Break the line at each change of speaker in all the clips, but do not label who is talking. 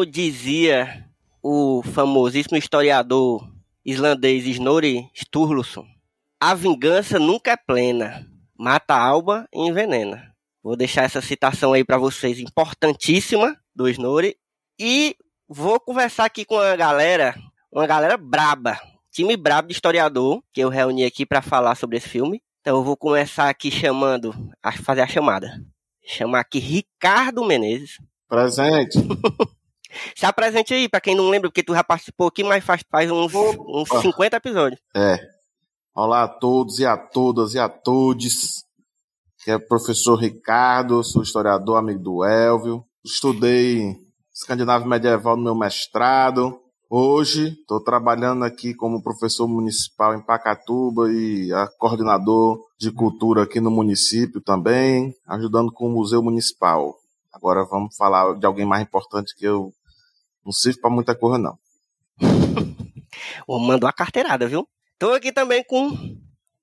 como dizia o famosíssimo historiador islandês Snorri Sturluson, a vingança nunca é plena, mata a alma e envenena. Vou deixar essa citação aí para vocês, importantíssima, do Snorri. E vou conversar aqui com a galera, uma galera braba, time brabo de historiador, que eu reuni aqui para falar sobre esse filme. Então eu vou começar aqui chamando, a fazer a chamada. Chamar aqui Ricardo Menezes.
Presente.
Se apresente aí, para quem não lembra, porque tu já participou aqui, mas faz, faz uns, uns 50 episódios.
É. Olá a todos e a todas e a todos. Que é o professor Ricardo, sou historiador, amigo do Elvio. Estudei escandinavo medieval no meu mestrado. Hoje estou trabalhando aqui como professor municipal em Pacatuba e a coordenador de cultura aqui no município também, ajudando com o Museu Municipal. Agora vamos falar de alguém mais importante que eu não sirvo para muita coisa, não.
Mandou a carteirada, viu? Tô aqui também com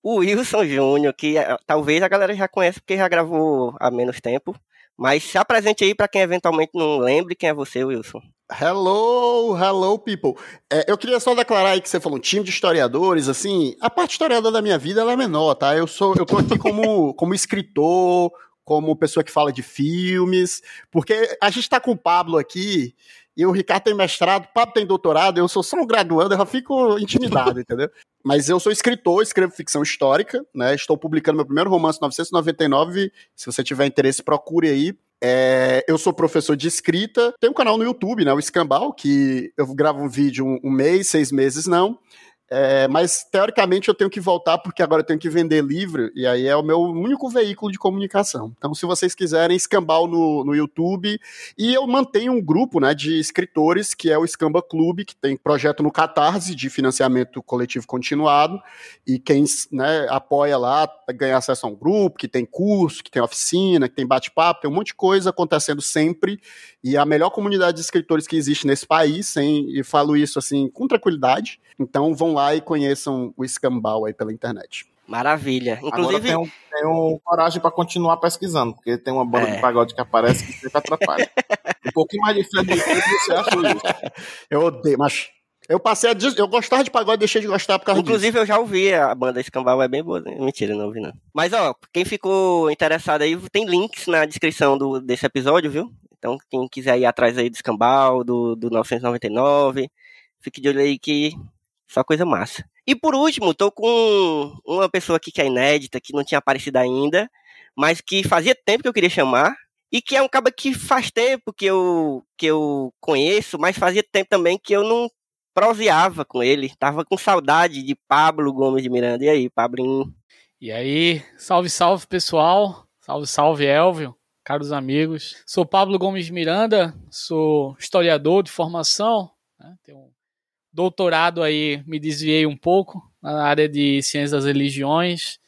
o Wilson Júnior, que é, talvez a galera já conhece porque já gravou há menos tempo. Mas se apresente aí para quem eventualmente não lembre quem é você, Wilson.
Hello, hello people. É, eu queria só declarar aí que você falou um time de historiadores, assim, a parte historiadora da minha vida ela é menor, tá? Eu sou, eu tô aqui como, como escritor, como pessoa que fala de filmes, porque a gente tá com o Pablo aqui e o Ricardo tem mestrado, o Pablo tem doutorado, eu sou só um graduando, eu já fico intimidado, entendeu? Mas eu sou escritor, escrevo ficção histórica, né? Estou publicando meu primeiro romance 999. Se você tiver interesse, procure aí. É, eu sou professor de escrita, tenho um canal no YouTube, né? O Escambau, que eu gravo um vídeo um, um mês, seis meses não. É, mas teoricamente eu tenho que voltar porque agora eu tenho que vender livro e aí é o meu único veículo de comunicação. Então, se vocês quiserem, escambau no, no YouTube. E eu mantenho um grupo né, de escritores que é o Escamba Clube, que tem projeto no Catarse de financiamento coletivo continuado. E quem né, apoia lá ganha acesso a um grupo, que tem curso, que tem oficina, que tem bate-papo, tem um monte de coisa acontecendo sempre. E a melhor comunidade de escritores que existe nesse país, sem, e falo isso assim com tranquilidade. Então vão lá e conheçam o Escambau aí pela internet.
Maravilha.
Inclusive. Agora tenho, um coragem para continuar pesquisando, porque tem uma banda é. de pagode que aparece que sempre atrapalha. um pouquinho mais de Fred você acha isso?
Eu odeio, mas eu passei a. Eu gostava de pagode, deixei de gostar por causa
Inclusive,
disso.
eu já ouvi a banda Escambau, é bem boa. Né? Mentira, não ouvi não. Mas, ó, quem ficou interessado aí, tem links na descrição do, desse episódio, viu? Então, quem quiser ir atrás aí do Escambau, do, do 999, fique de olho aí que só coisa massa. E por último, tô com uma pessoa aqui que é inédita, que não tinha aparecido ainda, mas que fazia tempo que eu queria chamar. E que é um cara que faz tempo que eu, que eu conheço, mas fazia tempo também que eu não proseava com ele. Tava com saudade de Pablo Gomes de Miranda. E aí, Pablinho?
E aí, salve, salve pessoal. Salve, salve, Elvio, caros amigos. Sou Pablo Gomes de Miranda, sou historiador de formação, né? tenho doutorado aí, me desviei um pouco na área de ciências das religiões.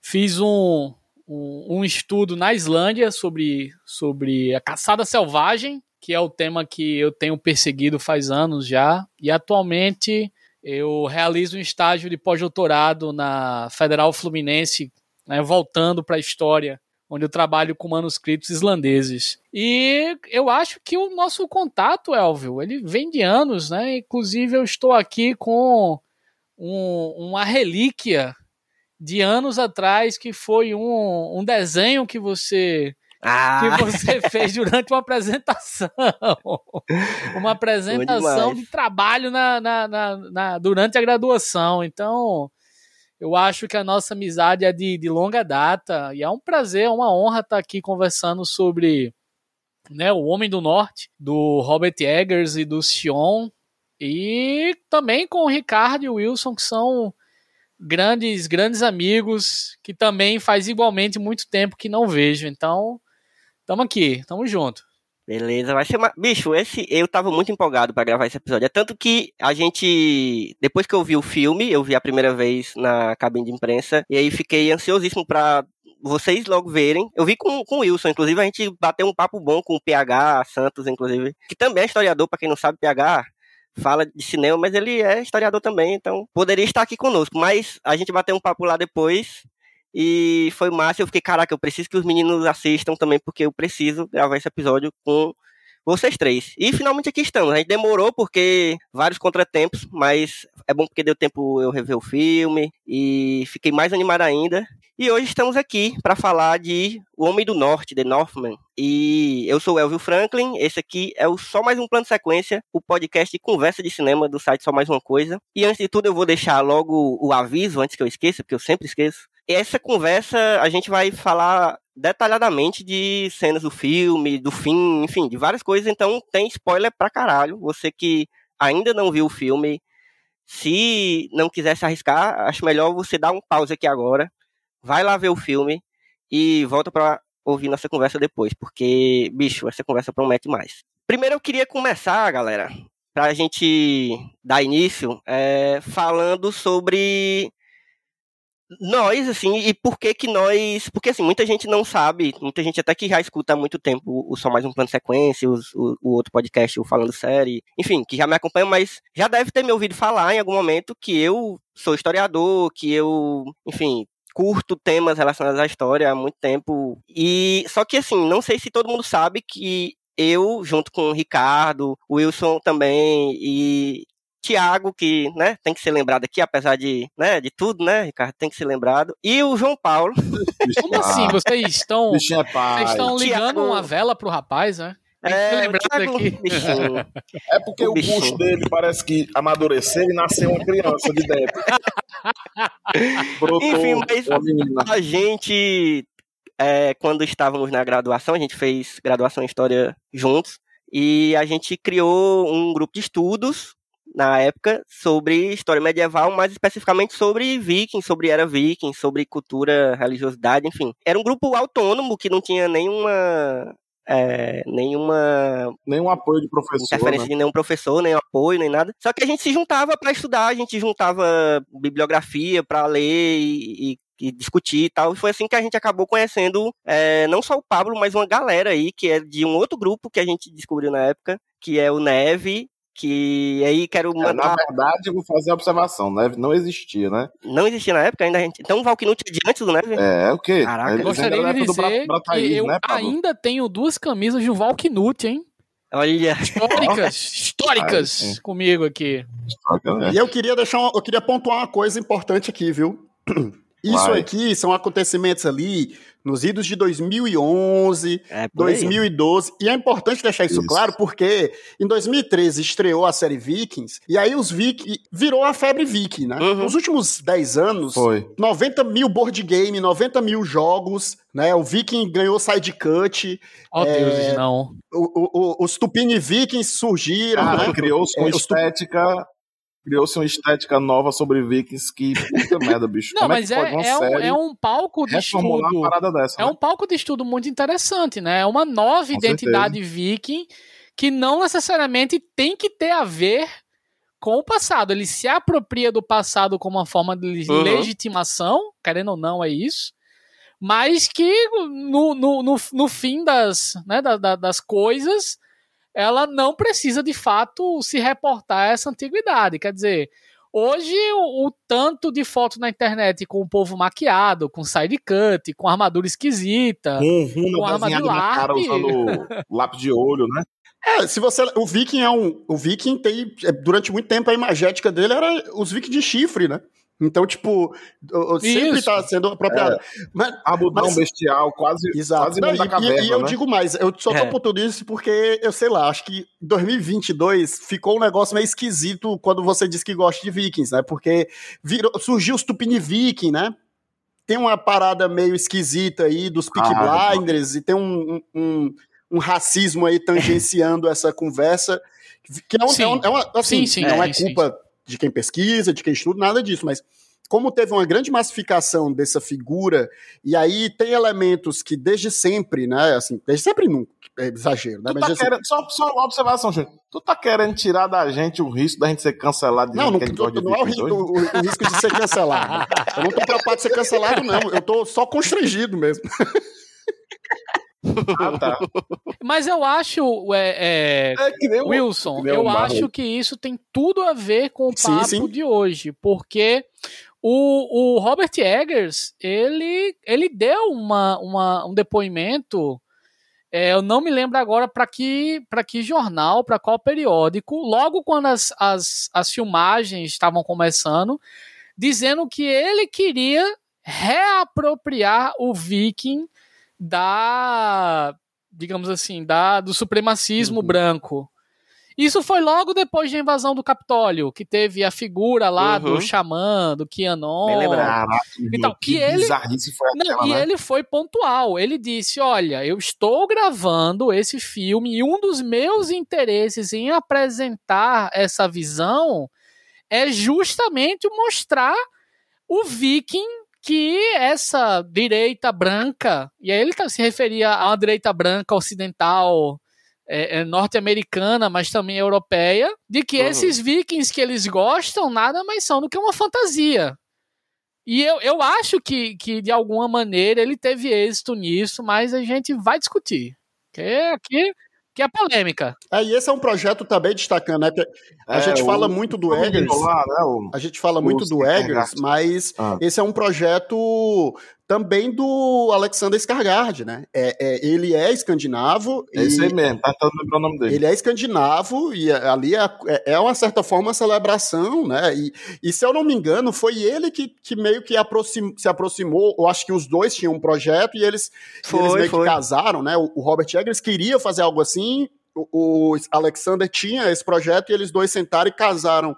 Fiz um, um, um, estudo na Islândia sobre, sobre a caçada selvagem, que é o tema que eu tenho perseguido faz anos já. E atualmente eu realizo um estágio de pós-doutorado na Federal Fluminense, né, voltando para a história onde eu trabalho com manuscritos islandeses. E eu acho que o nosso contato, Elvio, ele vem de anos, né? Inclusive eu estou aqui com um, uma relíquia de anos atrás que foi um, um desenho que você ah. que você fez durante uma apresentação. uma apresentação de trabalho na, na, na, na, durante a graduação. Então, eu acho que a nossa amizade é de, de longa data e é um prazer, é uma honra estar aqui conversando sobre né, o Homem do Norte, do Robert Eggers e do Sion, e também com o Ricardo e o Wilson, que são grandes, grandes amigos, que também faz igualmente muito tempo que não vejo. Então, estamos aqui, estamos junto.
Beleza, vai ser uma... Bicho, esse eu tava muito empolgado para gravar esse episódio. É tanto que a gente, depois que eu vi o filme, eu vi a primeira vez na cabine de imprensa, e aí fiquei ansiosíssimo para vocês logo verem. Eu vi com, com o Wilson, inclusive a gente bateu um papo bom com o PH Santos, inclusive, que também é historiador, para quem não sabe, PH fala de cinema, mas ele é historiador também, então poderia estar aqui conosco. Mas a gente bateu um papo lá depois e foi massa. Eu fiquei, caraca, eu preciso que os meninos assistam também, porque eu preciso gravar esse episódio com vocês três. E finalmente aqui estamos. A gente demorou porque vários contratempos, mas é bom porque deu tempo eu rever o filme e fiquei mais animado ainda. E hoje estamos aqui para falar de O Homem do Norte, The Northman. E eu sou o Elvio Franklin, esse aqui é o Só Mais Um Plano de Sequência, o podcast de conversa de cinema do site Só Mais Uma Coisa. E antes de tudo eu vou deixar logo o aviso, antes que eu esqueça, porque eu sempre esqueço. Essa conversa a gente vai falar detalhadamente de cenas do filme, do fim, enfim, de várias coisas, então tem spoiler pra caralho. Você que ainda não viu o filme, se não quiser se arriscar, acho melhor você dar um pause aqui agora, vai lá ver o filme e volta para ouvir nossa conversa depois, porque, bicho, essa conversa promete mais. Primeiro eu queria começar, galera, pra gente dar início, é, falando sobre nós, assim, e por que que nós... Porque, assim, muita gente não sabe, muita gente até que já escuta há muito tempo o Só Mais Um Plano Sequência, os, o, o, outro podcast, o Falando Série, enfim, que já me acompanha, mas já deve ter me ouvido falar em algum momento que eu sou historiador, que eu, enfim, curto temas relacionados à história há muito tempo. E só que assim, não sei se todo mundo sabe que eu, junto com o Ricardo, o Wilson também e Tiago, que né, tem que ser lembrado aqui, apesar de, né, de tudo, né, Ricardo, tem que ser lembrado. E o João Paulo.
Como assim? Vocês estão,
é
vocês estão ligando
Thiago-
uma vela pro rapaz, né?
É.
É porque
O
o, bucho dele parece que amadureceu e nasceu uma criança de dentro. Brotou
Enfim, mas-. A gente, é, quando estávamos na graduação, a gente fez graduação em História juntos, e a gente criou um grupo de estudos, na época, sobre história medieval, mais especificamente sobre vikings, sobre era viking, sobre cultura, religiosidade, enfim. Era um grupo autônomo que não tinha nenhuma... é, nenhuma
Nenhum apoio de professor.
interferência
Né?
de nenhum professor, nem apoio, nem nada. Só que a gente se juntava para estudar, a gente juntava bibliografia para ler e, e- e discutir e tal. E foi assim que a gente acabou conhecendo é, não só o Pablo, mas uma galera aí que é de um outro grupo que a gente descobriu na época, que é o Neve. Que aí quero
É, na
mandar.
verdade, eu vou fazer a observação, né? Não existia, né?
Não existia na época ainda. A gente... Então o Valknut é de antes do Neve?
É, o quê?
Caraca,
Eles
Gostaria de
do
dizer que eu
né,
ainda tenho duas camisas de um Valknut, hein?
Olha.
Históricas, históricas comigo aqui.
É.
E eu queria deixar, uma- eu queria pontuar uma coisa importante aqui, viu? Isso
Vai.
aqui são acontecimentos ali nos idos de 2011,
É, por aí.
2012. E é importante deixar isso,
Isso.
claro, porque em 2013 estreou a série Vikings, e aí os Vikings virou a febre Viking, né?
Uhum.
Nos últimos 10 anos,
Foi.
90 mil board game, 90 mil jogos, né? O Viking ganhou side cut,
Oh,
É,
Deus, não.
o- o- o- os Tupini Vikings surgiram,
Cara,
né?
criou-se uma
É,
estética. Criou-se uma estética nova sobre Vikings que puta merda, bicho.
Não,
Como
mas
é que
é,
uma
é, um, é um palco de estudo.
uma parada dessa?
É
né?
um palco de estudo muito interessante, né? É uma nova
Com
identidade viking que não necessariamente tem que ter a ver com o passado. Ele se apropria do passado como uma forma de
Uhum.
legitimação, querendo ou não, é isso. Mas que no, no, no, no fim das, né, da- da- das coisas, ela não precisa de fato se reportar a essa antiguidade. Quer dizer, Hoje, o, o tanto de foto na internet com o povo maquiado, com side cut, com armadura esquisita.
Com
Com arma de
na cara
lápis.
usando lápis de olho, né?
É, se você. O Viking é um. O Viking tem. é, Durante muito tempo a imagética dele era os Vikings de chifre, né? Então, tipo, sempre
Isso.
tá sendo apropriado. Mas,
Abudão
Mas-
bestial, quase,
Exato.
quase
Não, e-
caverna,
e, e eu
né?
digo mais, eu só tô
É.
pontuando isso porque, eu sei lá, acho que em 2022 ficou um negócio meio esquisito quando você diz que gosta de Vikings, né? Porque virou, surgiu os Tupini Viking, né? Tem uma parada meio esquisita aí dos Peaky
Ah,
Blinders e tem um, um, um- racismo aí tangenciando essa conversa. Que é, um,
Sim.
é, um- é uma, assim,
Sim, sim,
não é
sim,
culpa de quem pesquisa, de quem estuda, nada disso, mas como teve uma grande massificação dessa figura, e aí tem elementos que desde sempre, né, assim, desde sempre nunca, é exagero, né,
Tu tá querendo, só, só uma observação, gente. Tu tá querendo tirar da gente o risco da gente ser cancelado
não, não,
gosta de
não é o,
Vikings
ri-
hoje?
o- o risco de ser cancelado. Eu não tô preocupado de ser cancelado, não. Eu tô só constrangido mesmo.
Ah, tá.
Mas eu acho, é, é,
É o-
Wilson, eu acho que isso tem tudo a ver com o
Sim,
papo
sim.
de hoje, porque o, o Robert Eggers, ele, ele deu uma, uma, um depoimento É, eu não me lembro agora para que, que jornal, para qual periódico, logo quando as, as, as filmagens estavam começando, dizendo que ele queria reapropriar o viking da, digamos assim, da do supremacismo uhum. branco. Isso foi logo depois da invasão do Capitólio, que teve a figura lá uhum. do xamã, do Kianon. Então, que, que ele foi aquela, não, E né? ele foi pontual. Ele disse: Olha, eu estou gravando esse filme e um dos meus interesses em apresentar essa visão é justamente mostrar o viking que essa direita branca, e aí ele tá, se referia a uma direita branca ocidental é, é norte-americana, mas também europeia, de que uhum. esses vikings que eles gostam nada mais são do que uma fantasia. E eu, eu acho que, que, de alguma maneira, ele teve êxito nisso, mas a gente vai discutir. Porque aqui que é polêmica.
É, e esse é um projeto também destacando, né? A é, gente fala muito do Eggers. Lá, né, o, a gente fala muito do Eggers, mas ah. esse é um projeto também do Alexander Skargard, né? É, é, ele é escandinavo.
É isso aí mesmo, tá tentando lembrar o nome dele.
Ele é escandinavo e ali é, é, é uma certa forma uma celebração, né? E, e se eu não me engano, foi ele que, que meio que aproxim, se aproximou, eu acho que os dois tinham um projeto e eles, foi, eles meio foi. que casaram, né? O, o Robert Eggers queria fazer algo assim, o, o Alexander tinha esse projeto e eles dois sentaram e casaram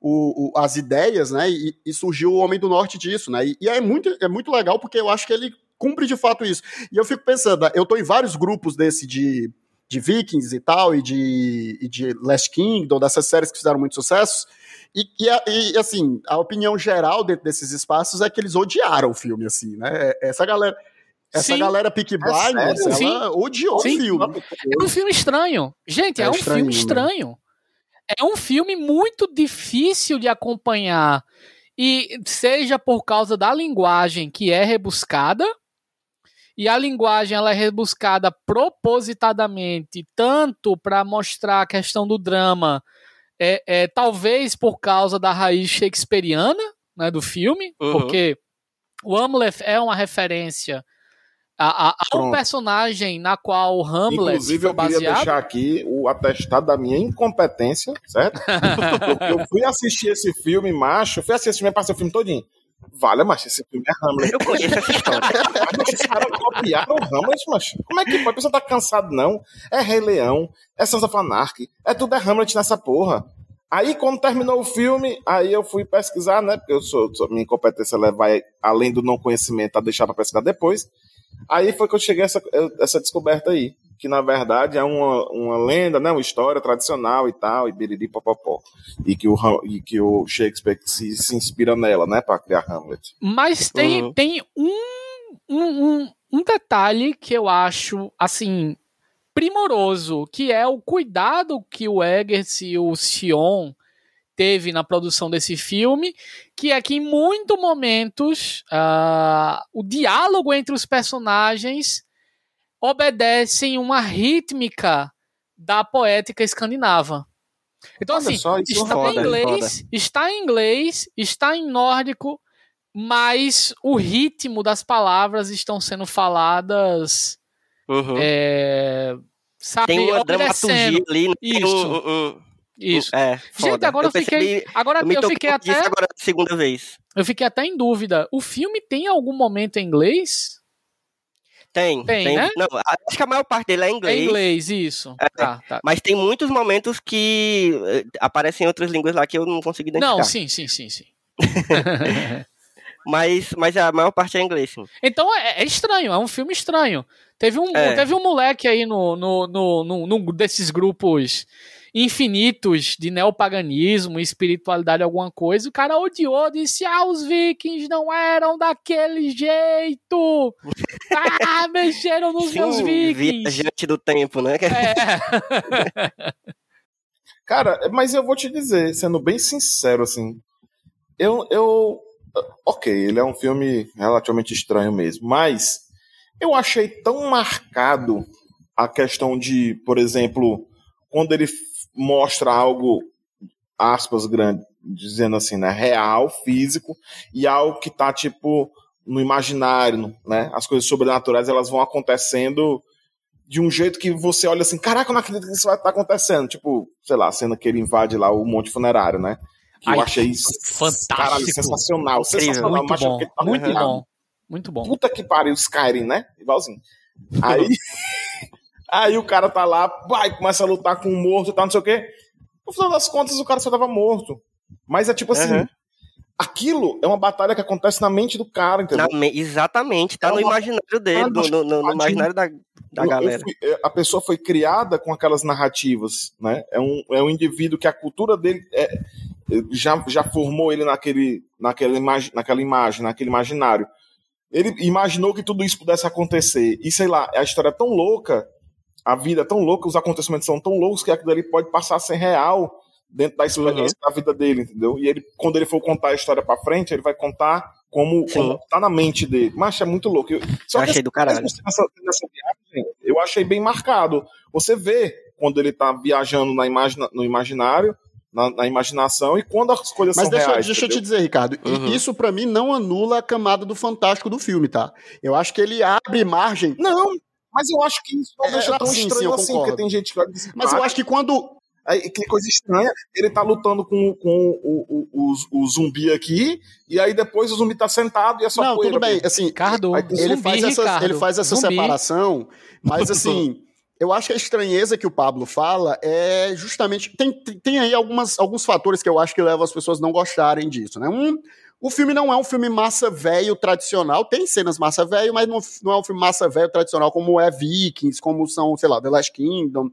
o, o, as ideias, né? E, e, surgiu o Homem do Norte disso, né? E, e, é, muito, é muito legal porque eu acho que ele cumpre de fato isso. E eu fico pensando, eu tô em vários grupos desse de, de Vikings e tal, e de, e de Last Kingdom, dessas séries que fizeram muito sucesso. E, e, e, assim, a opinião geral dentro desses espaços é que eles odiaram o filme, assim, né? Essa galera. Essa sim. galera Peak é Blinders, é ela odiou sim. o filme.
É um filme estranho. Gente, é, é um filme estranho é um filme muito difícil de acompanhar. E seja por causa da linguagem que é rebuscada, e a linguagem ela é rebuscada propositadamente, tanto para mostrar a questão do drama, é, é, talvez por causa da raiz shakespeariana né, do filme, uhum. porque o Hamlet é uma referência Há, um personagem na qual o Hamlet
Inclusive, eu baseado... queria deixar aqui o atestado da minha incompetência, certo? Porque eu fui assistir esse filme, macho, eu fui assistir esse filme, passei o filme todinho. Vale, macho, esse filme é Hamlet.
Eu conheço essa história.
Mas esses caras copiaram o Hamlet, macho. Como é que pode? A pessoa tá cansado, não. É Rei Leão, é Sons of Anarchy, é tudo é Hamlet nessa porra. Aí, quando terminou o filme, aí eu fui pesquisar, né? Porque eu sou, sou minha incompetência vai além do não conhecimento, a deixar pra pesquisar depois. Aí foi que eu cheguei a essa, essa descoberta aí, que na verdade é uma, uma lenda, né, uma história tradicional e tal, e biriri popopó. E que o, e que o Shakespeare se, se inspira nela, né, para criar Hamlet.
Mas tem, uhum. tem um, um, um detalhe que eu acho, assim, primoroso, que é o cuidado que o Eggers e o Sion teve na produção desse filme, que é que em muitos momentos uh, o diálogo entre os personagens obedecem uma rítmica da poética escandinava. Então, Olha assim, só, está, foda, em inglês, está em inglês, está em nórdico, mas o ritmo das palavras estão sendo faladas. Uhum. É, sabe,
tem uma dramaturgia ali. Né?
Isso. Isso. É, foda. Gente, agora eu, eu fiquei. Agora eu, eu fiquei até.
Agora segunda vez.
Eu fiquei até em dúvida. O filme tem algum momento em inglês?
Tem, tem, tem né? Não, acho que a maior parte dele é em inglês. É
inglês, isso. É, tá, tá.
Mas tem muitos momentos que eh, aparecem em outras línguas lá que eu não consigo identificar.
Não, sim, sim, sim, sim.
mas, mas a maior parte é em inglês, sim.
Então é, é estranho, é um filme estranho. Teve um, é. teve um moleque aí no, no, no, no, no desses grupos infinitos de neopaganismo, espiritualidade, alguma coisa, o cara odiou, disse: Ah, os vikings não eram daquele jeito! Ah, mexeram nos Sim, meus vikings!
Viajante do tempo, né?
É. cara, mas eu vou te dizer, sendo bem sincero, assim, eu, eu. Ok, ele é um filme relativamente estranho mesmo, mas eu achei tão marcado a questão de, por exemplo, quando ele mostra algo, aspas grandes, dizendo assim, né, real, físico, e algo que tá, tipo, no imaginário, né? As coisas sobrenaturais, elas vão acontecendo de um jeito que você olha assim, caraca, eu não acredito que isso vai estar acontecendo. Tipo, sei lá, a cena que ele invade lá o monte funerário, né? Que
Ai,
eu achei isso,
fantástico.
caralho, sensacional.
Incrível.
Sensacional.
Muito bom,
que tá
muito
errado.
bom. Muito bom.
Puta que pariu, Skyrim, né? Igualzinho. Aí, aí o cara tá lá, vai, começa a lutar com um morto e tal, não sei o quê. No final das contas, o cara só tava morto. Mas é tipo assim,
Uhum.
aquilo é uma batalha que acontece na mente do cara, entendeu?
Me- exatamente, tá
É
no
uma-
imaginário dele, no, no- no- no imaginário da, da
Eu- eu
galera.
fui- é, a pessoa foi criada com aquelas narrativas, né? É um, é um indivíduo que a cultura dele é- já, já formou ele naquele, naquela, imagi, naquela imagem, naquele imaginário. Ele imaginou que tudo isso pudesse acontecer. E sei lá, a história é tão louca, a vida é tão louca, os acontecimentos são tão loucos que aquilo ali pode passar a ser real dentro da experiência da vida dele, entendeu? E ele, quando ele for contar a história pra frente, ele vai contar como, como tá na mente dele. Mas é muito louco. Eu, só que
Achei do caralho.
nessa, nessa viagem, eu achei bem marcado. Você vê quando ele tá viajando na imagina, no imaginário, na, na imaginação, e quando as coisas
Mas
são
deixa,
reais.
deixa eu te dizer, Ricardo,
Uhum.
isso pra mim não anula a camada do fantástico do filme, tá? Eu acho que ele abre margem.
Não, mas eu acho que isso não
É,
deixa tão
sim, sim,
estranho
eu
assim,
concordo.
porque tem gente que olha e
Mas eu
"Ah,
acho que quando.
Aí, que coisa estranha, ele tá lutando com, com o, o, o, o zumbi aqui, e aí depois o zumbi tá sentado e é só
não,
poeira
tudo bem. Assim,
Ricardo,
Aí
ele
zumbi,
faz essa,
Ricardo.
ele faz essa
Zumbi.
separação, mas assim, eu acho que a estranheza que o Pablo fala é justamente. Tem, tem aí algumas, alguns fatores que eu acho que levam as pessoas a não gostarem disso, né? Um, o filme não é um filme massa velho tradicional, tem cenas massa velho, mas não, não é um filme massa velho tradicional como é Vikings, como são, sei lá, The Last Kingdom,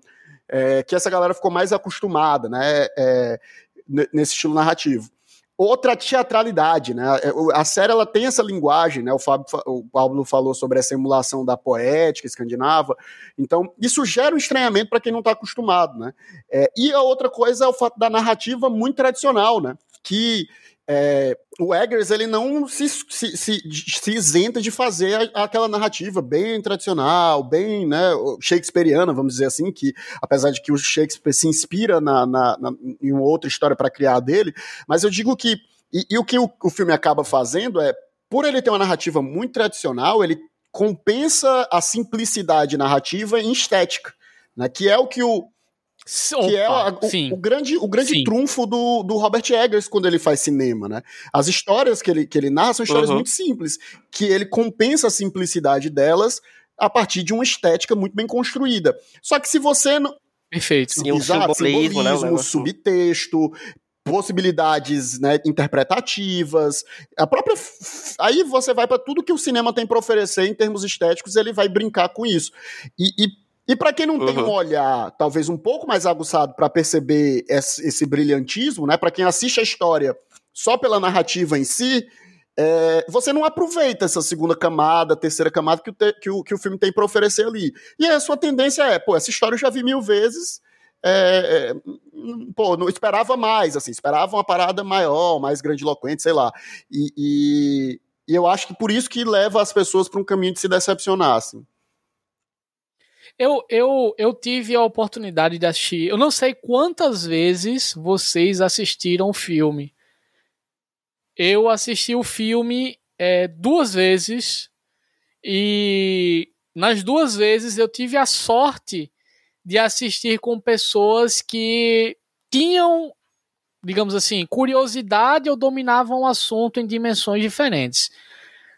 é, que essa galera ficou mais acostumada, né? é, nesse estilo narrativo outra teatralidade, né? É, A série ela tem essa linguagem, né? O, Fábio, o Pablo falou sobre essa emulação da poética escandinava. Então, isso gera um estranhamento para quem não está acostumado, né? É, e a outra coisa é o fato da narrativa muito tradicional, né? Que é, o Eggers ele não se, se, se, se isenta de fazer aquela narrativa bem tradicional, bem né, shakespeariana, vamos dizer assim, que apesar de que o Shakespeare se inspira na, na, na- em uma outra história para criar dele, mas eu digo que. E, e o que o, o filme acaba fazendo é, por ele ter uma narrativa muito tradicional, ele compensa a simplicidade narrativa em estética, né, que é o que o, que é a- o,
sim.
o grande, o grande
Sim.
trunfo do, do Robert Eggers quando ele faz cinema, né? As histórias que ele, que ele narra são histórias
Uhum.
muito simples, que ele compensa a simplicidade delas a partir de uma estética muito bem construída. Só que se você não,
Perfeito.
Um
Exato,
simbolismo, né, um
simbolismo,
negócio-
subtexto, possibilidades né, interpretativas. A própria. Aí você vai para tudo que o cinema tem para oferecer em termos estéticos, ele vai brincar com isso. E, e, e para quem não tem
Uhum.
um olhar talvez um pouco mais aguçado para perceber esse, esse brilhantismo, né, para quem assiste a história só pela narrativa em si. é, você não aproveita essa segunda camada, terceira camada que o, te- que o, que o filme tem para oferecer ali. E a sua tendência é, pô, essa história eu já vi mil vezes, é, é, hum, pô, não esperava mais, assim, esperava uma parada maior, mais grandiloquente, sei lá. E, e, e eu acho que por isso que leva as pessoas para um caminho de se decepcionar, assim.
Eu, eu, eu tive a oportunidade de assistir. Eu não sei quantas vezes vocês assistiram o filme. Eu assisti o filme é, duas vezes. E nas duas vezes eu tive a sorte de assistir com pessoas que tinham, digamos assim, curiosidade ou dominavam o assunto em dimensões diferentes.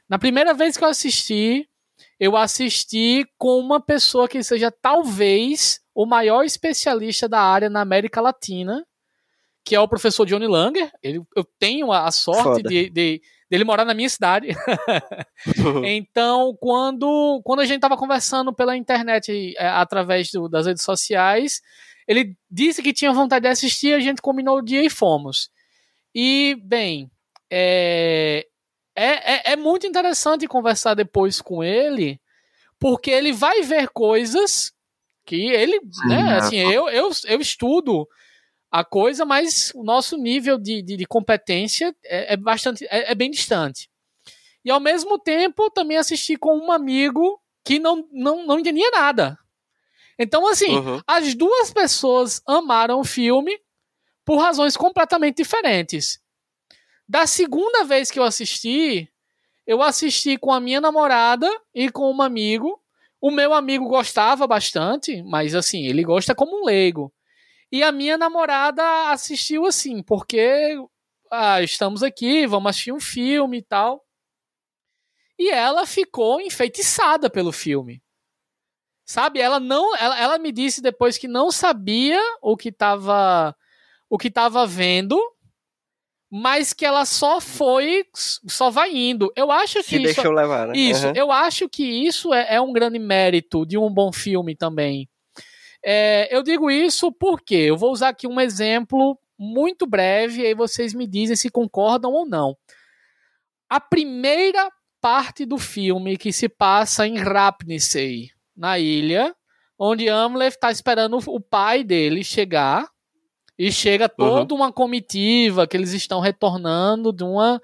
Na primeira vez que eu assisti, eu assisti com uma pessoa que seja talvez o maior especialista da área na América Latina, que é o professor Johnny Langer. Ele, eu tenho a, sorte de, de dele morar na minha cidade. então, quando, quando a gente estava conversando pela internet é, através do- das redes sociais, ele disse que tinha vontade de assistir, a gente combinou o dia e fomos. E, bem, é, é, é, é muito interessante conversar depois com ele, porque ele vai ver coisas que ele, né, assim, eu, eu, eu estudo a coisa, mas o nosso nível de, de, de competência é, é bastante, é, é bem distante. E ao mesmo tempo, também assisti com um amigo que não, não, não entendia nada. Então, assim,
Uhum.
as duas pessoas amaram o filme por razões completamente diferentes. Da segunda vez que eu assisti, eu assisti com a minha namorada e com um amigo. O meu amigo gostava bastante, mas assim, ele gosta como um leigo. E a minha namorada assistiu assim, porque ah, estamos aqui, vamos assistir um filme e tal. E ela ficou enfeitiçada pelo filme. Sabe? Ela não, ela, ela me disse depois que não sabia o que estava o que estava vendo, mas que ela só foi, só vai indo. Eu acho que
Se
isso,
deixou levar, né?
isso,
Uhum.
eu acho que isso é, é um grande mérito de um bom filme também. É, eu digo isso porque eu vou usar aqui um exemplo muito breve, e aí vocês me dizem se concordam ou não. A primeira parte do filme que se passa em Rapnissey, na ilha, onde Amleth está esperando o pai dele chegar, e chega toda uma comitiva que eles estão retornando de uma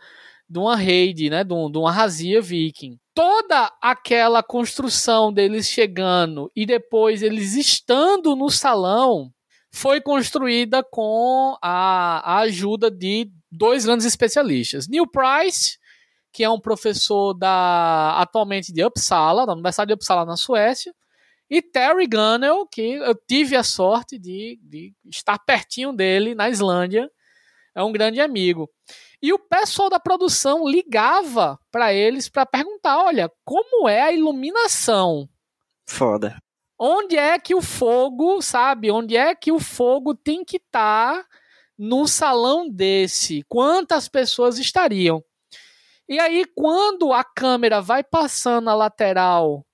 de uma raid, né, de, um, de uma razia viking. Toda aquela construção deles chegando e depois eles estando no salão foi construída com a, a ajuda de dois grandes especialistas. Neil Price, que é um professor da atualmente de Uppsala, da Universidade de Uppsala na Suécia, e Terry Gunnell, que eu tive a sorte de, de estar pertinho dele na Islândia, é um grande amigo. E o pessoal da produção ligava para eles para perguntar: olha, como é a iluminação?
Foda.
Onde é que o fogo, sabe? Onde é que o fogo tem que estar tá num salão desse? Quantas pessoas estariam? E aí, quando a câmera vai passando a lateral,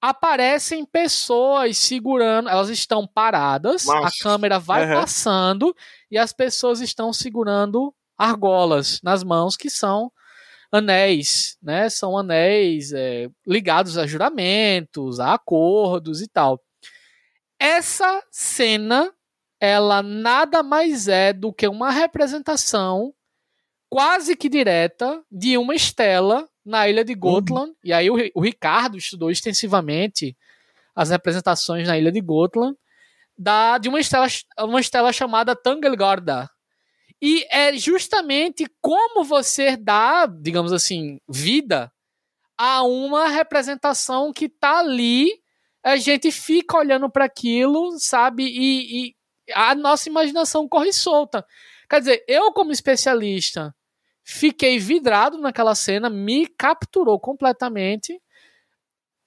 aparecem pessoas segurando, elas estão paradas,
Nossa.
a câmera vai
Uhum.
passando e as pessoas estão segurando argolas nas mãos que são anéis, né? São anéis é, ligados a juramentos, a acordos e tal. Essa cena, ela nada mais é do que uma representação quase que direta de uma estela na ilha de Gotland. E aí o, o Ricardo estudou extensivamente as representações na ilha de Gotland da, de uma estela, uma estela chamada Tangelgorda. E é justamente como você dá, digamos assim, vida a uma representação que tá ali, a gente fica olhando para aquilo, sabe? E, e a nossa imaginação corre solta. Quer dizer, eu como especialista fiquei vidrado naquela cena, me capturou completamente.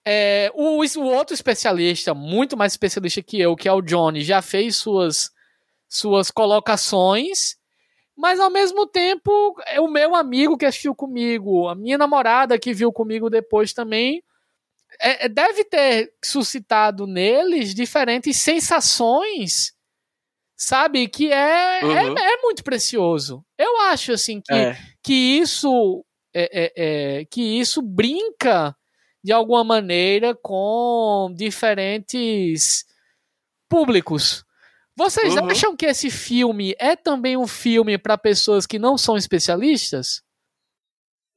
É, o, o outro especialista, muito mais especialista que eu, que é o Johnny, já fez suas, suas colocações, mas ao mesmo tempo, é o meu amigo que assistiu comigo, a minha namorada que viu comigo depois também, é, é, deve ter suscitado neles diferentes sensações, sabe? Que é,
Uhum.
é, é muito precioso. Eu acho assim que
É.
que isso é, é, é, que isso brinca de alguma maneira com diferentes públicos. Vocês
Uhum.
acham que esse filme é também um filme para pessoas que não são especialistas?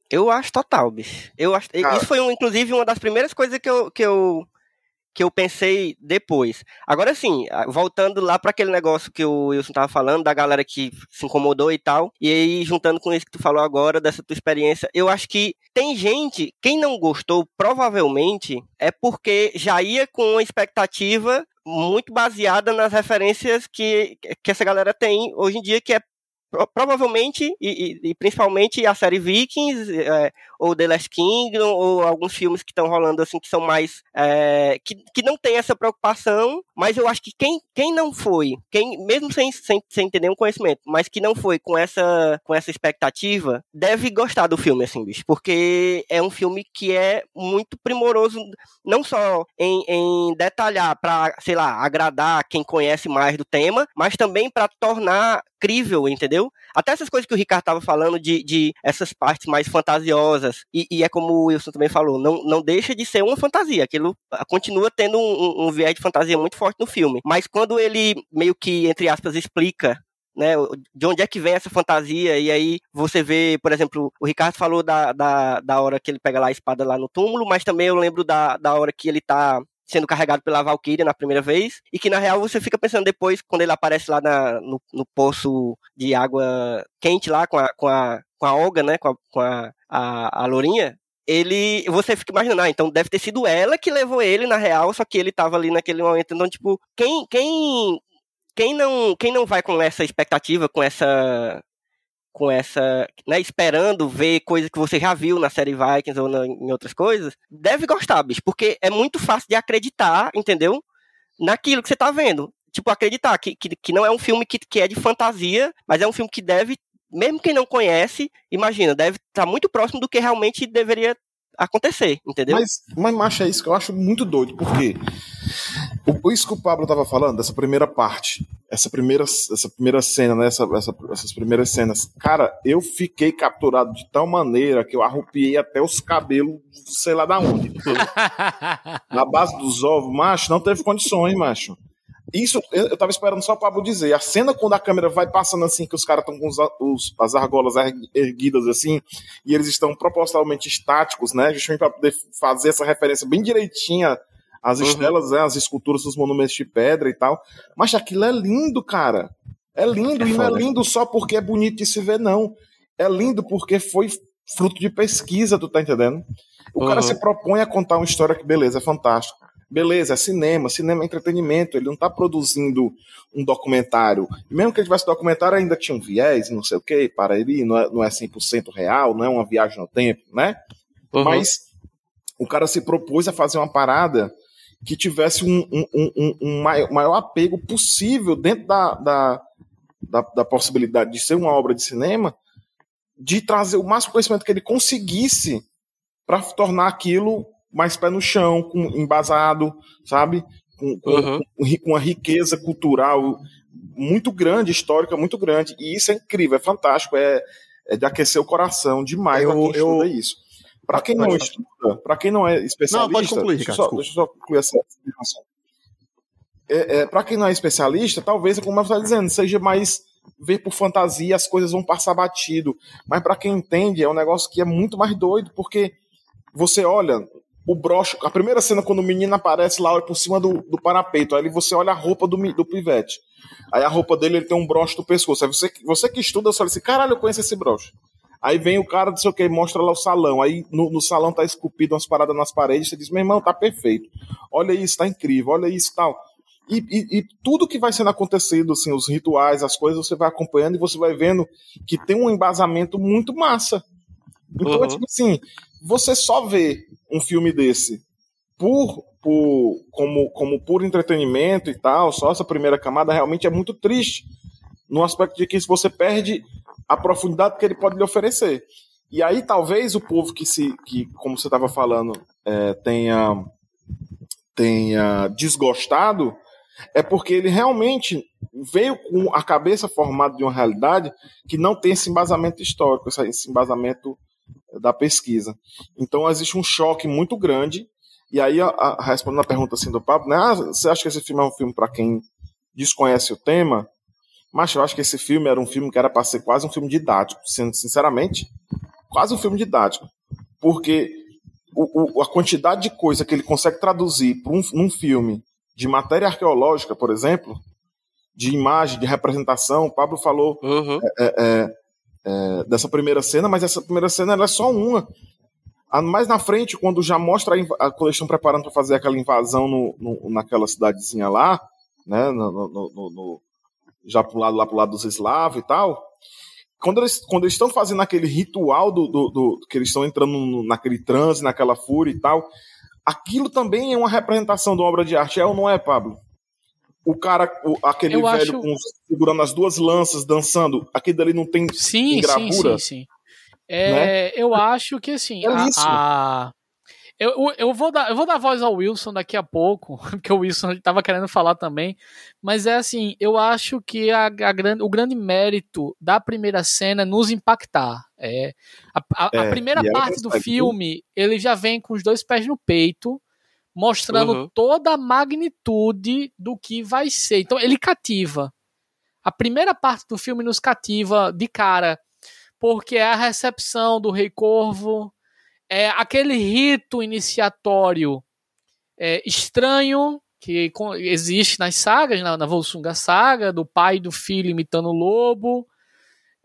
Eu acho total, bicho. Eu acho,
Cara.
Isso foi, um, inclusive, uma das primeiras coisas que eu, que eu, que eu pensei depois. Agora sim, voltando lá para aquele negócio que o Wilson tava falando, da galera que se incomodou e tal, e aí juntando com isso que tu falou agora, dessa tua experiência, eu acho que tem gente, quem não gostou, provavelmente, é porque já ia com uma expectativa muito baseada nas referências que, que essa galera tem hoje em dia, que é provavelmente e, e- e principalmente a série Vikings é, ou The Last Kingdom ou alguns filmes que estão rolando assim que são mais é, que, que não tem essa preocupação mas eu acho que quem, quem não foi quem mesmo sem, sem, sem ter nenhum conhecimento mas que não foi com essa com essa expectativa deve gostar do filme assim bicho porque é um filme que é muito primoroso não só em, em detalhar para sei lá agradar quem conhece mais do tema mas também para tornar crível, entendeu? Até essas coisas que o Ricardo tava falando de, de essas partes mais fantasiosas, e, e é como o Wilson também falou, não, não deixa de ser uma fantasia, aquilo ah, continua tendo um, um, um viés de fantasia muito forte no filme. Mas quando ele meio que, entre aspas, explica né, de onde é que vem essa fantasia, e aí você vê, por exemplo, o Ricardo falou da, da, da hora que ele pega lá a espada lá no túmulo, mas também eu lembro da, da hora que ele tá sendo carregado pela Valkyria na primeira vez, e que na real você fica pensando depois, quando ele aparece lá na, no, no poço de água quente lá com a, com a, com a Olga, né, com a, com a, a, a Lourinha, ele. Você fica imaginando, ah, então deve ter sido ela que levou ele na real, só que ele tava ali naquele momento. Então, tipo, quem. Quem, quem, não, quem não vai com essa expectativa, com essa. Com essa. Né, esperando ver coisas que você já viu na série Vikings ou na, em outras coisas, deve gostar, bicho, porque é muito fácil de acreditar, entendeu? Naquilo que você tá vendo tipo, acreditar que, que, que não é um filme que, que é de fantasia, mas é um filme que deve, mesmo quem não conhece, imagina, deve estar tá muito próximo do que realmente deveria acontecer, entendeu?
Mas, mas macho, é isso que eu acho muito doido, porque o, isso que o Pablo tava falando, dessa primeira parte, essa primeira, essa primeira cena, né, essa, essa, essas primeiras cenas, cara, eu fiquei capturado de tal maneira que eu arrupiei até os cabelos, sei lá da onde. Na base dos ovos, macho, não teve condições, macho. Isso, eu tava esperando só o Pablo dizer. A cena quando a câmera vai passando assim, que os caras estão com os, os, as argolas erguidas assim, e eles estão propositalmente estáticos, né? Justamente para poder fazer essa referência bem direitinha às uhum. estelas, né, as esculturas dos monumentos de pedra e tal. Mas aquilo é lindo, cara. É lindo, é e não é lindo só porque é bonito de se ver, não. É lindo porque foi fruto de pesquisa, tu tá entendendo? O uhum. cara se propõe a contar uma história que, beleza, é fantástico. Beleza, é cinema, cinema é entretenimento, ele não está produzindo um documentário. mesmo que ele tivesse documentário, ainda tinha um viés, não sei o quê, para ele, não é, não é 100% real, não é uma viagem no tempo, né? Uhum. Mas o cara se propôs a fazer uma parada que tivesse um, um, um, um maior, maior, apego possível dentro da, da, da, da possibilidade de ser uma obra de cinema, de trazer o máximo conhecimento que ele conseguisse para tornar aquilo mais pé no chão, com, embasado, sabe? Com, com, uhum. com, uma riqueza cultural muito grande, histórica muito grande. E isso é incrível, é fantástico, é, é de aquecer o coração demais eu, quem eu... estuda isso. Para quem não estuda, para quem não é especialista. Não, pode concluir, deixa, só, deixa eu só concluir essa informação. É, é, para quem não é especialista, talvez, como eu estava dizendo, seja mais ver por fantasia, as coisas vão passar batido. Mas para quem entende, é um negócio que é muito mais doido, porque você olha, o broche, a primeira cena quando o menino aparece lá por cima do, do parapeito, aí você olha a roupa do, do pivete. Aí a roupa dele ele tem um broche do pescoço. Aí você, você que estuda, você olha assim, caralho, eu conheço esse broche. Aí vem o cara, não sei o que, mostra lá o salão. Aí no, no, salão tá esculpido umas paradas nas paredes. Você diz, meu irmão, tá perfeito. Olha isso, tá incrível, olha isso tal. E, e, e, tudo que vai sendo acontecido, assim, os rituais, as coisas, você vai acompanhando e você vai vendo que tem um embasamento muito massa. Então, uhum. tipo assim, você só vê um filme desse por, por como, como puro entretenimento e tal, só essa primeira camada realmente é muito triste, no aspecto de que você perde a profundidade que ele pode lhe oferecer. E aí talvez o povo que se, que, como você estava falando, é, tenha, tenha desgostado, é porque ele realmente veio com a cabeça formada de uma realidade que não tem esse embasamento histórico, esse embasamento da pesquisa. Então existe um choque muito grande. E aí, a, a, respondendo a pergunta assim do Pablo, né? Ah, você acha que esse filme é um filme para quem desconhece o tema? Mas eu acho que esse filme era um filme que era para ser quase um filme didático, sendo sinceramente, quase um filme didático. Porque o, o, a quantidade de coisa que ele consegue traduzir para um, num filme de matéria arqueológica, por exemplo, de imagem, de representação, o Pablo falou uhum. é, é, é, dessa primeira cena, mas essa primeira cena é só uma. Mais na frente, quando já mostra a, quando eles estão preparando para fazer aquela invasão no, no, naquela cidadezinha lá, né, no, no, já pro lado lá pro lado dos eslavos e tal. Quando eles, quando estão fazendo aquele ritual do, do, do que eles estão entrando naquele transe, naquela fúria e tal, aquilo também é uma representação de uma obra de arte, é ou não é, Pablo? O cara, o, aquele eu velho acho... com, segurando as duas lanças, dançando, aquele dali não tem
sim, gravura? Sim, sim, sim. É, né? Eu acho que assim, é a, a, eu, eu, vou dar, eu vou dar voz ao Wilson daqui a pouco, porque o Wilson estava querendo falar também, mas é assim, eu acho que a, a grande, o grande mérito da primeira cena é nos impactar. É, a, a, é, a primeira parte do filme, ele já vem com os dois pés no peito, mostrando uhum. toda a magnitude do que vai ser. Então ele cativa. A primeira parte do filme nos cativa de cara, porque é a recepção do Rei Corvo, é aquele rito iniciatório é, estranho que existe nas sagas, na, na Volsunga Saga, do pai e do filho imitando o lobo.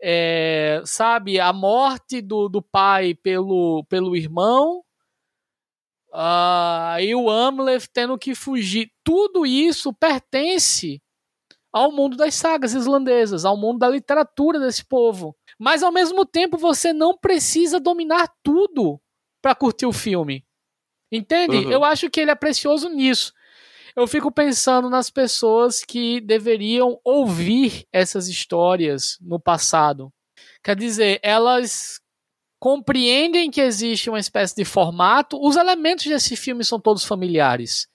é, sabe, a morte do, do pai pelo, pelo irmão, uh, e o Amleth tendo que fugir. Tudo isso pertence ao mundo das sagas islandesas, ao mundo da literatura desse povo. Mas ao mesmo tempo você não precisa dominar tudo para curtir o filme. Entende? Uhum. Eu acho que ele é precioso nisso. Eu fico pensando nas pessoas que deveriam ouvir essas histórias no passado. Quer dizer, elas compreendem que existe uma espécie de formato. Os elementos desse filme são todos familiares.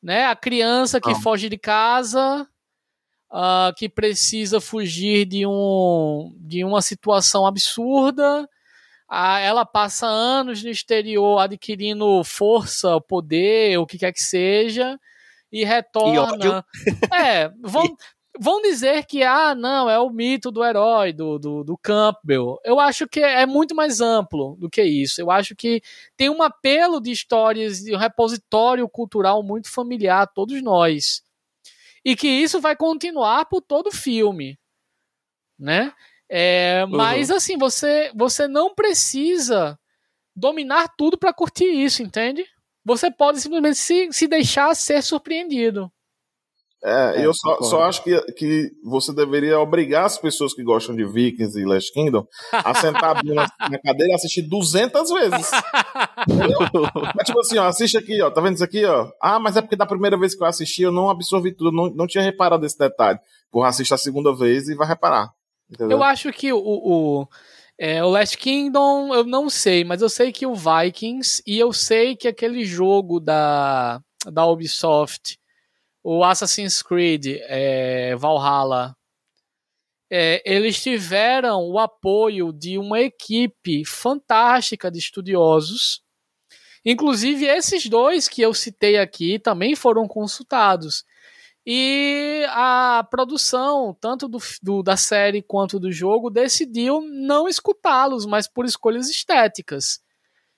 Né? A criança que foge de casa, uh, que precisa fugir de, um, de uma situação absurda. Uh, ela passa anos no exterior adquirindo força, poder, o que quer que seja, e retorna. E é, vão, vão dizer que, ah, não, é o mito do herói, do, do, do, Campbell. Eu acho que é muito mais amplo do que isso. Eu acho que tem um apelo de histórias, de um repositório cultural muito familiar a todos nós e que isso vai continuar por todo o filme, né? É, uhum. Mas assim, você você não precisa dominar tudo para curtir isso, entende? Você pode simplesmente se, se deixar ser surpreendido.
É, é eu só, só, acho que, que você deveria obrigar as pessoas que gostam de Vikings e Last Kingdom a sentar na, na cadeira e assistir 200 vezes. é tipo assim, ó, assiste aqui, ó, tá vendo isso aqui, ó? Ah, mas é porque da primeira vez que eu assisti eu não absorvi tudo, não, não tinha reparado esse detalhe. Porra, assiste a segunda vez e vai reparar.
Entendeu? Eu acho que o, o, é, o Last Kingdom eu não sei, mas eu sei que o Vikings e eu sei que aquele jogo da, da Ubisoft o Assassin's Creed é, Valhalla, é, eles tiveram o apoio de uma equipe fantástica de estudiosos. Inclusive, esses dois que eu citei aqui também foram consultados. E a produção, tanto do, do, da série quanto do jogo, decidiu não escutá-los, mas por escolhas estéticas.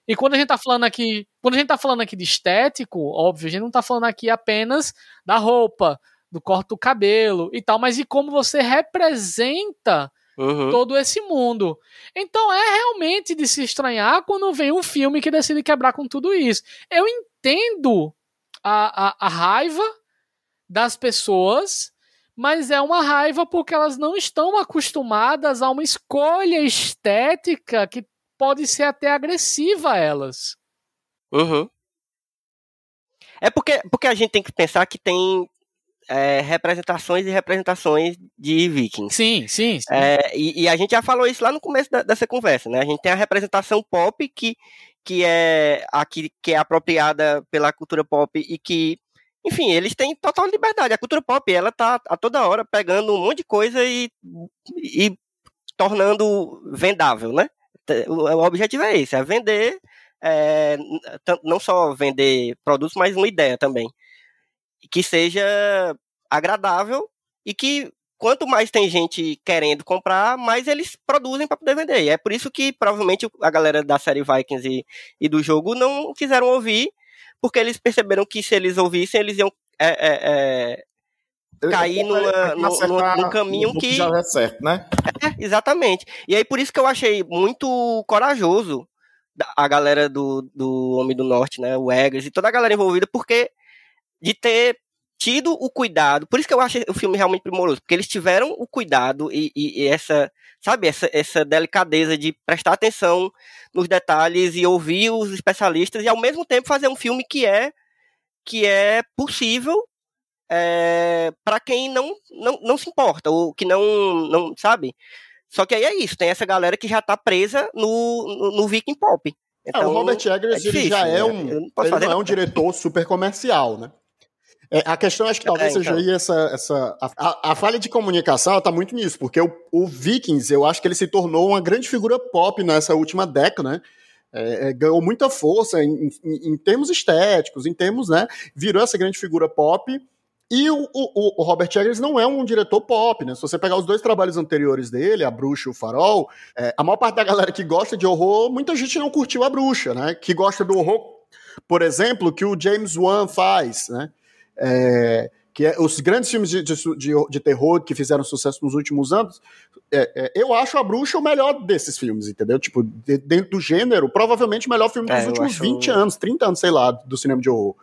E quando a gente tá falando aqui, quando a gente tá falando aqui de estético, óbvio, a gente não tá falando aqui apenas da roupa, do corte do cabelo e tal, mas de como você representa uhum. todo esse mundo. Então é realmente de se estranhar quando vem um filme que decide quebrar com tudo isso. Eu entendo a, a, a raiva das pessoas, mas é uma raiva porque elas não estão acostumadas a uma escolha estética que pode ser até agressiva a elas.
Uhum. É porque, porque a gente tem que pensar que tem é, representações e representações de vikings.
Sim, sim. sim.
É, e, e, a gente já falou isso lá no começo da, dessa conversa, né? A gente tem a representação pop que, que, é, a, que, que é apropriada pela cultura pop e que, enfim, eles têm total liberdade. A cultura pop, ela tá a toda hora pegando um monte de coisa e, e tornando vendável, né? o objetivo é esse, é vender, é, não só vender produtos, mas uma ideia também. Que seja agradável e que quanto mais tem gente querendo comprar, mais eles produzem para poder vender. E é por isso que provavelmente a galera da série Vikings e, e do jogo não quiseram ouvir, porque eles perceberam que se eles ouvissem, eles iam é, é, é cair numa, numa, num caminho que.
Já é certo, né?
É, exatamente. E aí por isso que eu achei muito corajoso a galera do, do Homem do Norte, né? O Eggers e toda a galera envolvida, porque de ter tido o cuidado, por isso que eu achei o filme realmente primoroso, porque eles tiveram o cuidado e, e, e, essa, sabe, essa, essa delicadeza de prestar atenção nos detalhes e ouvir os especialistas e ao mesmo tempo fazer um filme que é que é possível é, para quem não, não, não se importa, ou que não, não sabe. Só que aí é isso, tem essa galera que já tá presa no, no, no Viking Pop.
Então, é, o então, Robert Eggers, é difícil, ele já é né? um, ele não é um diretor super comercial, né? É, a questão acho que talvez é, então. seja aí essa, essa a, a, falha de comunicação está muito nisso, porque o, o, Vikings eu acho que ele se tornou uma grande figura pop nessa última década, né? É, é ganhou muita força em, em, em, termos estéticos, em termos, né? Virou essa grande figura pop e o, o, o, Robert Eggers não é um diretor pop, né? Se você pegar os dois trabalhos anteriores dele, A Bruxa e o Farol, é, a maior parte da galera que gosta de horror, muita gente não curtiu A Bruxa, né? Que gosta do horror, por exemplo, que o James Wan faz, né? É, que é, os grandes filmes de, de, de, de, terror que fizeram sucesso nos últimos anos, é, é, eu acho A Bruxa o melhor desses filmes, entendeu? Tipo, de, dentro do gênero, provavelmente o melhor filme dos é, últimos acho... 20 anos, 30 anos, sei lá, do cinema de horror.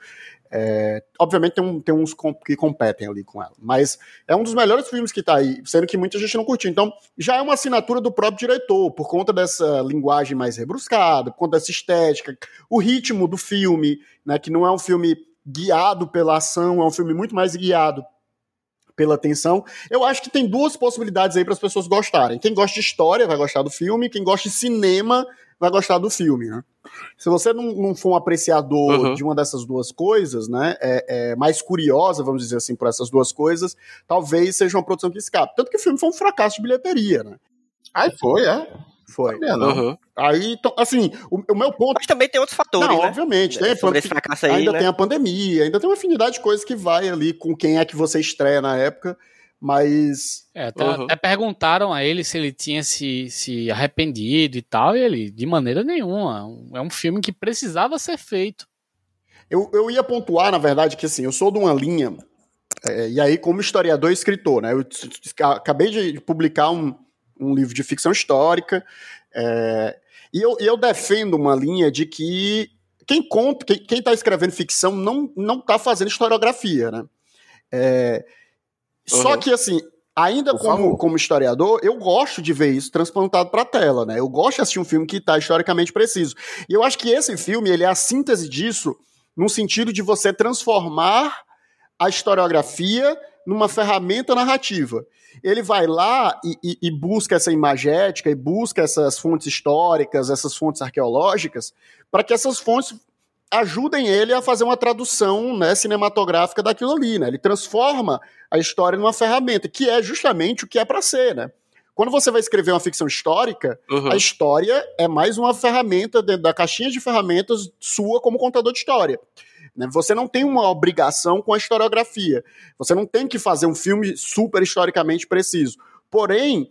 É, obviamente tem, um, tem uns que competem ali com ela, mas é um dos melhores filmes que tá aí, sendo que muita gente não curtiu. Então, já é uma assinatura do próprio diretor, por conta dessa linguagem mais rebruscada, por conta dessa estética, o ritmo do filme, né, que não é um filme guiado pela ação, é um filme muito mais guiado pela atenção. Eu acho que tem duas possibilidades aí para as pessoas gostarem. Quem gosta de história vai gostar do filme, quem gosta de cinema vai gostar do filme, né? Se você não, não for um apreciador uhum. de uma dessas duas coisas, né, é, é, mais curiosa, vamos dizer assim, por essas duas coisas, talvez seja uma produção que escape. Tanto que o filme foi um fracasso de bilheteria, né?
Aí foi, é?
Foi. Uhum. Aí, então, assim, o, o, meu ponto.
Mas também tem outros fatores. Não,
né? obviamente. Tem,
Sobre esse fracasso aí.
Ainda
né?
tem a pandemia, ainda tem uma afinidade de coisas que vai ali com quem é que você estreia na época. Mas.
É, até, uhum. até, perguntaram a ele se ele tinha se, se arrependido e tal, e ele, de maneira nenhuma. É um filme que precisava ser feito.
Eu, eu ia pontuar, na verdade, que assim, eu sou de uma linha. É, e aí, como historiador e escritor, né? Eu acabei de publicar um, um livro de ficção histórica. É, e, eu, e eu defendo uma linha de que quem conta, quem está escrevendo ficção não não está fazendo historiografia, né? É, uhum. Só que assim, ainda como, como historiador, eu gosto de ver isso transplantado para a tela, né? Eu gosto de assistir um filme que está historicamente preciso. E eu acho que esse filme ele é a síntese disso, no sentido de você transformar a historiografia numa ferramenta narrativa ele vai lá e, e, e, busca essa imagética e busca essas fontes históricas, essas fontes arqueológicas, para que essas fontes ajudem ele a fazer uma tradução né, cinematográfica daquilo ali. Né? Ele transforma a história numa ferramenta, que é justamente o que é para ser. Né? Quando você vai escrever uma ficção histórica, uhum. a história é mais uma ferramenta dentro da caixinha de ferramentas sua como contador de história. Né? Você não tem uma obrigação com a historiografia. Você não tem que fazer um filme super historicamente preciso. Porém,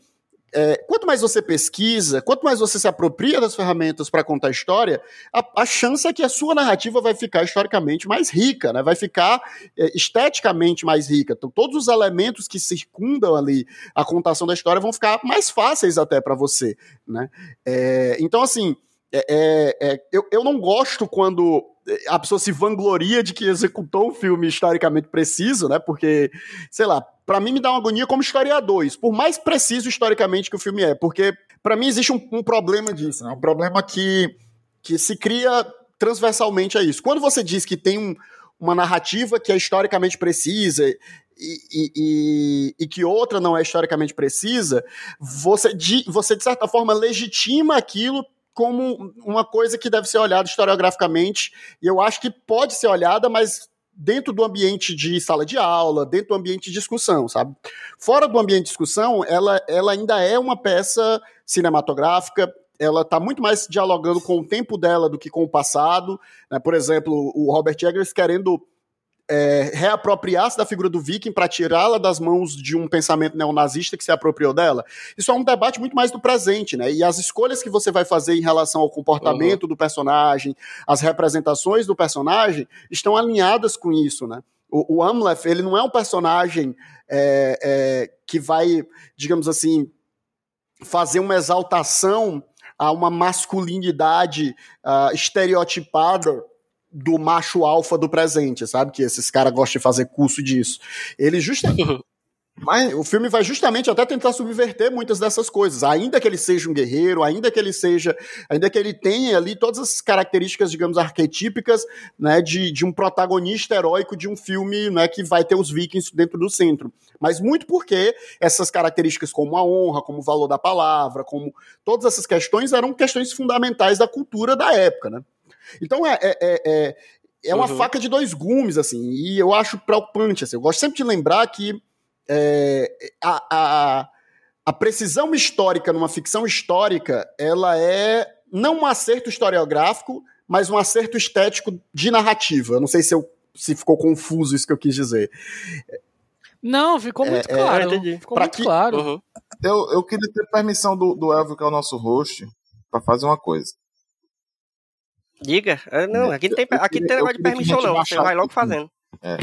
é, quanto mais você pesquisa, quanto mais você se apropria das ferramentas para contar história, a, a, chance é que a sua narrativa vai ficar historicamente mais rica, né? vai ficar é, esteticamente mais rica. Então, todos os elementos que circundam ali a contação da história vão ficar mais fáceis até para você. Né? É, então, assim, é, é, é, eu, eu não gosto quando a pessoa se vangloria de que executou um filme historicamente preciso, né? Porque, sei lá, para mim me dá uma agonia como historiador, isso, por mais preciso historicamente que o filme é, porque para mim existe um, um, problema disso, né? Um problema que, que se cria transversalmente a isso. Quando você diz que tem um, uma narrativa que é historicamente precisa e, e, e, e, que outra não é historicamente precisa, você de, você de certa forma legitima aquilo como uma coisa que deve ser olhada historiograficamente, e eu acho que pode ser olhada, mas dentro do ambiente de sala de aula, dentro do ambiente de discussão, sabe? Fora do ambiente de discussão, ela, ela ainda é uma peça cinematográfica, ela está muito mais dialogando com o tempo dela do que com o passado. Né? Por exemplo, o Robert Eggers querendo é, reapropriar-se da figura do viking para tirá-la das mãos de um pensamento neonazista que se apropriou dela. Isso é um debate muito mais do presente, né? E as escolhas que você vai fazer em relação ao comportamento uhum. do personagem, as representações do personagem, estão alinhadas com isso, né? O, o Amleth, ele não é um personagem é, é, que vai, digamos assim, fazer uma exaltação a uma masculinidade uh, estereotipada do macho alfa do presente, sabe? Que esses caras gostam de fazer curso disso. Ele justamente. Mas o filme vai justamente até tentar subverter muitas dessas coisas. Ainda que ele seja um guerreiro, ainda que ele seja. Ainda que ele tenha ali todas as características, digamos, arquetípicas, né, de, de um protagonista heróico de um filme né, que vai ter os vikings dentro do centro. Mas muito porque essas características, como a honra, como o valor da palavra, como todas essas questões, eram questões fundamentais da cultura da época, né? Então é, é, é, é, é uma uhum. faca de dois gumes, assim, e eu acho preocupante. Assim, eu gosto sempre de lembrar que é, a, a, a precisão histórica numa ficção histórica, ela é não um acerto historiográfico, mas um acerto estético de narrativa. Eu não sei se, eu, se ficou confuso isso que eu quis dizer.
Não, ficou é, muito é, claro. É, ficou muito que, claro. Uhum.
Eu, eu queria ter permissão do, do Elvio, que é o nosso host, para fazer uma coisa.
Diga. Ah, não, aqui não tem, aqui tem negócio de permissão, não. Você vai logo fazendo.
É.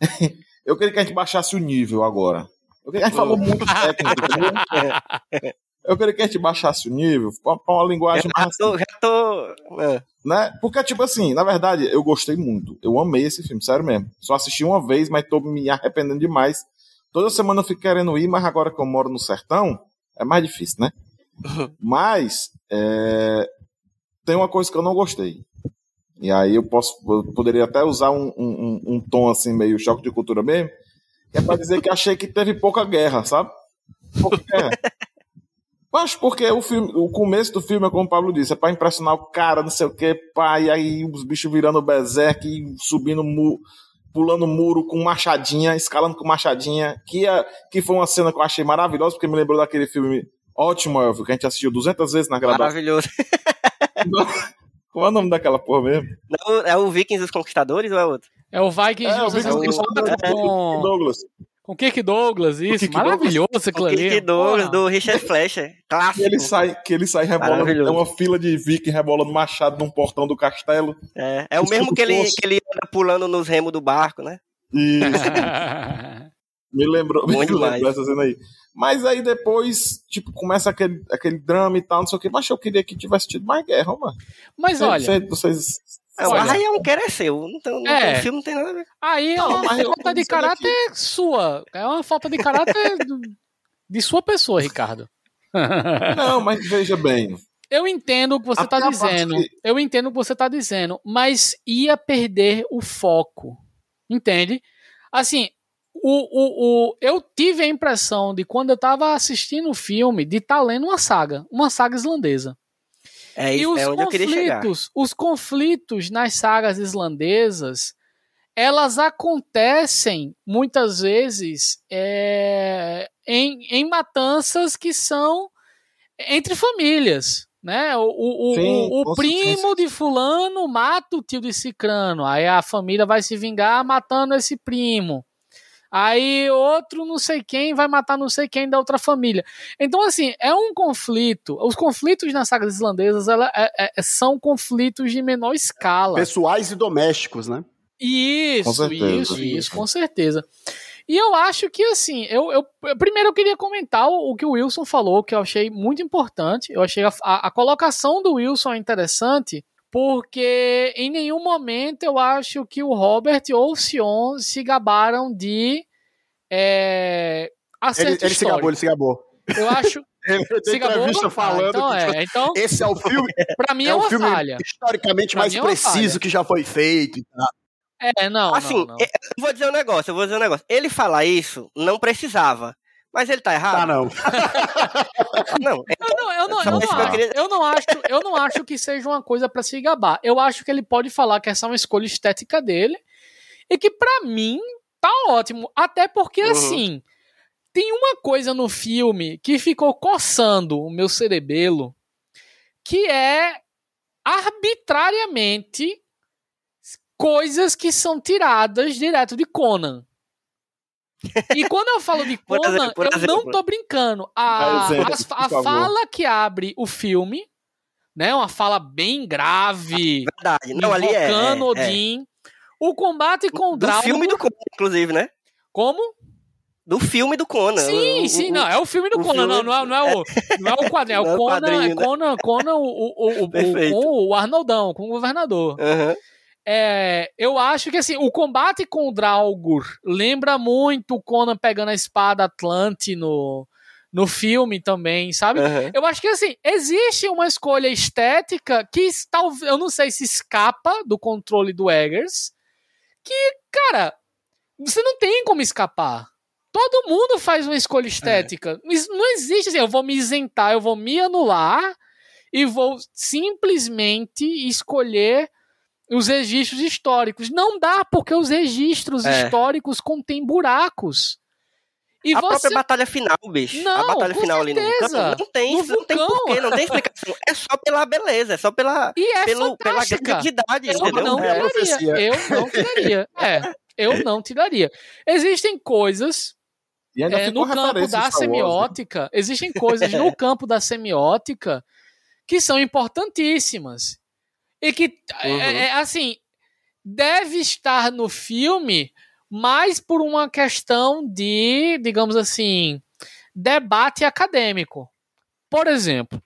Eu queria que a gente baixasse o nível agora. Eu queria que a gente falou muito técnico. viu? Eu queria que a gente baixasse o nível pra uma linguagem
Já
mais.
tô, já tô. é.
Né? Porque, tipo assim, na verdade, eu gostei muito. Eu amei esse filme, sério mesmo. Só assisti uma vez, mas tô me arrependendo demais. Toda semana eu fico querendo ir, mas agora que eu moro no sertão, é mais difícil, né? Mas é, tem uma coisa que eu não gostei. E aí eu posso, eu poderia até usar um, um, um- tom assim, meio choque de cultura mesmo, que é pra dizer que achei que teve pouca guerra, sabe? Pouca guerra. Mas porque o filme, o começo do filme é como o Pablo disse, é pra impressionar o cara, não sei o que, pá, e aí os bichos virando berserk, e subindo mu, pulando muro com machadinha, escalando com machadinha, que, é, que foi uma cena que eu achei maravilhosa, porque me lembrou daquele filme ótimo, que a gente assistiu 200 vezes naquela
Maravilhoso.
Como é o nome daquela porra mesmo?
Não, é o Vikings dos Conquistadores ou é outro?
É o Vikings
É, o
de
Vikings dos
64
Conquistadores,
com,
Douglas.
com Kirk Douglas, isso.
Kirk
Maravilhoso
O
ali.
Kirk Douglas,
porra.
do Richard Fleischer.
Que
Clássico.
ele sai, que ele sai rebolando, é uma fila de viking rebolando machado num portão do castelo.
É, é o
Isso
mesmo que ele, que ele anda pulando nos remos do barco, né?
E me lembrou, me
demais.
lembrou essa cena aí. Mas aí depois, tipo, começa aquele, aquele drama e tal, não sei o que. Mas eu queria que tivesse tido mais guerra, mano.
Mas olha,
Vocês, vocês
É, o
Olha.
Arraião quer é seu. Não tem, não
É.
tem- o filme não tem nada a ver.
aí é
Não,
uma falta de caráter sua. É uma falta de caráter de sua pessoa, Ricardo.
Não, mas veja bem.
Eu entendo o que você está dizendo.
que-
Eu entendo o que você está dizendo, mas ia perder o foco. Entende? Assim, o, o, o, eu tive a impressão de quando eu estava assistindo o filme de estar lendo uma saga, uma saga islandesa.
É,
E
isso,
os
é onde eu queria chegar.
conflitos, os conflitos nas sagas islandesas, elas acontecem muitas vezes é, em, em matanças que são entre famílias. Né? O, o,
Sim,
o, o primo de fulano mata o tio de cicrano. Aí a família vai se vingar matando esse primo. Aí outro não sei quem vai matar não sei quem da outra família. Então, assim, é um conflito. Os conflitos nas sagas islandesas ela, é- é- são conflitos de menor escala.
Pessoais e domésticos, né?
Com
Isso,
certeza.
isso, isso, com certeza. E eu acho que, assim, eu, eu primeiro eu queria comentar o, o que o Wilson falou, que eu achei muito importante. Eu achei a, a- a colocação do Wilson interessante, porque em nenhum momento eu acho que o Robert ou o Sion se gabaram de é, acerto
Ele, ele se gabou, ele se gabou.
Eu acho. Se gabou?
falando
então,
que tipo,
é, então,
esse é o filme,
pra mim é,
é filme
falha.
historicamente
Pra
mais
é
preciso
falha.
que já foi feito.
É, não,
assim,
não, não.
eu vou dizer um negócio, eu vou dizer um negócio. Ele falar isso não precisava. Mas ele tá
Tá,
errado?
não.
não. é-
Eu não, eu não, eu não,
eu
acho,
queria-
eu não acho, eu não acho que seja uma coisa pra se gabar. Eu acho que ele pode falar que essa é uma escolha estética dele e que pra mim tá ótimo, até porque
Uhum.
assim, tem uma coisa no filme que ficou coçando o meu cerebelo, que é arbitrariamente coisas que são tiradas direto de Conan. E quando eu falo de
Por
Conan,
exemplo, por
eu não tô brincando. A,
exemplo,
a
favor.
fala que abre o filme, né? Uma fala bem grave,
Verdade. Não, ali é. é, é.
Odin. O combate com o
Do
Drago.
filme do Conan, inclusive, né?
Como?
Do filme do Conan.
Sim,
O-
sim,
o-
não. É o filme do
o
Conan,
filme-
não, não, é, não, é o, não é o quadrinho, é
é
o
o
Conan, é
quadrinho, né?
Conan, Conan o, o, o, o, com o Arnoldão, com o governador.
Aham.
É, eu acho que assim, o combate com o Draugr lembra muito o Conan pegando a espada Atlante no, no filme também, sabe?
aham.
Eu acho que assim, existe uma escolha estética que talvez, eu não sei se escapa do controle do Eggers, que, cara, você não tem como escapar. Todo mundo faz uma escolha estética. Isso Não existe assim, eu vou me isentar, eu vou me anular e vou simplesmente escolher os registros históricos. Não dá, porque os registros
É.
históricos contêm buracos. E
a
você
própria batalha final, bicho.
Não,
a batalha
com
final ali no
certeza.
vulcão. Não tem,
No
não tem porquê, não tem explicação. É só pela beleza, é só pela,
E é
pelo, pela grandiosidade,
Eu
entendeu?
não
É.
tiraria.
profecia.
Eu não tiraria. É, eu não tiraria. Existem coisas
E ainda
é, no campo da
Wars, né?
semiótica. Existem coisas no campo da semiótica que são importantíssimas. E que,
Uhum.
é, é, assim, deve estar no filme mais por uma questão de, digamos assim, debate acadêmico. Por exemplo,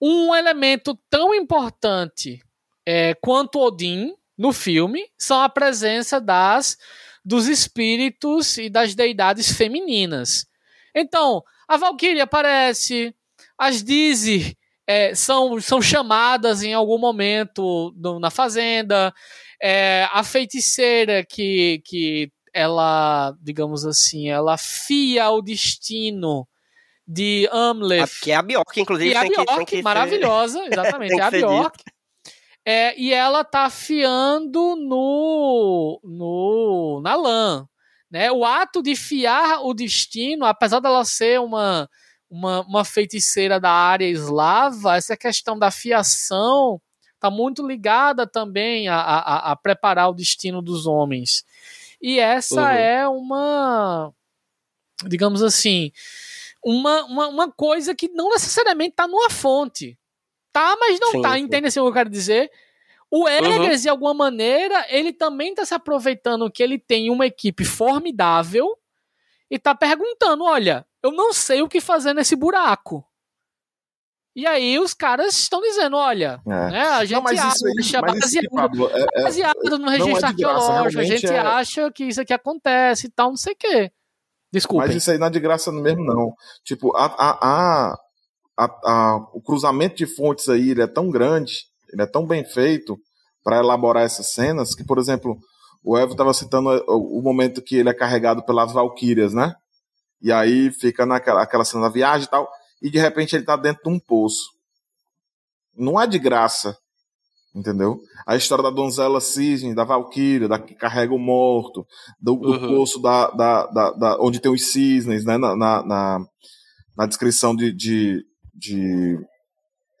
um elemento tão importante é, quanto Odin no filme são a presença das dos espíritos e das deidades femininas. Então, a Valkyrie aparece, as Dizzy é, são, são chamadas em algum momento no, na fazenda, é, a feiticeira que, que ela, digamos assim, ela fia o destino de Amleth.
Que é a Bjork, inclusive.
E a Bjork, maravilhosa, ser... exatamente, é a Bjork. É, e ela tá fiando no, no na lã. Né? O ato de fiar o destino, apesar dela ser uma, uma, uma feiticeira da área eslava, essa questão da fiação está muito ligada também a, a, a, preparar o destino dos homens. E essa uhum. é uma, digamos assim, uma, uma, uma coisa que não necessariamente está numa fonte. Tá, mas não sim, tá. Sim. Entende assim o que eu quero dizer? O Eggers, uhum. de alguma maneira, ele também está se aproveitando que ele tem uma equipe formidável e tá perguntando: olha, eu não sei o que fazer nesse buraco. E aí os caras estão dizendo, olha, é. né, a gente não, acha, aí, baseado, Pablo, é, é, baseado no registro é arqueológico, a gente é- acha que isso aqui acontece e tal, não sei o quê. Desculpa.
Mas isso aí não é de graça mesmo, não. Tipo, a, a, a, o cruzamento de fontes aí ele é tão grande, ele é tão bem feito para elaborar essas cenas que, por exemplo, o Evo estava citando o, o, momento que ele é carregado pelas Valquírias, né? E aí fica naquela aquela cena da viagem e tal, e de repente ele está dentro de um poço. Não é de graça, entendeu? A história da donzela cisne, da Valquíria, da que carrega o morto, do, do uhum. poço da, da, da, da, onde tem os cisnes, né? Na, na, na, na descrição de, de, de,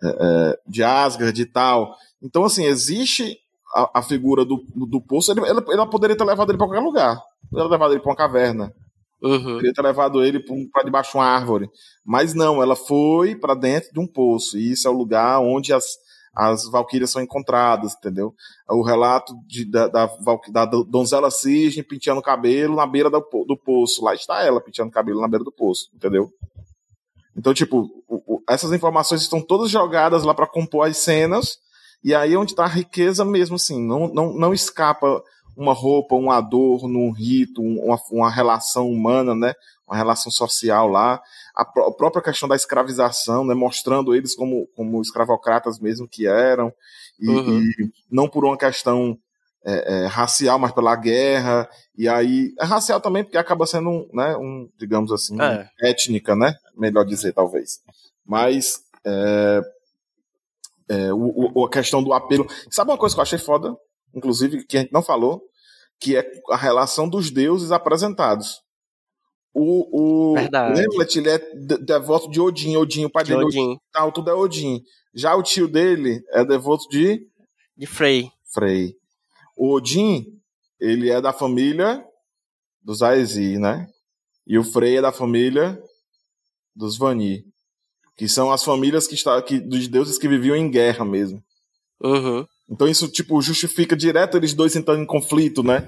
é, é de Asgard e tal. Então, assim, existe a, a figura do, do poço, ele, ela, ela poderia ter levado ele para qualquer lugar. Ela levado ele para uma caverna. Uhum. Poderia ter levado ele para debaixo de uma árvore. Mas não, ela foi para dentro de um poço. E isso é o lugar onde as, as valquírias são encontradas, entendeu? O relato de, da, da, da donzela cisne penteando cabelo na beira do, do poço. Lá está ela penteando cabelo na beira do poço, entendeu? Então, tipo, o, o, essas informações estão todas jogadas lá para compor as cenas e aí é onde está a riqueza mesmo, assim, não, não, não escapa uma roupa, um adorno, um rito, uma, uma relação humana, né? Uma relação social lá. A, a, própria questão da escravização, né? Mostrando eles como, como escravocratas mesmo que eram. E, uhum. e não por uma questão é, é, racial, mas pela guerra. E aí, é racial também porque acaba sendo, né? Um, digamos assim, é. étnica, né? Melhor dizer, talvez. Mas é, é, o, o, a questão do apelo. Sabe uma coisa que eu achei foda, inclusive, que a gente não falou? Que é a relação dos deuses apresentados. O, o Hamlet, ele é devoto de Odin, Odin, o pai de dele, Odin. Tal, tudo é Odin. Já o tio dele é devoto de...
De Frey.
Frey. O Odin, ele é da família dos Aesi, né? E o Frey é da família dos Vani que são as famílias que está, que, dos deuses que viviam em guerra mesmo.
Uhum.
Então isso tipo justifica direto eles dois entrando em conflito, né?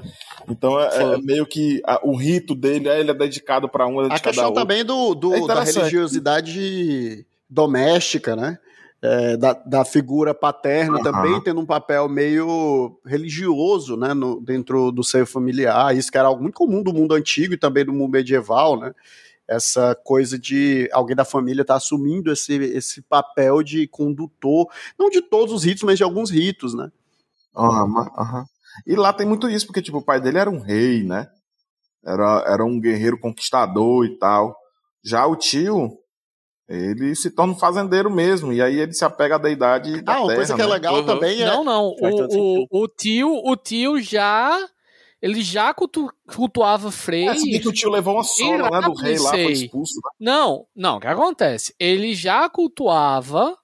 Então é, é meio que a, o rito dele é, ele é dedicado para um, é
a questão também do, do é da religiosidade doméstica, né? É, da, da, figura paterna uhum. também tendo um papel meio religioso, né, no, dentro do seio familiar. Isso que era algo muito comum do mundo antigo e também do mundo medieval, né? Essa coisa de alguém da família estar tá assumindo esse, esse papel de condutor, não de todos os ritos, mas de alguns ritos, né?
Uhum, uhum. E lá tem muito isso, porque tipo, o pai dele era um rei, né? Era, era um guerreiro conquistador e tal. Já o tio, ele se torna um fazendeiro mesmo, e aí ele se apega à deidade da ah, terra. Ah, uma
coisa que é
né?
legal uhum. também é...
Não, não, o, o, o, tio, o tio já ele já cultu cultuava Frey. É,
que o tio levou uma sola, né, do rei lá, foi expulso. Né?
Não, não, o que acontece? Ele já cultuava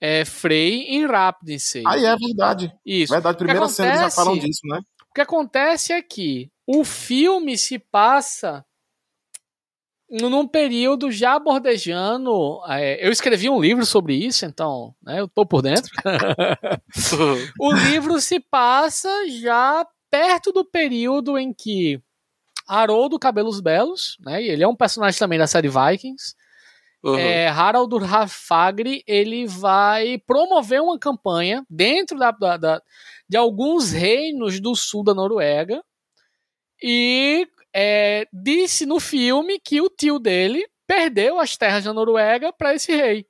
é, Frey em Rapnissei.
Ah, é verdade.
Isso.
Verdade, primeira acontece, cena eles já falam disso, né?
O que acontece é que o filme se passa num período já bordejando. É, eu escrevi um livro sobre isso, então né, eu tô por dentro. o livro se passa já perto do período em que Haroldo Cabelos Belos, né? Ele é um personagem também da série Vikings. Uhum. É, Harald Rafagri ele vai promover uma campanha dentro da, da, da, de alguns reinos do sul da Noruega e é, disse no filme que o tio dele perdeu as terras da Noruega para esse rei.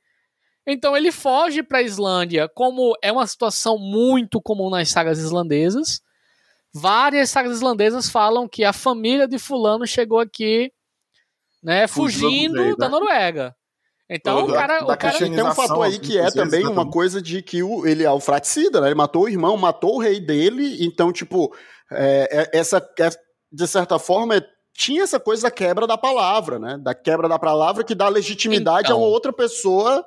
Então ele foge para a Islândia, como é uma situação muito comum nas sagas islandesas. Várias sagas islandesas falam que a família de fulano chegou aqui, né, fugindo da? Noruega. Então o cara, o cara
tem um fator aí que é também uma coisa de que o, ele é o fraticida, né? Ele matou o irmão, matou o rei dele, então tipo é, é, essa é, de certa forma tinha essa coisa da quebra da palavra, né? Da quebra da palavra que dá legitimidade então. a uma outra pessoa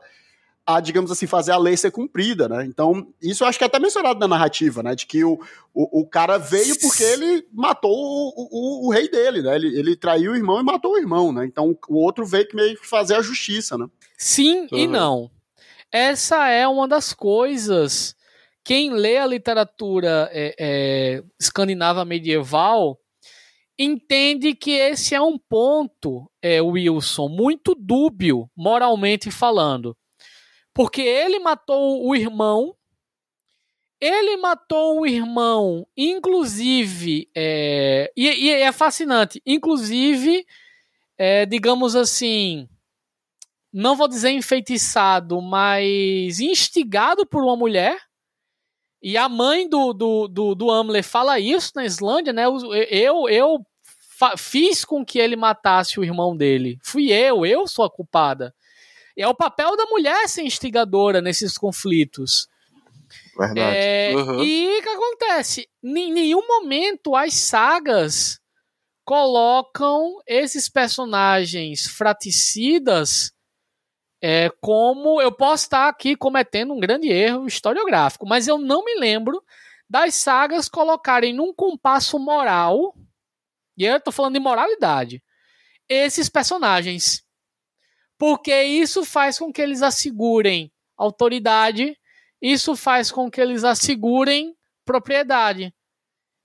a, digamos assim, fazer a lei ser cumprida, né? Então, isso eu acho que é até mencionado na narrativa, né? De que o, o, o cara veio porque ele matou o, o, o, rei dele, né? Ele, ele traiu o irmão e matou o irmão, né? Então, o outro veio que meio que fazer a justiça, né?
Sim uhum. e não. Essa é uma das coisas. Quem lê a literatura é, é, escandinava medieval entende que esse é um ponto, é, Wilson, muito dúbio, moralmente falando. Porque ele matou o irmão. Ele matou o irmão, inclusive. É, e, e, é fascinante. Inclusive, é, digamos assim. Não vou dizer enfeitiçado, mas instigado por uma mulher. E a mãe do, do, do, do Amler fala isso na Islândia, né? Eu, eu fiz com que ele matasse o irmão dele. Fui eu, eu sou a culpada. É o papel da mulher ser instigadora nesses conflitos.
Verdade.
É, uhum. E o que acontece? Em nenhum momento as sagas colocam esses personagens fraticidas é, como eu posso estar aqui cometendo um grande erro historiográfico, mas eu não me lembro das sagas colocarem num compasso moral, e eu estou falando de moralidade, esses personagens porque isso faz com que eles assegurem autoridade, isso faz com que eles assegurem propriedade.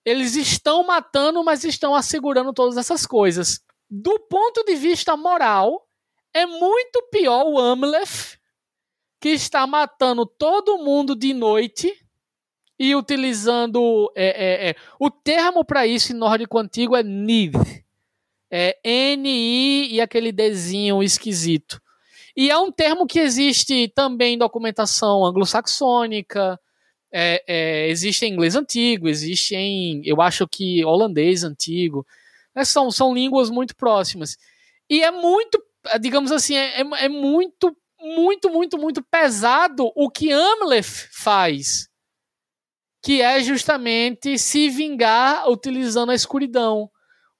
Eles estão matando, mas estão assegurando todas essas coisas. Do ponto de vista moral, é muito pior o Amleth, que está matando todo mundo de noite e utilizando. É, é, é, o termo para isso em nórdico antigo é Nid é NI e aquele Dzinho esquisito. E é um termo que existe também em documentação anglo-saxônica, é, é, existe em inglês antigo, existe em, eu acho que holandês antigo. É, são, são línguas muito próximas. E é muito, digamos assim, é, é, é muito, muito, muito, muito pesado o que Amleth faz. Que é justamente se vingar utilizando a escuridão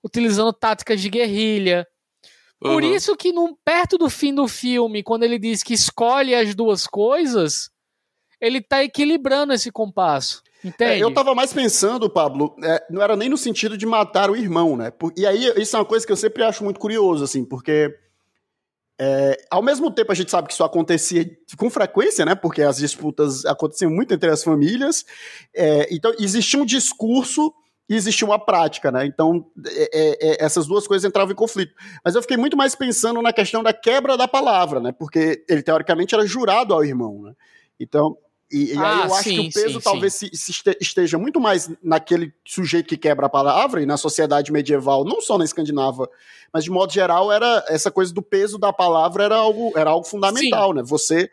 utilizando táticas de guerrilha. Uhum. Por isso que no, perto do fim do filme, quando ele diz que escolhe as duas coisas, ele tá equilibrando esse compasso. Entende?
É, eu tava mais pensando, Pablo, é, não era nem no sentido de matar o irmão, né? Por, e aí, isso é uma coisa que eu sempre acho muito curioso, assim, porque é, ao mesmo tempo a gente sabe que isso acontecia com frequência, né? Porque as disputas aconteciam muito entre as famílias. É, então, existia um discurso e existia uma prática, né? Então, é, é, é, essas duas coisas entravam em conflito. Mas eu fiquei muito mais pensando na questão da quebra da palavra, né? Porque ele, teoricamente, era jurado ao irmão, né? Então, e, e ah, aí eu acho sim, que o peso sim, talvez sim. Se, se esteja muito mais naquele sujeito que quebra a palavra, e na sociedade medieval, não só na Escandinava, mas de modo geral, era essa coisa do peso da palavra era algo, era algo fundamental, né? Você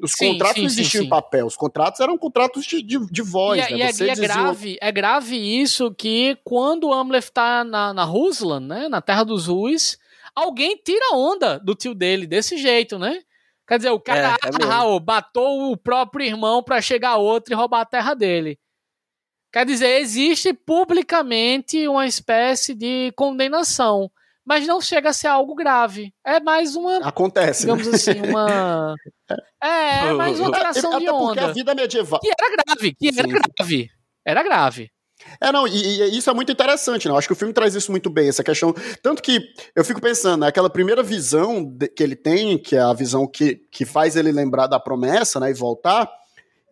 os sim, contratos sim, existiam sim, em papel, os contratos eram contratos de, de, de voz.
E,
né?
e, é, e é, grave, é grave isso que quando o Amleth tá na, na Ruslan, né, na Terra dos Ruis, alguém tira onda do tio dele desse jeito, né? Quer dizer, o cara é, é ah, batou o próprio irmão para chegar outro e roubar a terra dele. Quer dizer, existe publicamente uma espécie de condenação mas não chega a ser algo grave. É mais uma.
Acontece.
Digamos né? assim, uma. É, é mais uma alteração de onda. Porque
a vida medieval.
Que era grave, que era Sim. grave. Era grave.
É, não, e, e, isso é muito interessante, né? Eu acho que o filme traz isso muito bem, essa questão. Tanto que eu fico pensando, né, aquela primeira visão que ele tem, que é a visão que, que faz ele lembrar da promessa, né, e voltar.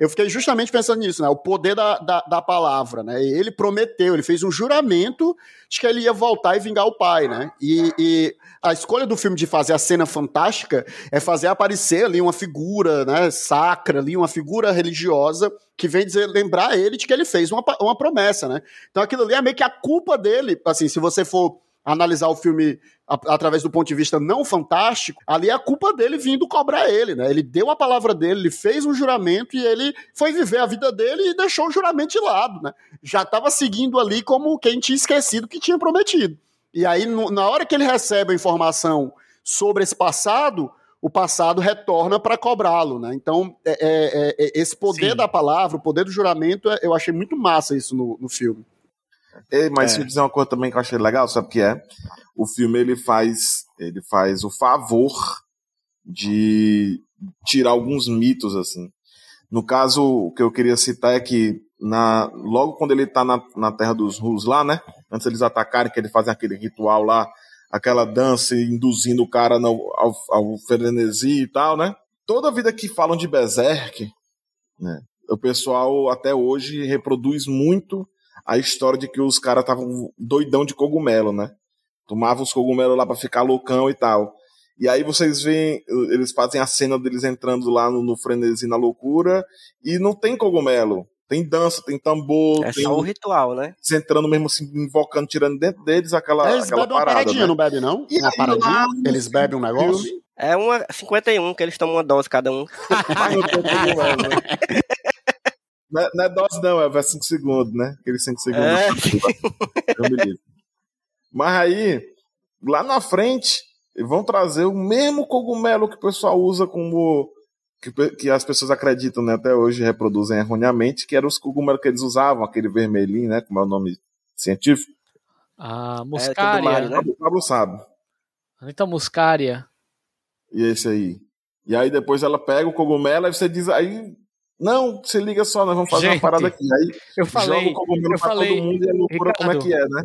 Eu fiquei justamente pensando nisso, né? O poder da, da, da, palavra, né? Ele prometeu, ele fez um juramento de que ele ia voltar e vingar o pai, né? E, e, a escolha do filme de fazer a cena fantástica é fazer aparecer ali uma figura, né? Sacra ali, uma figura religiosa que vem dizer, lembrar ele de que ele fez uma, uma promessa, né? Então aquilo ali é meio que a culpa dele, assim, se você for analisar o filme através do ponto de vista não fantástico, ali é a culpa dele vindo cobrar ele, né? Ele deu a palavra dele, ele fez um juramento e ele foi viver a vida dele e deixou o juramento de lado, né? Já estava seguindo ali como quem tinha esquecido que tinha prometido. E aí, no, na hora que ele recebe a informação sobre esse passado, o passado retorna para cobrá-lo, né? Então, é, é, é, esse poder Sim. da palavra, o poder do juramento, é, eu achei muito massa isso no, no filme.
Mas é. dizer uma coisa também que eu achei legal, sabe o que é? o filme ele faz, ele faz o favor de tirar alguns mitos assim. No caso, o que eu queria citar é que na, logo quando ele está na, na terra dos Rus lá, né? Antes eles atacarem, que ele fazem aquele ritual lá, aquela dança induzindo o cara no, ao, ao frenesi e tal, né? Toda vida que falam de Berserk, né? O pessoal até hoje reproduz muito a história de que os caras estavam doidão de cogumelo, né? Tomava os cogumelos lá para ficar loucão e tal. E aí vocês veem, eles fazem a cena deles entrando lá no, no frenesi na loucura e não tem cogumelo. Tem dança, tem tambor.
É
tem
só o ritual, né?
Eles entrando mesmo assim, invocando, tirando dentro deles aquela,
eles
aquela
bebem
parada.
Uma paradinha,
né?
não bebe, não?
E
uma
aí,
paradinha?
lá,
Eles bebem um negócio?
É uma 51 que eles tomam uma dose cada um.
não é, não é dose, não, é 5 segundos, né? Aqueles 5 segundos.
É.
Mas aí, lá na frente, vão trazer o mesmo cogumelo que o pessoal usa como. Que, que as pessoas acreditam, né? Até hoje reproduzem erroneamente, que eram os cogumelos que eles usavam, aquele vermelhinho, né? Como é o nome científico.
A
É,
muscária.
tudo Mário, né?
O Pablo sabe.
Anitta muscária.
E esse aí. E aí depois ela pega o cogumelo, aí você diz, aí. Não, se liga só, nós vamos fazer
Gente,
uma parada aqui. Aí
Eu
joga
falei,
o cogumelo
eu
pra
falei,
todo mundo e a loucura como é
Ricardo,
que é, né?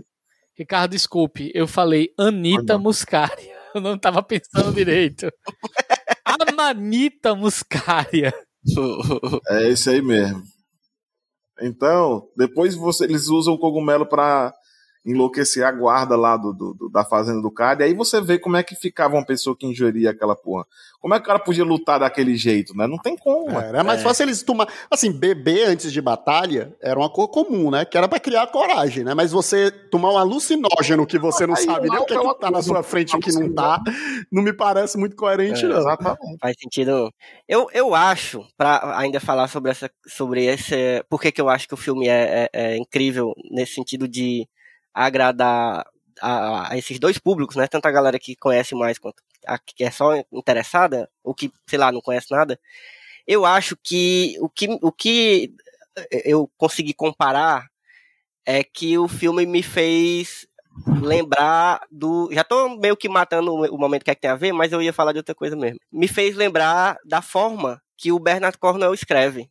Ricardo, desculpe, eu falei Anitta. Muscária. Eu não tava pensando direito. Amanita Muscária.
É esse aí mesmo. Então, depois você, eles usam o cogumelo pra enlouquecer a guarda lá do, do- do- da fazenda do cara. E aí você vê como é que ficava uma pessoa que ingeria aquela porra. Como é que o cara podia lutar daquele jeito, né? Não tem como.
É, Era mais fácil eles tomar. Assim, beber antes de batalha era uma cor comum, né? Que era pra criar coragem, né? Mas você tomar um alucinógeno que você não
Aí
sabe nem o que, é
é
que tá na sua frente e o que não tá, não me parece muito coerente,
É,
não.
Exatamente.
Faz sentido. Eu, eu acho, pra ainda falar sobre essa. sobre esse. Por que, que eu acho que o filme é, é- é incrível nesse sentido de agradar a, a esses dois públicos, né? Tanto a galera que conhece mais quanto a que é só interessada, ou que, sei lá, não conhece nada. Eu acho que o que, o que eu consegui comparar é que o filme me fez lembrar do. Já tô meio que matando o momento que é que tem a ver, mas eu ia falar de outra coisa mesmo. Me fez lembrar da forma que o Bernard Cornwell escreve.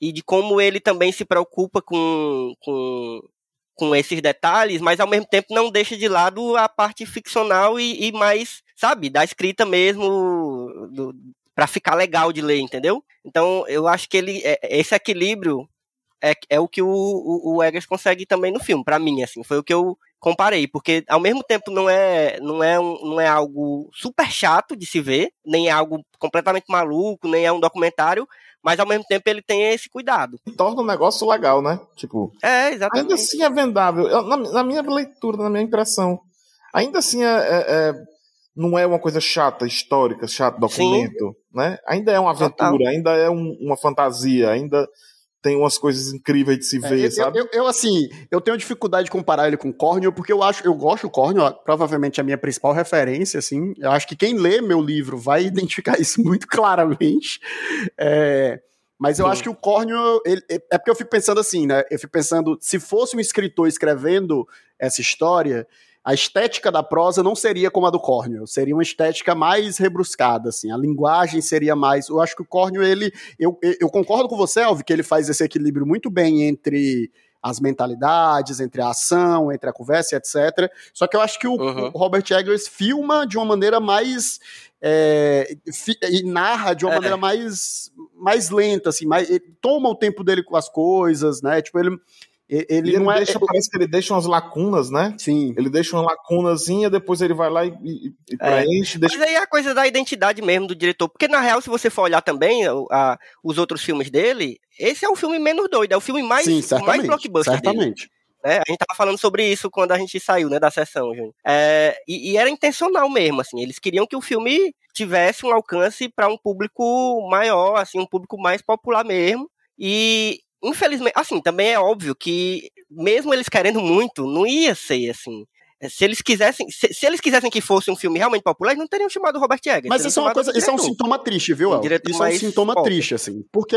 E de como ele também se preocupa com, com, com esses detalhes, mas ao mesmo tempo não deixa de lado a parte ficcional e, e mais, sabe, da escrita mesmo, do, para ficar legal de ler, entendeu? Então eu acho que ele é- esse equilíbrio é, é o que o, o, o Eggers consegue também no filme, pra mim, assim, foi o que eu comparei, porque ao mesmo tempo não é, não é, um, não é algo super chato de se ver, nem é algo completamente maluco, nem é um documentário, mas ao mesmo tempo ele tem esse cuidado.
Torna o negócio legal, né? Tipo,
É,
ainda
exatamente.
assim é vendável. Eu- na, na minha leitura, na minha impressão, ainda assim é, é- é- não é uma coisa chata, histórica, chato documento, né? Ainda é uma
Total.
aventura, ainda é um- uma fantasia, ainda tem umas coisas incríveis de se
É,
ver,
eu,
sabe?
eu- eu, assim, eu tenho dificuldade de comparar ele com o Cornel, porque eu acho, eu gosto do Cornel, ó, provavelmente a minha principal referência, assim. Eu acho que quem lê meu livro vai identificar isso muito claramente. É, mas eu
Sim.
acho que o Cornel, ele- é é porque eu fico pensando assim, né? Eu fico pensando, se fosse um escritor escrevendo essa história, a estética da prosa não seria como a do Cornel, seria uma estética mais rebruscada, assim, a linguagem seria mais. Eu acho que o Cornel, ele. Eu, eu concordo com você, Elvio, que ele faz esse equilíbrio muito bem entre as mentalidades, entre a ação, entre a conversa, etc. Só que eu acho que o,
Uhum.
o Robert Eggers filma de uma maneira mais é, e narra de uma é. maneira mais, mais lenta, assim, mais, toma o tempo dele com as coisas, né? Tipo, ele, ele,
ele não é. Deixa, parece que ele deixa umas lacunas, né?
Sim.
Ele deixa uma lacunazinha, depois ele vai lá e, e, e é. preenche. Deixa...
Mas aí é a coisa da identidade mesmo do diretor. Porque, na real, se você for olhar também a, a, os outros filmes dele, esse é o filme menos doido, é o filme mais, Sim, mais blockbuster.
Certamente.
Dele. Né? A gente tava falando sobre isso quando a gente saiu, né, da sessão, Júnior. É, e, e, era intencional mesmo, assim. Eles queriam que o filme tivesse um alcance para um público maior, assim, um público mais popular mesmo. E infelizmente, assim, também é óbvio que mesmo eles querendo muito, não ia ser assim. Se eles quisessem, se, se eles quisessem que fosse um filme realmente popular, eles não teriam chamado Robert Eggers.
Mas isso é uma coisa, isso é um sintoma triste, viu? Um isso é um sintoma pop. triste, assim, porque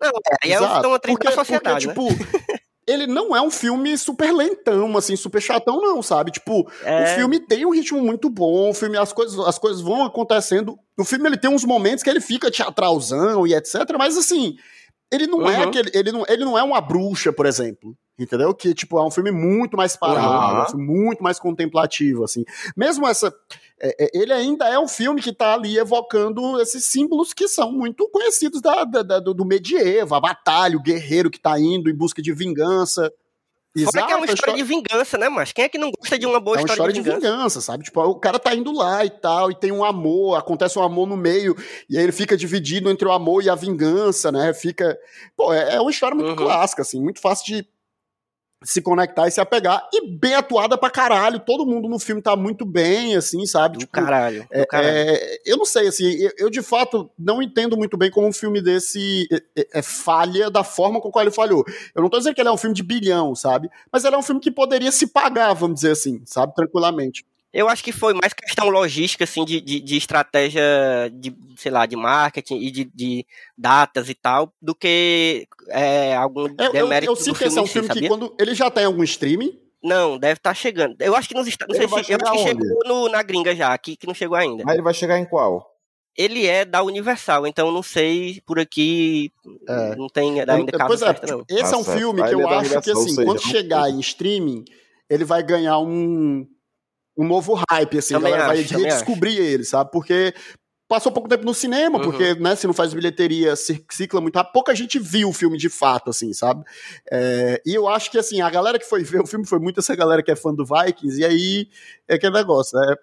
não, é, é um sintoma triste porque, pra sociedade, porque,
né? tipo, ele não é um filme super lentão, assim, super chatão, não, sabe? Tipo, é... o filme tem um ritmo muito bom, o filme, as coisas, as coisas vão acontecendo. O filme ele tem uns momentos que ele fica teatralzão e etc, mas assim, ele não é uhum. é aquele. Ele não, ele não é uma bruxa, por exemplo. Entendeu? Que, tipo, é um filme muito mais parado, uhum. um muito mais contemplativo, assim. Mesmo essa. É, é, ele ainda é um filme que tá ali evocando esses símbolos que são muito conhecidos da, da, da do medievo, a batalha, o guerreiro que tá indo em busca de vingança.
Exato, Fora que é uma história, de vingança, né, mas quem é que não gosta de uma boa
é uma
história,
história de, vingança? de vingança? sabe? Tipo, o cara tá indo lá e tal, e tem um amor, acontece um amor no meio, e aí ele fica dividido entre o amor e a vingança, né? Fica. Pô, é, é uma história muito uhum. clássica, assim, muito fácil de se conectar e se apegar. E bem atuada pra caralho. Todo mundo no filme tá muito bem, assim, sabe?
Do tipo, caralho. É, caralho.
É, eu não sei, assim, eu, eu, de fato não entendo muito bem como um filme desse é, é, é, falha da forma com qual ele falhou. Eu não tô dizendo que ele é um filme de bilhão, sabe? Mas ele é um filme que poderia se pagar, vamos dizer assim, sabe? Tranquilamente.
Eu acho que foi mais questão logística, assim, de, de, de estratégia de, sei lá, de marketing e de, de datas e tal, do que é, algum
eu, demérito eu, eu, eu que esse é um filme que quando ele já tem algum streaming,
não, deve estar tá chegando. Eu acho que nos Estados Unidos. Eu acho que chegou no, na gringa já, aqui que não chegou ainda.
Mas ele vai chegar em qual?
Ele é da Universal, então não sei por aqui. É. Não tem ainda casa
pois é, certa, não. Esse é um filme que eu é acho que, assim, quando chegar em streaming, ele vai ganhar um um novo hype, assim, também a galera acho, vai redescobrir ele, sabe? Porque passou pouco tempo no cinema, uhum. porque, né, se não faz bilheteria, cicla muito rápido, pouca gente viu o filme de fato, assim, sabe? É, e eu acho que, assim, a galera que foi ver o filme foi muito essa galera que é fã do Vikings, e aí é aquele negócio, né?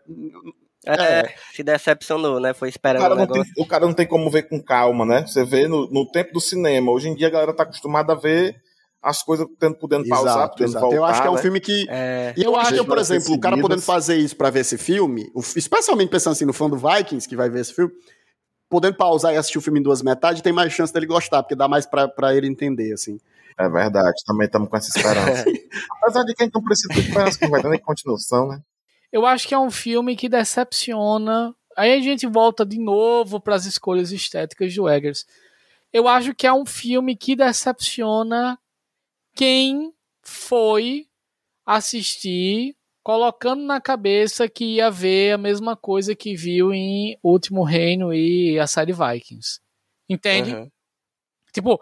É, é, se decepcionou, né? Foi esperando
o cara, tem, o cara não tem como ver com calma, né? Você vê no, no tempo do cinema. Hoje em dia a galera tá acostumada a ver as coisas tendo, podendo exato, pausar, podendo exato. voltar.
Eu acho que é um
né?
filme que. É... E eu acho que, por exemplo, o cara podendo fazer isso para ver esse filme, especialmente pensando assim no fã do Vikings que vai ver esse filme, podendo pausar e assistir o filme em duas metades, tem mais chance dele gostar, porque dá mais para ele entender, assim.
É verdade, também estamos com essa esperança. Apesar de quem não precisa de esperança, que vai nem continuação, né?
Eu acho que é um filme que decepciona. Aí a gente volta de novo para as escolhas estéticas do Eggers. Eu acho que é um filme que decepciona quem foi assistir colocando na cabeça que ia ver a mesma coisa que viu em Último Reino e a série Vikings. Entende? Uhum. Tipo,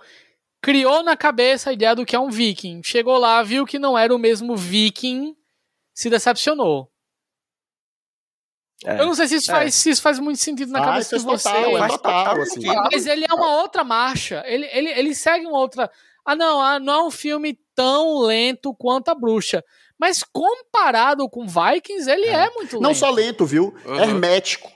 criou na cabeça a ideia do que é um viking. Chegou lá, viu que não era o mesmo viking, se decepcionou. É. Eu não sei se isso, faz, é. se isso faz muito sentido na
faz,
cabeça de você.
Total, é total, assim.
Mas ele é uma outra marcha. Ele, ele, ele segue uma outra. Ah, não, ah, não é um filme tão lento quanto a bruxa. Mas comparado com Vikings, ele é, é muito lento.
Não só lento, viu? Uhum. Hermético.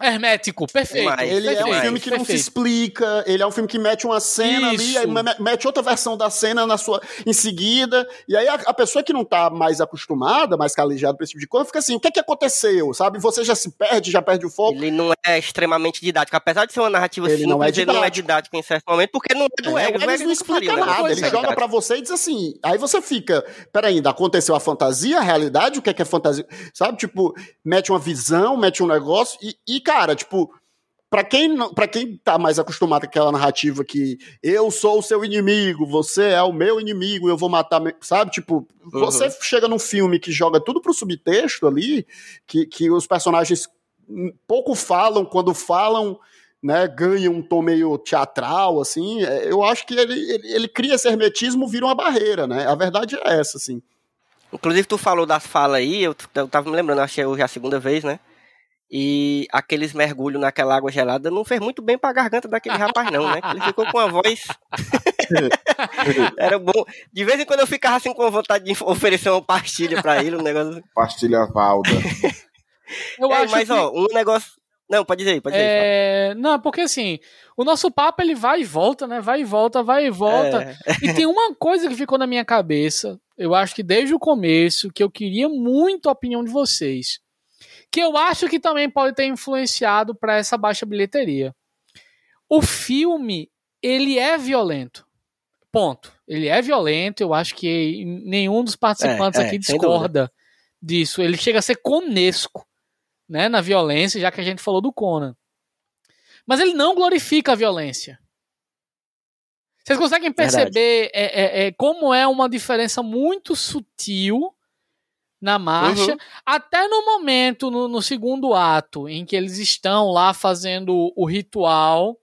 Hermético, perfeito.
Mas, ele
perfeito,
é um filme que perfeito. não se explica, ele é um filme que mete uma cena Isso. ali, mete outra versão da cena na sua em seguida, e aí a, a, pessoa que não tá mais acostumada, mais calejada pra esse tipo de coisa, fica assim, o que é que aconteceu, sabe? Você já se perde, já perde o foco.
Ele não é extremamente didático, apesar de ser uma narrativa ele simples, não é didático. ele não é didático em certo momento, porque não é do é, ego.
Ele não explica faria, nada, ele joga para você e diz assim, aí você fica, peraí, ainda aconteceu a fantasia, a realidade, o que é que é fantasia, sabe? Tipo, mete uma visão, mete um negócio, e, e cara, tipo para quem para quem tá mais acostumado com aquela narrativa que eu sou o seu inimigo, você é o meu inimigo, eu vou matar, sabe? Tipo, uhum. você chega num filme que joga tudo pro subtexto ali, que, que os personagens pouco falam, quando falam, né, ganham um tom meio teatral, assim, é, eu acho que ele, ele, ele cria esse hermetismo, vira uma barreira, né? A verdade é essa, assim.
Inclusive, tu falou das falas aí, eu, eu tava me lembrando, achei hoje a segunda vez, né? E aqueles mergulhos naquela água gelada não fez muito bem pra garganta daquele rapaz, não, né? Ele ficou com a voz. Era bom. De vez em quando eu ficava assim com vontade de oferecer uma pastilha pra ele, um negócio.
Pastilha Valda.
Eu é, acho mas, que... ó, um negócio. Não, pode dizer, pode dizer.
É... Não, porque assim, o nosso papo ele vai e volta, né? Vai e volta, vai e volta. É... E tem uma coisa que ficou na minha cabeça, eu acho que desde o começo, que eu queria muito a opinião de vocês que eu acho que também pode ter influenciado para essa baixa bilheteria. O filme, ele é violento. Ponto. Ele é violento, eu acho que nenhum dos participantes é, aqui é, discorda disso. Ele chega a ser conesco, né, na violência, já que a gente falou do Conan. Mas ele não glorifica a violência. Vocês conseguem perceber é, é, é, como é uma diferença muito sutil na marcha, uhum. até no momento, no, no, segundo ato, em que eles estão lá fazendo o ritual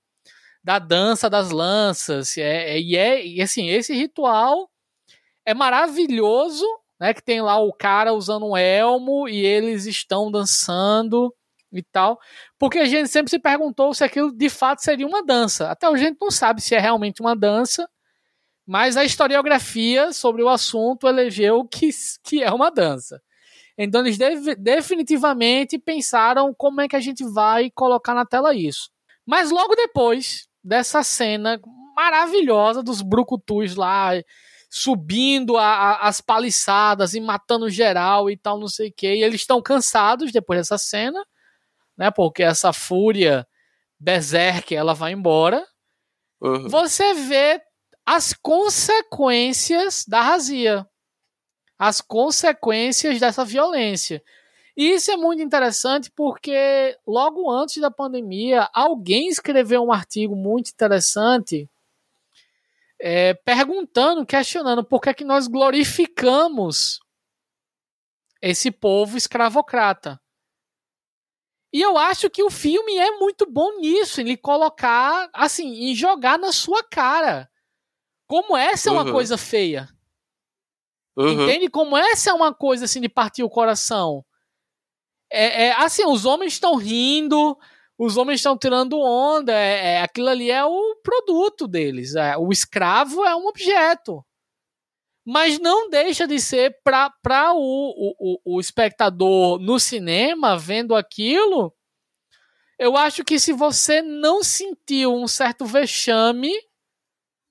da dança das lanças. É, é, e, é, e assim, esse ritual é maravilhoso, né? Que tem lá o cara usando um elmo e eles estão dançando e tal. Porque a gente sempre se perguntou se aquilo de fato seria uma dança. Até hoje a gente não sabe se é realmente uma dança mas a historiografia sobre o assunto elegeu que, que é uma dança. Então eles definitivamente pensaram como é que a gente vai colocar na tela isso. Mas logo depois dessa cena maravilhosa dos brucutus lá subindo a, a, as paliçadas e matando geral e tal, não sei o que, e eles estão cansados depois dessa cena, né? Porque essa fúria berserk ela vai embora. Uhum. Você vê as consequências da razia, as consequências dessa violência. E isso é muito interessante porque logo antes da pandemia, alguém escreveu um artigo muito interessante é, perguntando, questionando por que, é que nós glorificamos esse povo escravocrata. E eu acho que o filme é muito bom nisso, em colocar, assim, em jogar na sua cara como essa é uma uhum. coisa feia. Uhum. Entende? Como essa é uma coisa assim de partir o coração. É, é assim, os homens estão rindo, os homens estão tirando onda, é, é, aquilo ali é o produto deles. É, o escravo é um objeto. Mas não deixa de ser para o, o, o espectador no cinema vendo aquilo. Eu acho que se você não sentiu um certo vexame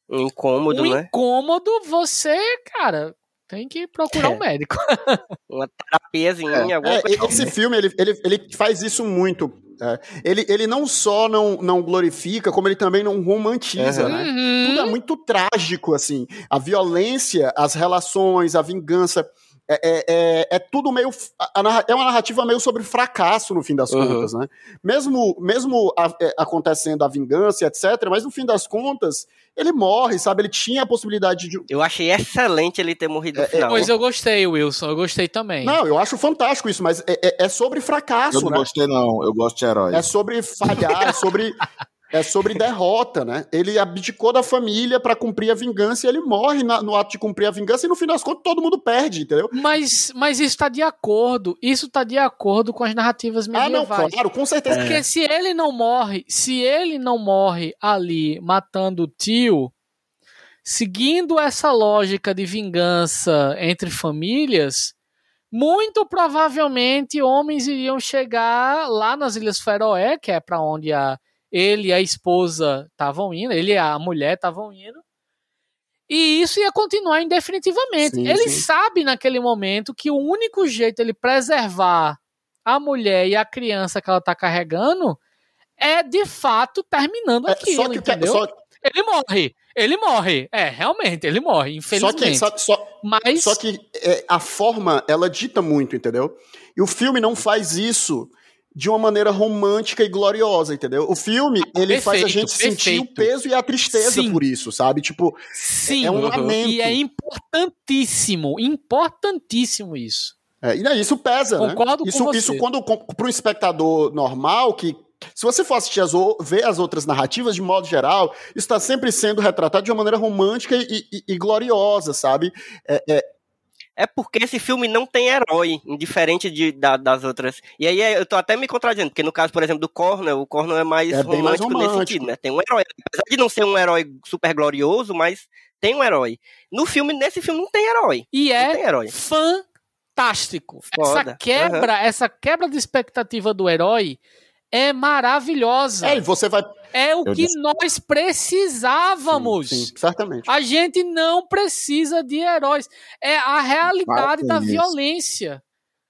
um incômodo, um
né? incômodo, você, cara, tem que procurar é. um médico.
Uma terapiazinha,
é, é, Esse filme, ele, ele, ele faz isso muito. É. Ele, ele não só não, não glorifica, como ele também não romantiza, uhum. né? Uhum. Tudo é muito trágico, assim. A violência, as relações, a vingança. É, é, é, é, tudo meio. A, é uma narrativa meio sobre fracasso, no fim das uhum. contas, né? Mesmo, mesmo a, é, acontecendo a vingança, etc., mas no fim das contas, ele morre, sabe? Ele tinha a possibilidade de.
Eu achei excelente ele ter morrido no é, final.
Pois eu gostei, Wilson, eu gostei também.
Não, eu acho fantástico isso, mas é, sobre fracasso,
eu não
né?
gostei, não. Eu gosto de heróis.
É sobre falhar, é sobre é sobre derrota, né? Ele abdicou da família para cumprir a vingança e ele morre na, no ato de cumprir a vingança e no fim das contas todo mundo perde, entendeu?
Mas, mas isso tá de acordo, isso tá de acordo com as narrativas medievais. Ah, não,
claro, com certeza.
Porque é. se ele não morre, se ele não morre ali matando o tio, seguindo essa lógica de vingança entre famílias, muito provavelmente homens iriam chegar lá nas Ilhas Feroé, que é para onde a ele e a esposa estavam indo, ele e a mulher estavam indo. E isso ia continuar indefinitivamente. Sim, ele sim. sabe naquele momento que o único jeito ele preservar a mulher e a criança que ela está carregando é de fato terminando é, aquilo, que, entendeu? Só... Ele morre, ele morre, é, realmente, ele morre, infelizmente.
Só que, só, só, Mas... só que é, a forma, ela dita muito, entendeu? E o filme não faz isso de uma maneira romântica e gloriosa, entendeu? O filme, ele perfeito, faz a gente perfeito. sentir o peso e a tristeza Sim. por isso, sabe? Tipo,
Sim, é um lamento. E é importantíssimo, importantíssimo isso.
É, e isso pesa,
né? Concordo
né?
Isso, com
isso quando para um espectador normal que se você for assistir as, ver as outras narrativas, de modo geral, está sempre sendo retratado de uma maneira romântica e, e, e gloriosa, sabe? É, é,
é porque esse filme não tem herói, diferente de, da, das outras. E aí eu tô até me contradizendo, porque no caso, por exemplo, do Cornell, o Cornell é mais,
É bem mais
romântico, nesse
romântico.
sentido, né? Tem um herói. Apesar de não ser um herói super glorioso, mas tem um herói. No filme, nesse filme não tem herói.
E
Não
é
tem herói.
fantástico.
Foda.
Essa quebra, essa quebra de expectativa do herói é maravilhosa.
É, e você vai.
É o
Eu
que
disse-
nós precisávamos.
Sim, sim, certamente.
A gente não precisa de heróis. É a realidade da
isso.
violência.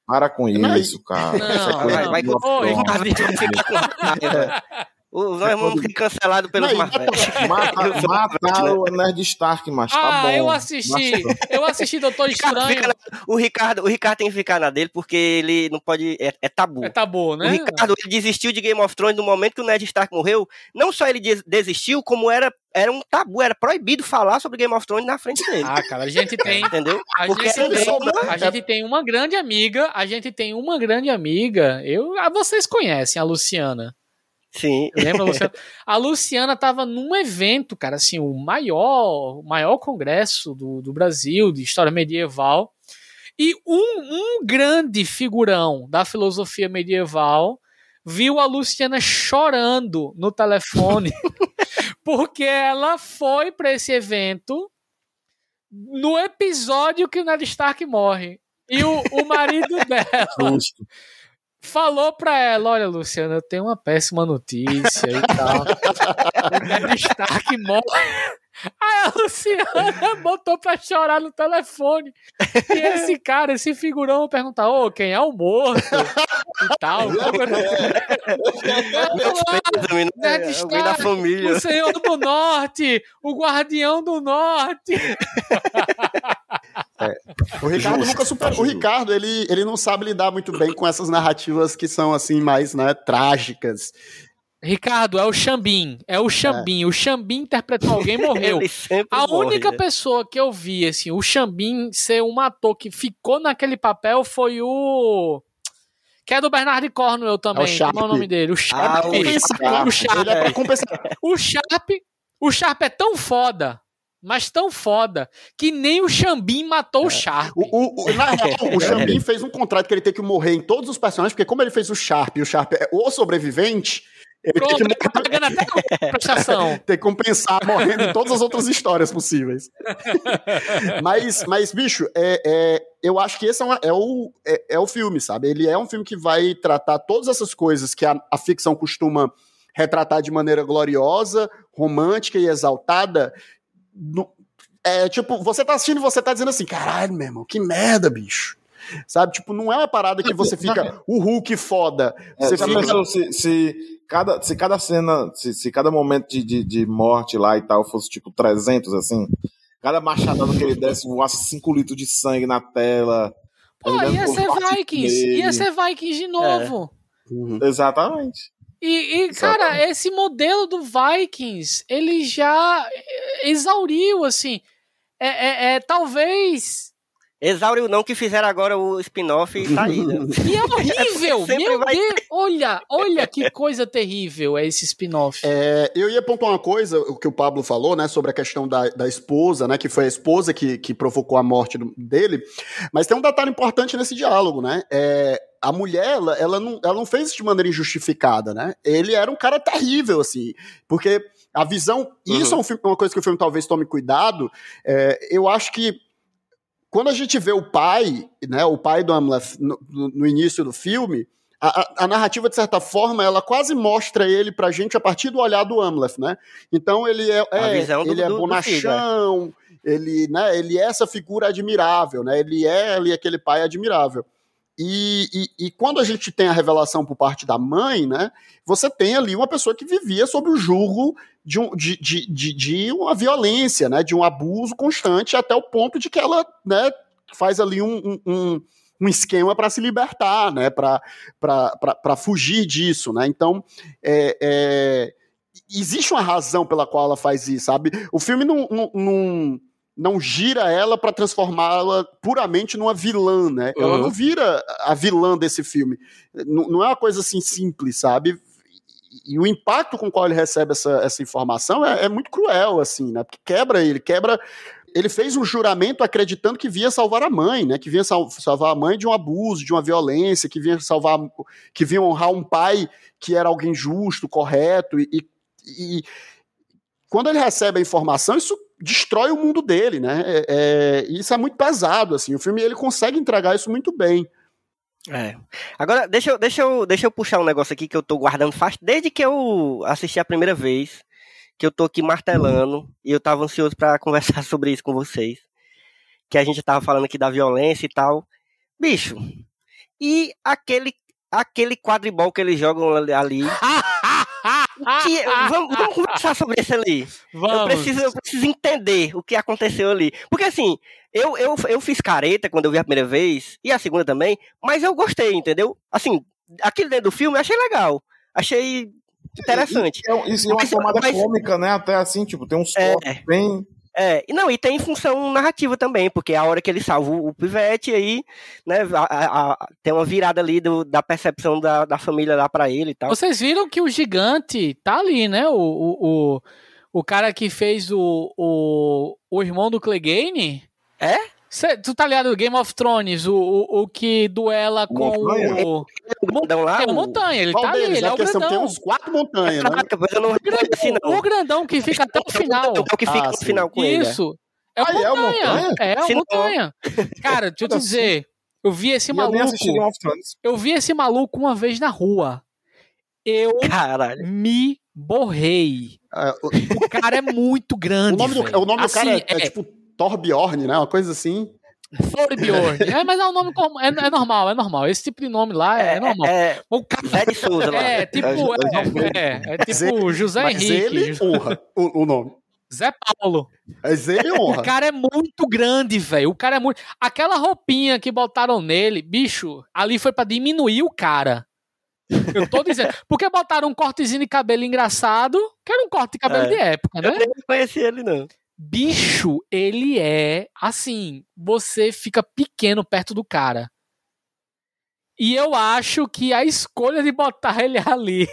Para com
Não,
isso, cara.
não,
vai, vai,
de
Oi,
nossa,
Ricardo, vai ficar com raiva. O- Nós vamos ser cancelados pelos
e
mais velhos.
Mata, mataram o Nerd Stark, mas tá
ah,
bom.
eu assisti.
Nossa.
Eu assisti Doutor Estranho.
na- o, Ricardo, o Ricardo tem que ficar na dele porque ele não pode. É, é tabu.
É tabu, né?
O Ricardo ele desistiu de Game of Thrones no momento que o Ned Stark morreu. Não só ele des- desistiu, como era, era um tabu, era proibido falar sobre Game of Thrones na frente dele.
Ah, cara, a gente tem.
Entendeu?
A
Porque
gente, tem,
soube-
a gente tem uma grande amiga, a gente tem uma grande amiga. Eu, ah, vocês conhecem a Luciana.
Sim.
Lembra? A Luciana tava num evento, cara, assim, o maior, o maior congresso do, do Brasil de história medieval. E um, um grande figurão da filosofia medieval viu a Luciana chorando no telefone porque ela foi para esse evento no episódio que o Ned Stark morre. E o, o marido dela
Justo.
Falou pra ela: Olha, Luciana, eu tenho uma péssima notícia e tal. o Ned Stark morre. Aí a Luciana botou pra chorar no telefone. E esse cara, esse figurão, perguntar: Ô, quem é o morto? E tal. Ned
da
Stark,
família.
O Senhor do Norte, o Guardião do Norte.
O Ricardo
Justo,
nunca superou. O
justo.
Ricardo, ele, ele não sabe lidar muito bem com essas narrativas que são, assim, mais, né, trágicas.
Ricardo, é o Xambim. É o Xambim. O Xambim interpretou alguém e morreu. A
morre,
única
né?
pessoa que eu vi, assim, o Xambim ser um ator que ficou naquele papel foi o. Que é do Bernard Cornwell também.
É o Sharp.
Como é o nome dele? O
Ah,
Sharp.
o
Compensar.
o Sharp.
É.
O Sharp. O Sharp é tão foda, mas tão foda, que nem o Xambim matou o Sharp.
O, o, o- na real, o Xambin fez um contrato que ele tem que morrer em todos os personagens, porque como ele fez o Sharp e o Sharp é o sobrevivente, ele tem
Pronto,
que,
ele tá pagando até prestação.
tem que compensar morrendo em todas as outras histórias possíveis. mas, mas, bicho, é, é, eu acho que esse é, uma- é o, é, é o filme, sabe? Ele é um filme que vai tratar todas essas coisas que a, a ficção costuma retratar de maneira gloriosa, romântica e exaltada. No- é tipo, você tá assistindo e você tá dizendo assim, caralho, meu irmão, que merda, bicho. Sabe? Tipo, não é uma parada que você fica o Hulk foda.
É,
Você
já
fica.
pensou se, se, cada, se cada cena, se, se cada momento de, de, de morte lá e tal fosse tipo 300, assim, cada machadada que ele desse voasse 5 litros de sangue na tela.
Pô, ia ser Vikings.
dele.
Ia ser Vikings de novo.
Uhum.
Exatamente.
E, e, cara, esse modelo do Vikings, ele já exauriu, assim. É, é- é, talvez.
Exauriu não que fizeram agora o spin-off e tá aí, né?
E é horrível! Meu
vai
Deus! Olha, olha que coisa terrível é esse spin-off.
É, eu ia pontuar uma coisa, o que o Pablo falou, né, sobre a questão da, da esposa, né, que foi a esposa que, que provocou a morte do- dele, mas tem um detalhe importante nesse diálogo, né, é, a mulher, ela, ela, não, ela não fez isso de maneira injustificada, né, ele era um cara terrível, assim, porque a visão,
Uhum.
isso é um filme- uma coisa que o filme talvez tome cuidado, é, eu acho que quando a gente vê o pai, né, o pai do Amleth no, no- início do filme, a, a- narrativa, de certa forma, ela quase mostra ele pra gente a partir do olhar do Amleth, né? Então ele é, é,
do-
ele é
do- do
bonachão, ele, né, ele é essa figura admirável, né? Ele é ali aquele pai admirável. E, e, e quando a gente tem a revelação por parte da mãe, né? Você tem ali uma pessoa que vivia sob o julgo de, um, de, de, de, de uma violência, né? De um abuso constante até o ponto de que ela, né? Faz ali um, um- um, esquema para se libertar, né? Para fugir disso, né? Então, é, é, existe uma razão pela qual ela faz isso, sabe? O filme não, não, não, não gira ela para transformá-la puramente numa vilã, né? Ela
Uhum.
não vira a vilã desse filme. Não, não é uma coisa assim simples, sabe? E, e o impacto com o qual ele recebe essa, essa informação é, é muito cruel, assim, né? Porque quebra ele, quebra ele fez um juramento acreditando que vinha salvar a mãe, né? Que vinha sal, salvar a mãe de um abuso, de uma violência, que vinha salvar, que vinha honrar um pai que era alguém justo, correto e, e, e quando ele recebe a informação, isso destrói o mundo dele, né? É, é, isso é muito pesado, assim. O filme ele consegue entregar isso muito bem.
É. Agora, deixa eu, deixa, eu, deixa eu puxar um negócio aqui que eu tô guardando faz desde que eu assisti a primeira vez, que eu tô aqui martelando, e eu tava ansioso para conversar sobre isso com vocês. Que a gente tava falando aqui da violência e tal. Bicho, e aquele, aquele quadribol que eles jogam ali. Que, vamos, vamos, conversar sobre isso ali. Vamos. Eu preciso, eu preciso entender o que aconteceu ali. Porque assim, eu, eu, eu fiz careta quando eu vi a primeira vez, e a segunda também, mas eu gostei, entendeu? Assim, aquele dentro do filme eu achei legal. Achei interessante.
E, e, isso é uma tomada mas, cômica, né? Até assim, tipo, tem uns é, bem
é, não, e tem função narrativa também, porque a hora que ele salva o, o pivete, aí, né, a, a, a, tem uma virada ali do, da percepção da, da família lá para ele e tal.
Vocês viram que o gigante tá ali, né? O, o, o, o cara que fez o, o, o irmão do Clegane.
É?
Cê, tu tá ligado Game of Thrones, o, o, o que duela com montanha. o. grandão lá? É o Montanha, ele tá deles? ali, ele é, é o grandão.
Tem uns quatro montanhas, né?
eu não o, grandão, assim, não. o grandão que fica até o final.
É o que fica ah, no final com ele.
É. Isso. É o ah, Montanha. É o Montanha. Cara, deixa eu te dizer. Eu vi esse maluco. Eu vi esse maluco uma vez na rua. Eu
Caralho.
me borrei. o... cara é muito grande.
O nome, do, o nome assim, do cara é, é, é tipo Torbjorn, né? Uma coisa assim.
Thorbjorn. é, mas é um nome como. É, é, normal, é normal. Esse tipo de nome lá é, é normal.
É, o cara... Zé de Souza lá.
É, tipo. É, é, é tipo José mas Henrique.
Ele honra o, o nome.
Zé Paulo.
Mas ele honra.
O cara é muito grande, velho. O cara é muito. Aquela roupinha que botaram nele, bicho, ali foi para diminuir o cara. Eu tô dizendo. Porque botaram um cortezinho de cabelo engraçado, que era um corte de cabelo é. de época, né?
Eu nem conheci ele, não.
Bicho, ele é assim, você fica pequeno perto do cara. E eu acho que a escolha de botar ele ali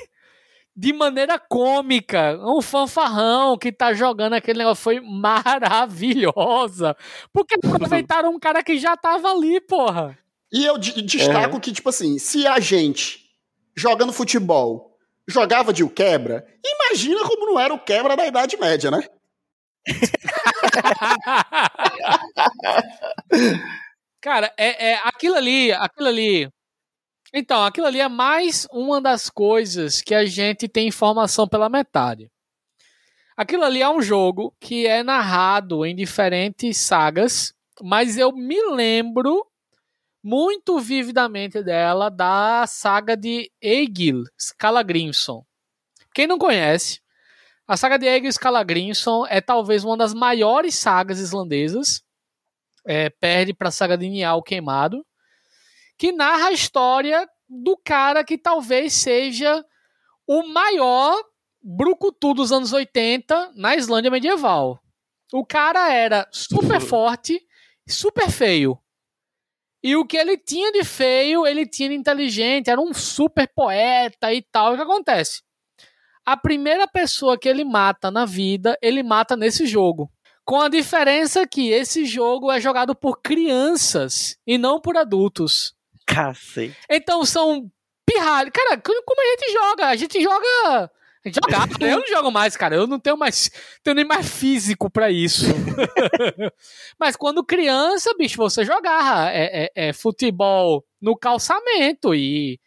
de maneira cômica, um fanfarrão que tá jogando aquele negócio foi maravilhosa. Porque aproveitaram um cara que já tava ali, porra.
E eu destaco é. que, tipo assim, se a gente jogando futebol jogava de o quebra, imagina como não era o quebra da Idade Média, né?
Cara, é, é aquilo ali, aquilo ali. Então, aquilo ali é mais uma das coisas que a gente tem informação pela metade. Aquilo ali é um jogo que é narrado em diferentes sagas, mas eu me lembro muito vividamente dela da saga de Egil Skallagrimson. Quem não conhece, a saga de Egil Skallagrimson é talvez uma das maiores sagas islandesas. É, perde para a saga de Nial Queimado, que narra a história do cara que talvez seja o maior brucutu dos anos 80 na Islândia medieval. O cara era super forte, super feio. E o que ele tinha de feio, ele tinha de inteligente, era um super poeta e tal. O que acontece? A primeira pessoa que ele mata na vida, ele mata nesse jogo. Com a diferença que esse jogo é jogado por crianças e não por adultos.
Cacete.
Então são pirralhos. Cara, como a gente joga? A gente joga. A gente jogava, eu não jogo mais, cara. Eu não tenho mais. Tenho nem mais físico para isso. Mas quando criança, bicho, você jogava é, é, é, futebol no calçamento e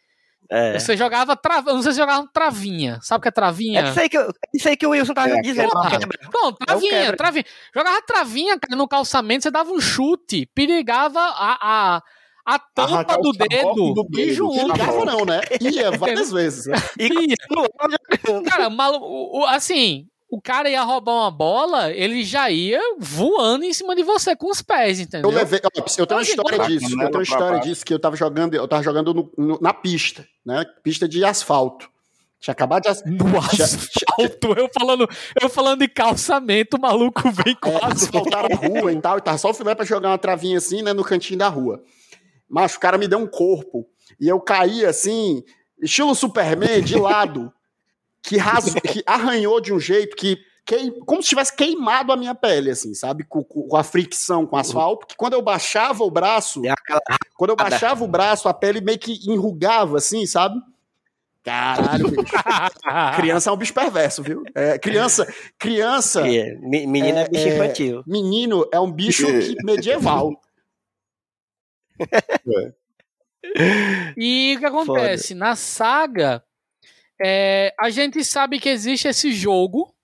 é. Você jogava tra... não sei se jogava travinha. Sabe o que é travinha?
É isso aí que, eu... isso aí que o Wilson tava é, dizendo.
Não, travinha, é travinha. Jogava travinha, cara, no calçamento, você dava um chute, perigava a, a, a tampa do dedo, do
e junto. Perigava não, né? Ia várias vezes. Né?
E, cara, malu... assim, o cara ia roubar uma bola, ele já ia voando em cima de você com os pés, entendeu?
Eu levei, eu tenho uma história disso, eu tenho uma história disso que eu tava jogando, eu tava jogando no, no, na pista, né? Pista de asfalto. Tinha acabado de.
No asfalto, eu falando, eu falando de calçamento, o maluco vem quase.
É, faltaram a rua e tal, e tava só o filé pra jogar uma travinha assim, né, no cantinho da rua. Mas o cara me deu um corpo. E eu caí assim, estilo Superman, de lado que, que arranhou de um jeito que queim, como se tivesse queimado a minha pele, assim, sabe? Com, com a fricção com o asfalto, porque quando eu baixava o braço,
É
quando eu baixava o braço, a pele meio que enrugava, assim, sabe? Caralho, bicho. criança é um bicho perverso, viu? É, criança, criança,
que me- Menino é, bicho
é-
infantil.
menino é um bicho que- medieval.
E o que acontece? Na saga, é, a gente sabe que existe esse jogo.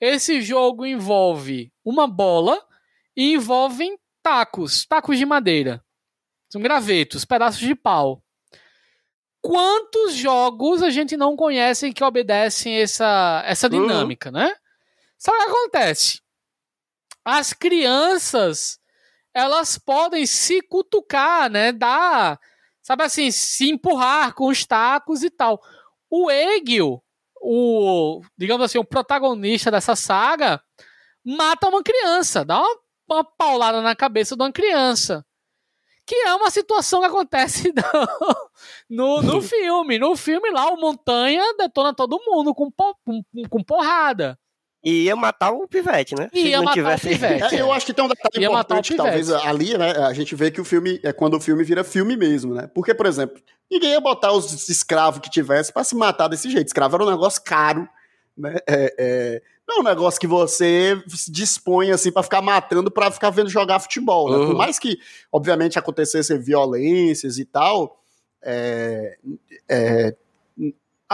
Esse jogo envolve uma bola e envolvem tacos, tacos de madeira. São gravetos, pedaços de pau. Quantos jogos a gente não conhece que obedecem essa, essa
Uhum.
dinâmica, né? Sabe o que acontece? As crianças elas podem se cutucar, né? Dar, sabe assim, se empurrar com os tacos e tal. O Egil, o, digamos assim, o protagonista dessa saga, mata uma criança, dá uma, uma paulada na cabeça de uma criança. Que é uma situação que acontece no, no filme. No filme lá, o Montanha detona todo mundo com, com, com porrada.
E ia matar o pivete, né?
Ia
não
matar o
tivesse...
pivete.
É, eu acho que tem um detalhe
Ia o
importante, talvez ali, né? A gente vê que o filme é quando o filme vira filme mesmo, né? Porque, por exemplo, ninguém ia botar os escravos que tivesse pra se matar desse jeito. Escravo era um negócio caro, né? É, é, não é um negócio que você se dispõe assim pra ficar matando pra ficar vendo jogar futebol, né? Por
Uhum.
mais que, obviamente, acontecessem violências e tal. É, é,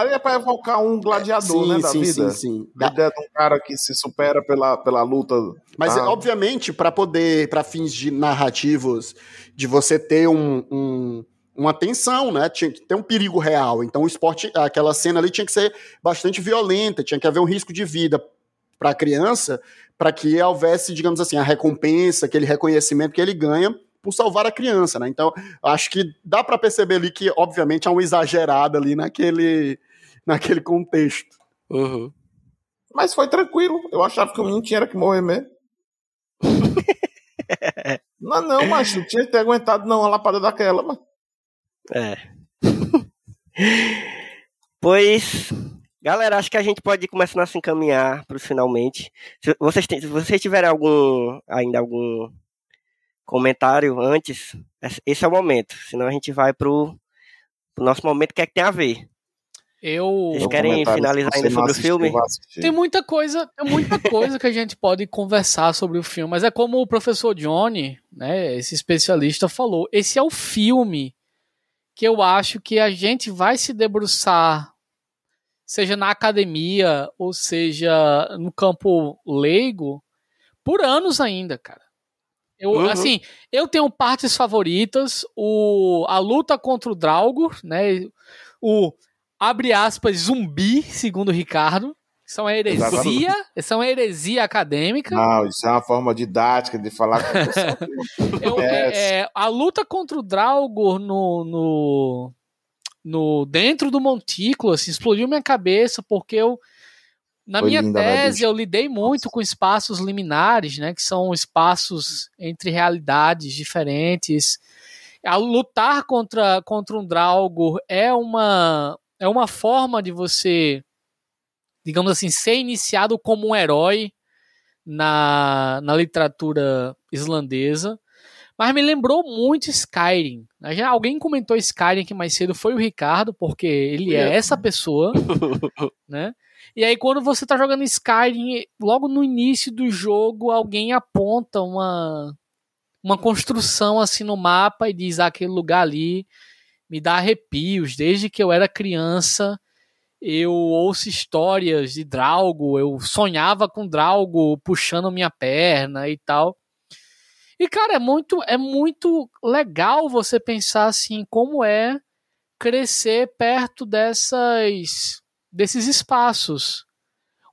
Ali é pra evocar um gladiador,
sim,
né, da
sim,
vida.
sim, sim.
A ideia de um cara que se supera pela, pela luta.
Mas,
Ah.
obviamente, para poder, para fins de narrativos, de você ter um, um- uma tensão, né? Tinha que ter um perigo real. Então, o esporte, aquela cena ali tinha que ser bastante violenta, tinha que haver um risco de vida para a criança, para que houvesse, digamos assim, a recompensa, aquele reconhecimento que ele ganha por salvar a criança, né? Então, acho que dá para perceber ali que, obviamente, há um exagerado ali naquele, naquele contexto.
Uhum.
Mas foi tranquilo. Eu achava que o menino tinha que morrer mesmo. não, não, mas tu tinha que ter aguentado não uma lapada daquela, mas.
É. pois, galera, acho que a gente pode ir começando a se encaminhar para finalmente. Se vocês, se vocês tiverem algum, ainda algum comentário antes, esse- esse é o momento. Senão a gente vai pro, pro nosso momento que é que tem a ver.
Eu.
Vocês querem finalizar ainda sobre o filme?
Tem muita coisa, tem muita coisa que a gente pode conversar sobre o filme, mas é como o professor Johnny, né, esse especialista falou, esse é o filme que eu acho que a gente vai se debruçar, seja na academia ou seja no campo leigo, por anos ainda, cara. Eu,
Uhum.
assim, eu tenho partes favoritas, o a luta contra o Draugr, né, o abre aspas zumbi, segundo o Ricardo. Isso é uma heresia, isso é uma heresia acadêmica.
Não, isso é uma forma didática de falar com o pessoal.
Eu- é, é, a luta contra o Draugr no, no, no dentro do montículo assim, explodiu minha cabeça porque eu na
Foi
minha
linda, né,
tese
bicho?
eu lidei muito com espaços liminares, né, que são espaços entre realidades diferentes. A lutar contra, contra um Draugr é uma é uma forma de você digamos assim ser iniciado como um herói na, na literatura islandesa. Mas me lembrou muito Skyrim. Já alguém comentou Skyrim aqui mais cedo, foi o Ricardo, porque ele é essa pessoa, né? E aí quando você tá jogando Skyrim, logo no início do jogo, alguém aponta uma uma construção assim no mapa e diz ah, aquele lugar ali me dá arrepios desde que eu era criança. Eu ouço histórias de Drago, eu sonhava com Drago puxando minha perna e tal. E cara, é muito é muito legal você pensar assim como é crescer perto dessas desses espaços.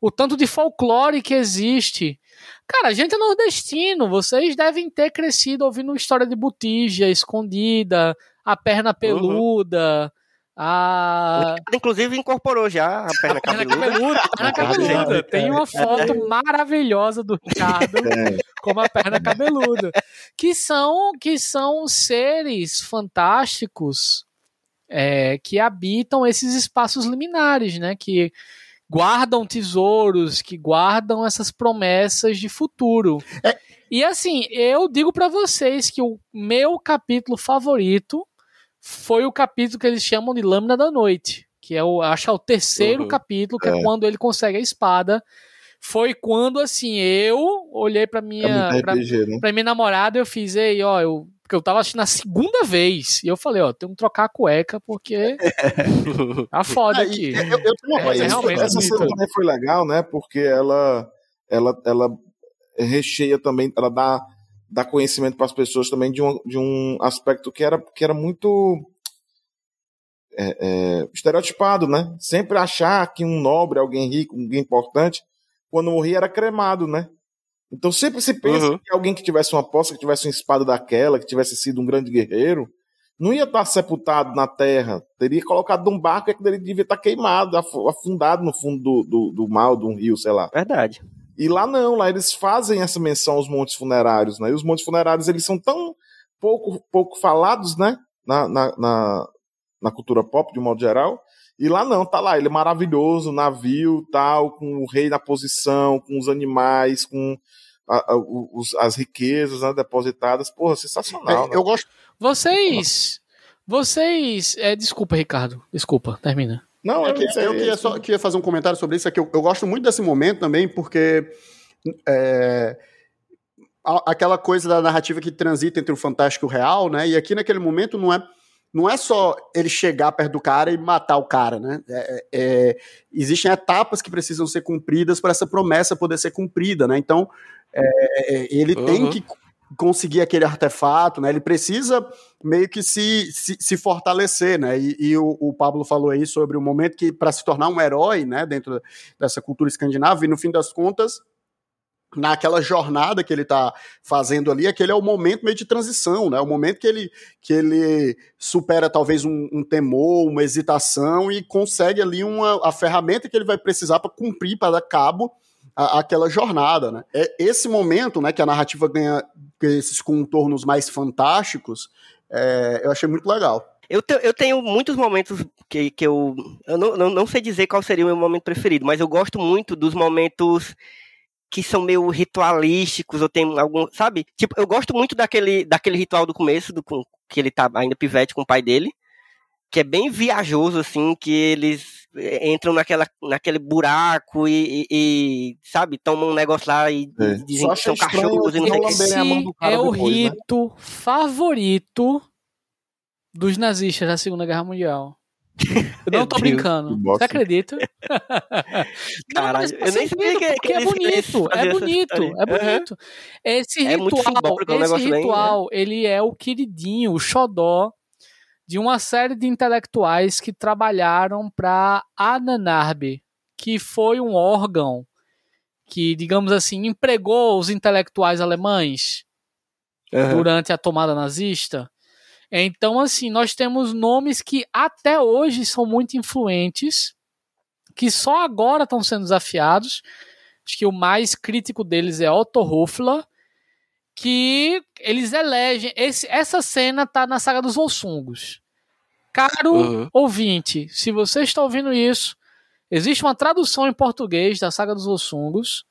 O tanto de folclore que existe. Cara, a gente é nordestino, vocês devem ter crescido ouvindo história de botija escondida, a perna peluda, a
Inclusive incorporou já a perna
perna
cabeluda.
cabeluda, perna cabeluda. Tem uma foto maravilhosa do Ricardo
É,
como a perna cabeluda, que são que são seres fantásticos é, que habitam esses espaços liminares, né? Que guardam tesouros, que guardam essas promessas de futuro.
É.
E assim, eu digo para vocês que o meu capítulo favorito foi o capítulo que eles chamam de Lâmina da Noite, que é o acho é o terceiro
Uhum.
capítulo, que é.
É.
quando ele consegue a espada. Foi quando assim, eu olhei para
É
minha pra,
RPG, né?
pra minha namorada, eu fiz, ei, ó, eu porque eu tava assistindo a segunda vez. E eu falei, ó, tem que trocar a cueca, porque tá foda
Ah, e
aqui.
eu, eu tenho uma
É,
coisa.
é realmente
essa
bonito.
cena também foi legal, né? Porque ela, ela, ela recheia também, ela dá, dá conhecimento para as pessoas também de um, de um aspecto que era, que era muito é, é, estereotipado, né? Sempre achar que um nobre, alguém rico, alguém importante, quando morria era cremado, né? Então sempre se pensa
Uhum.
que alguém que tivesse uma poça, que tivesse uma espada daquela, que tivesse sido um grande guerreiro, não ia estar sepultado na terra, teria colocado num barco e ele devia estar queimado, afu- afundado no fundo do, do, do mar, de um rio, sei lá.
Verdade.
E lá não, lá eles fazem essa menção aos montes funerários, né? E os montes funerários, eles são tão pouco, pouco falados, né? Na, na, na, na cultura pop, de um modo geral. E lá não, tá lá, ele é maravilhoso, navio, tal, com o rei na posição, com os animais, com a- a- os- as riquezas né, depositadas. Porra, sensacional.
É,
né?
eu gosto.
Vocês. Vocês. É, desculpa, Ricardo. Desculpa, termina.
Não,
É
eu,
que- eu queria, só, queria fazer um comentário sobre isso, é que eu, eu gosto muito desse momento também, porque é, a- aquela coisa da narrativa que transita entre o fantástico e o real, né? E aqui naquele momento não é, não é só ele chegar perto do cara e matar o cara, né? É, é, existem etapas que precisam ser cumpridas para essa promessa poder ser cumprida, né? Então é, é, ele tem
Uhum.
que conseguir aquele artefato, né? Ele precisa meio que se, se, se fortalecer, né? E, e o, o Pablo falou aí sobre o momento que para se tornar um herói, né? Dentro dessa cultura escandinava e no fim das contas naquela jornada que ele está fazendo ali, aquele é o momento meio de transição, né? O momento que ele, que ele supera talvez um, um temor, uma hesitação e consegue ali uma, a ferramenta que ele vai precisar para cumprir, para dar cabo a- aquela jornada, né? É esse momento, né, que a narrativa ganha esses contornos mais fantásticos, é, eu achei muito legal.
Eu, te- eu tenho muitos momentos que, que eu. Eu não, não, não sei dizer qual seria o meu momento preferido, mas eu gosto muito dos momentos que são meio ritualísticos, ou tem algum. Sabe? Tipo, eu gosto muito daquele, daquele ritual do começo, do, que ele tá ainda pivete com o pai dele, que é bem viajoso, assim, que eles entram naquela, naquele buraco e, e- e, sabe, tomam um negócio lá e
É.
dizem que são cachorros e não sei o
do cara
é o
depois, né?
rito favorito dos nazistas da Segunda Guerra Mundial. Eu não tô
Deus,
brincando.
que.
Você acredita?
Caralho,
Não, mas
eu nem
faz
sabia que- que
porque é bonito, é bonito, é bonito. Esse
É
ritual,
é
esse
bem,
ritual, ele é o queridinho, o xodó de uma série de intelectuais que trabalharam para a Nanarbe, que foi um órgão que, digamos assim, empregou os intelectuais alemães
Aham.
durante a tomada nazista. Então, assim, nós temos nomes que até hoje são muito influentes, que só agora estão sendo desafiados. Acho que o mais crítico deles é Otto Hofler, que eles elegem. Esse, essa cena tá na saga dos Volsungos. Caro
Uhum.
ouvinte, se você está ouvindo isso, existe uma tradução em português da saga dos Volsungos.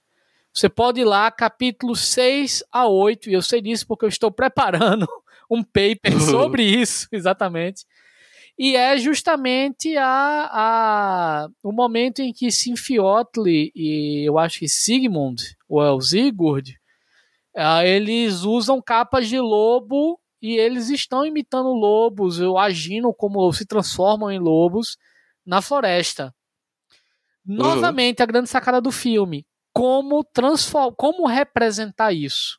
Você pode ir lá, capítulo 6 a 8, e eu sei disso porque eu estou preparando um paper sobre isso, exatamente. E é justamente a, a, o momento em que Sinfiotli e eu acho que Sigmund, ou é o Sigurd, eles usam capas de lobo e eles estão imitando lobos, ou agindo como se transformam em lobos na floresta. Novamente, a grande sacada do filme como transform... como representar isso.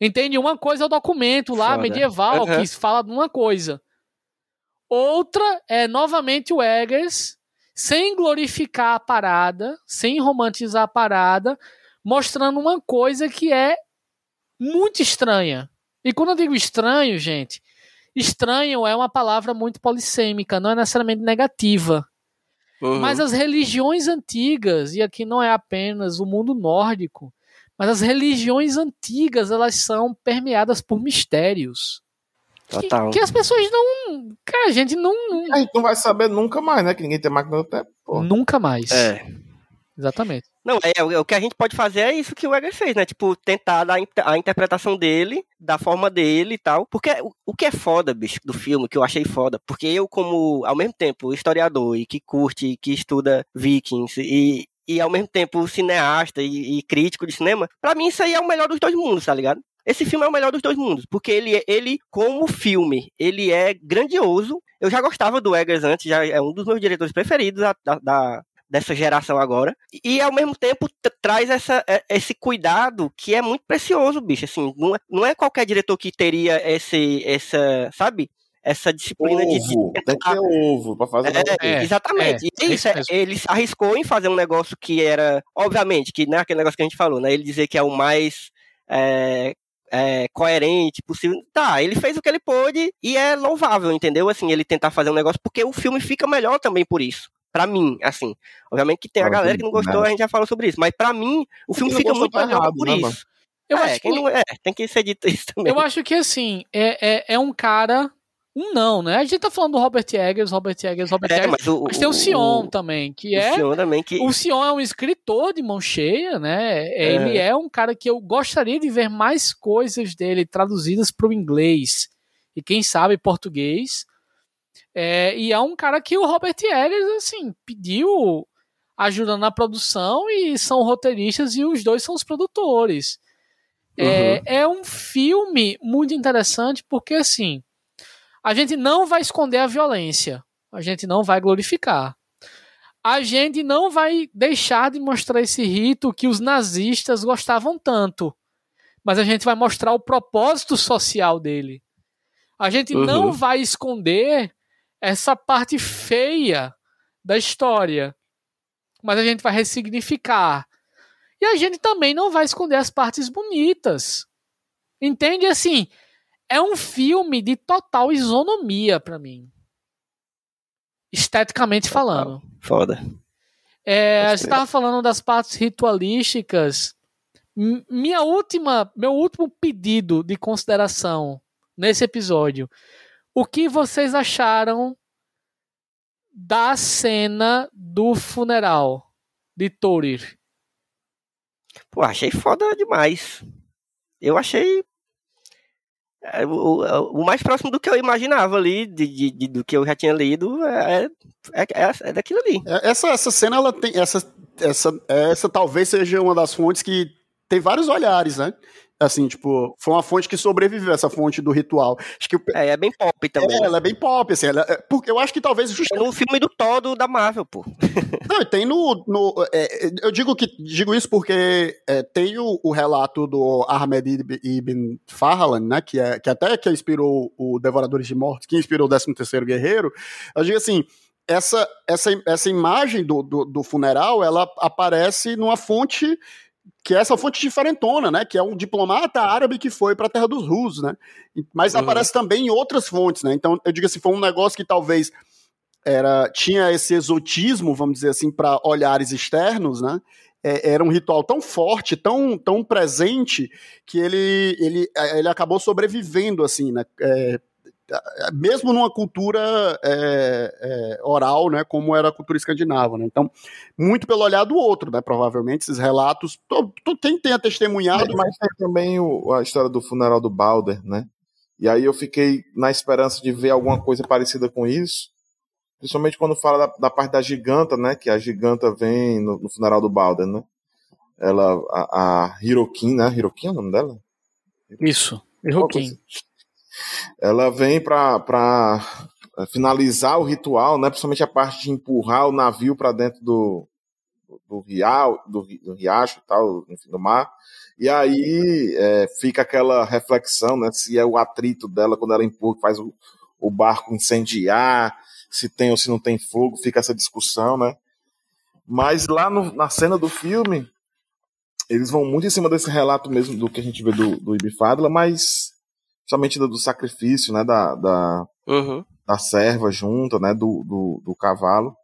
Entende? Uma coisa é o documento lá
Foda.
medieval
Uhum.
que fala de uma coisa. Outra é novamente o Eggers sem glorificar a parada, sem romantizar a parada, mostrando uma coisa que é muito estranha. E quando eu digo estranho, gente, estranho é uma palavra muito polissêmica, não é necessariamente negativa.
Uhum.
Mas as religiões antigas, e aqui não é apenas o mundo nórdico, mas as religiões antigas, elas são permeadas por mistérios. Que,
Total.
que as pessoas não. Cara, a gente não. não-
A gente não vai saber nunca mais, né? Que ninguém tem máquina do tempo.
Pô. Nunca mais.
É.
Exatamente.
Não, é, o que a gente pode fazer é isso que o Eggers fez, né? Tipo, tentar dar a interpretação dele, da forma dele e tal. Porque o, que é foda, bicho, do filme, que eu achei foda, porque eu, como, ao mesmo tempo, historiador e que curte, que estuda Vikings e, e ao mesmo tempo cineasta e, e crítico de cinema, para mim isso aí é o melhor dos dois mundos, tá ligado? Esse filme é o melhor dos dois mundos, porque ele, ele como filme, ele é grandioso. Eu já gostava do Eggers antes, já é um dos meus diretores preferidos da, da, dessa geração agora. E ao mesmo tempo traz essa, é, esse cuidado que é muito precioso, bicho. Assim, não é, não é qualquer diretor que teria esse, essa, sabe? Essa disciplina
ovo,
de.
de tem que ter ovo pra fazer.
É, é, exatamente. É, e isso, é, ele arriscou em fazer um negócio que era, obviamente, que não é aquele negócio que a gente falou, né? Ele dizer que é o mais é, é, coerente possível. Tá, ele fez o que ele pôde e é louvável, entendeu? Assim, ele tentar fazer um negócio, porque o filme fica melhor também por isso para mim, assim. Obviamente que tem a galera que não gostou, a gente já falou sobre isso, mas para mim o filme fica muito melhor por né, isso. Eu é, acho que não é, tem que ser dito isso também.
Eu acho que assim, é, é, é um cara um não, né? A gente tá falando do Robert Eggers, Robert Eggers, Robert é, Eggers, mas, o, mas tem o, o Sion também, que é...
O Sion também, que...
O Sion é um escritor de mão cheia, né? É. Ele é um cara que eu gostaria de ver mais coisas dele traduzidas para o inglês e quem sabe português, é, e é um cara que o Robert Eggers, assim, pediu ajuda na produção e são roteiristas e os dois são os produtores. É, uhum. É, é um filme muito interessante porque, assim, a gente não vai esconder a violência, a gente não vai glorificar. A gente não vai deixar de mostrar esse rito que os nazistas gostavam tanto, mas a gente vai mostrar o propósito social dele. A gente uhum. não vai esconder essa parte feia da história. Mas a gente vai ressignificar. E a gente também não vai esconder as partes bonitas. Entende? Assim, é um filme de total isonomia para mim. Esteticamente falando.
Foda.
É, você estava falando das partes ritualísticas. Minha última, meu último pedido de consideração nesse episódio o que vocês acharam da cena do funeral de Thorir?
Pô, achei foda demais. Eu achei é, o, o, mais próximo do que eu imaginava ali, de, de, de do que eu já tinha lido, é, é, é, é daquilo ali.
É, essa, essa cena, ela tem. Essa, essa, essa talvez seja uma das fontes que tem vários olhares, né? Assim, tipo, foi uma fonte que sobreviveu, essa fonte do ritual. Acho que,
é, é bem pop também.
É, ela é bem pop, assim. Ela, é, porque eu acho que talvez
justamente. É no filme do todo da Marvel, pô.
Não, tem no. no é, eu digo que digo isso porque é, tem o, o, relato do Ahmed Ibn Farhan, né? Que, é, que até que inspirou o Devoradores de Mortos, que inspirou o 13 terceiro Guerreiro. Eu digo assim. Essa, essa, essa imagem do, do, do funeral, ela aparece numa fonte que é essa fonte diferentona, né? Que é um diplomata árabe que foi para a terra dos russos, né? Mas uhum. aparece também em outras fontes, né? Então, eu digo assim, foi um negócio que talvez era tinha esse exotismo, vamos dizer assim, para olhares externos, né? É, era um ritual tão forte, tão, tão presente, que ele, ele, ele acabou sobrevivendo, assim, né? É, mesmo numa cultura é, é, oral, né, como era a cultura escandinava, né? Então, muito pelo olhar do outro, né? Provavelmente esses relatos, to, to, quem tenha testemunhado,
mas tem também o, a história do funeral do Balder, né? E aí eu fiquei na esperança de ver alguma coisa parecida com isso, principalmente quando fala da, da parte da giganta, né? Que a giganta vem no, no funeral do Balder, né? Ela, a, a Hirokin, né? Hirokin é o nome dela?
Isso, Hirokin
ela vem para finalizar o ritual, né? Principalmente a parte de empurrar o navio para dentro do, do, rial, do, do riacho e tal, enfim, do mar. E aí é, fica aquela reflexão, né? Se é o atrito dela quando ela empurra, faz o, o barco incendiar, se tem ou se não tem fogo, fica essa discussão, né? Mas lá no, na cena do filme, eles vão muito em cima desse relato mesmo do que a gente vê do, do Ibifadla, mas somente do, do sacrifício, né, da, da,
uhum.
da serva junto, né, do, do, do, cavalo.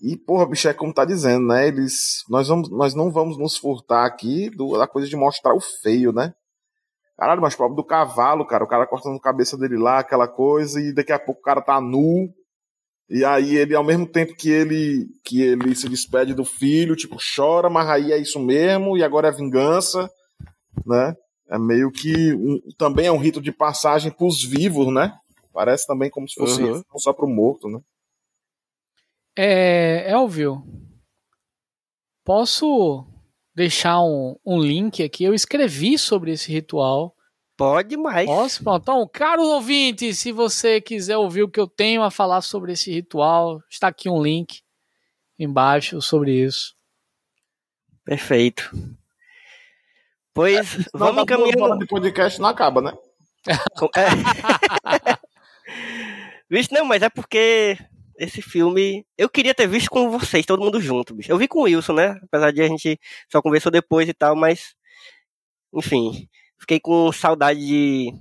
E, porra, bicho, é como tá dizendo, né, eles, nós, vamos, nós não vamos nos furtar aqui do, da coisa de mostrar o feio, né. Caralho, mas pobre do cavalo, cara, o cara cortando a cabeça dele lá, aquela coisa, e daqui a pouco o cara tá nu, E aí ele, ao mesmo tempo que ele que ele se despede do filho, tipo, chora, mas aí é isso mesmo, e agora é vingança, né? É meio que um, também é um rito de passagem para os vivos, né? Parece também como se fosse
Uhum.
isso, não só para o morto, né?
É, Elvio, posso deixar um, um link aqui? Eu escrevi sobre esse ritual.
Pode mais.
Posso? Pronto. Então, caro ouvinte, se você quiser ouvir o que eu tenho a falar sobre esse ritual, está aqui um link embaixo sobre isso.
Perfeito. Pois
Não,
vamos encaminhando.
de podcast não acaba, né?
É. Vixe, não, mas é porque esse filme. Eu queria ter visto com vocês, todo mundo junto, bicho. Eu vi com o Wilson, né? Apesar de a gente só conversou depois e tal, mas. Enfim. Fiquei com saudade de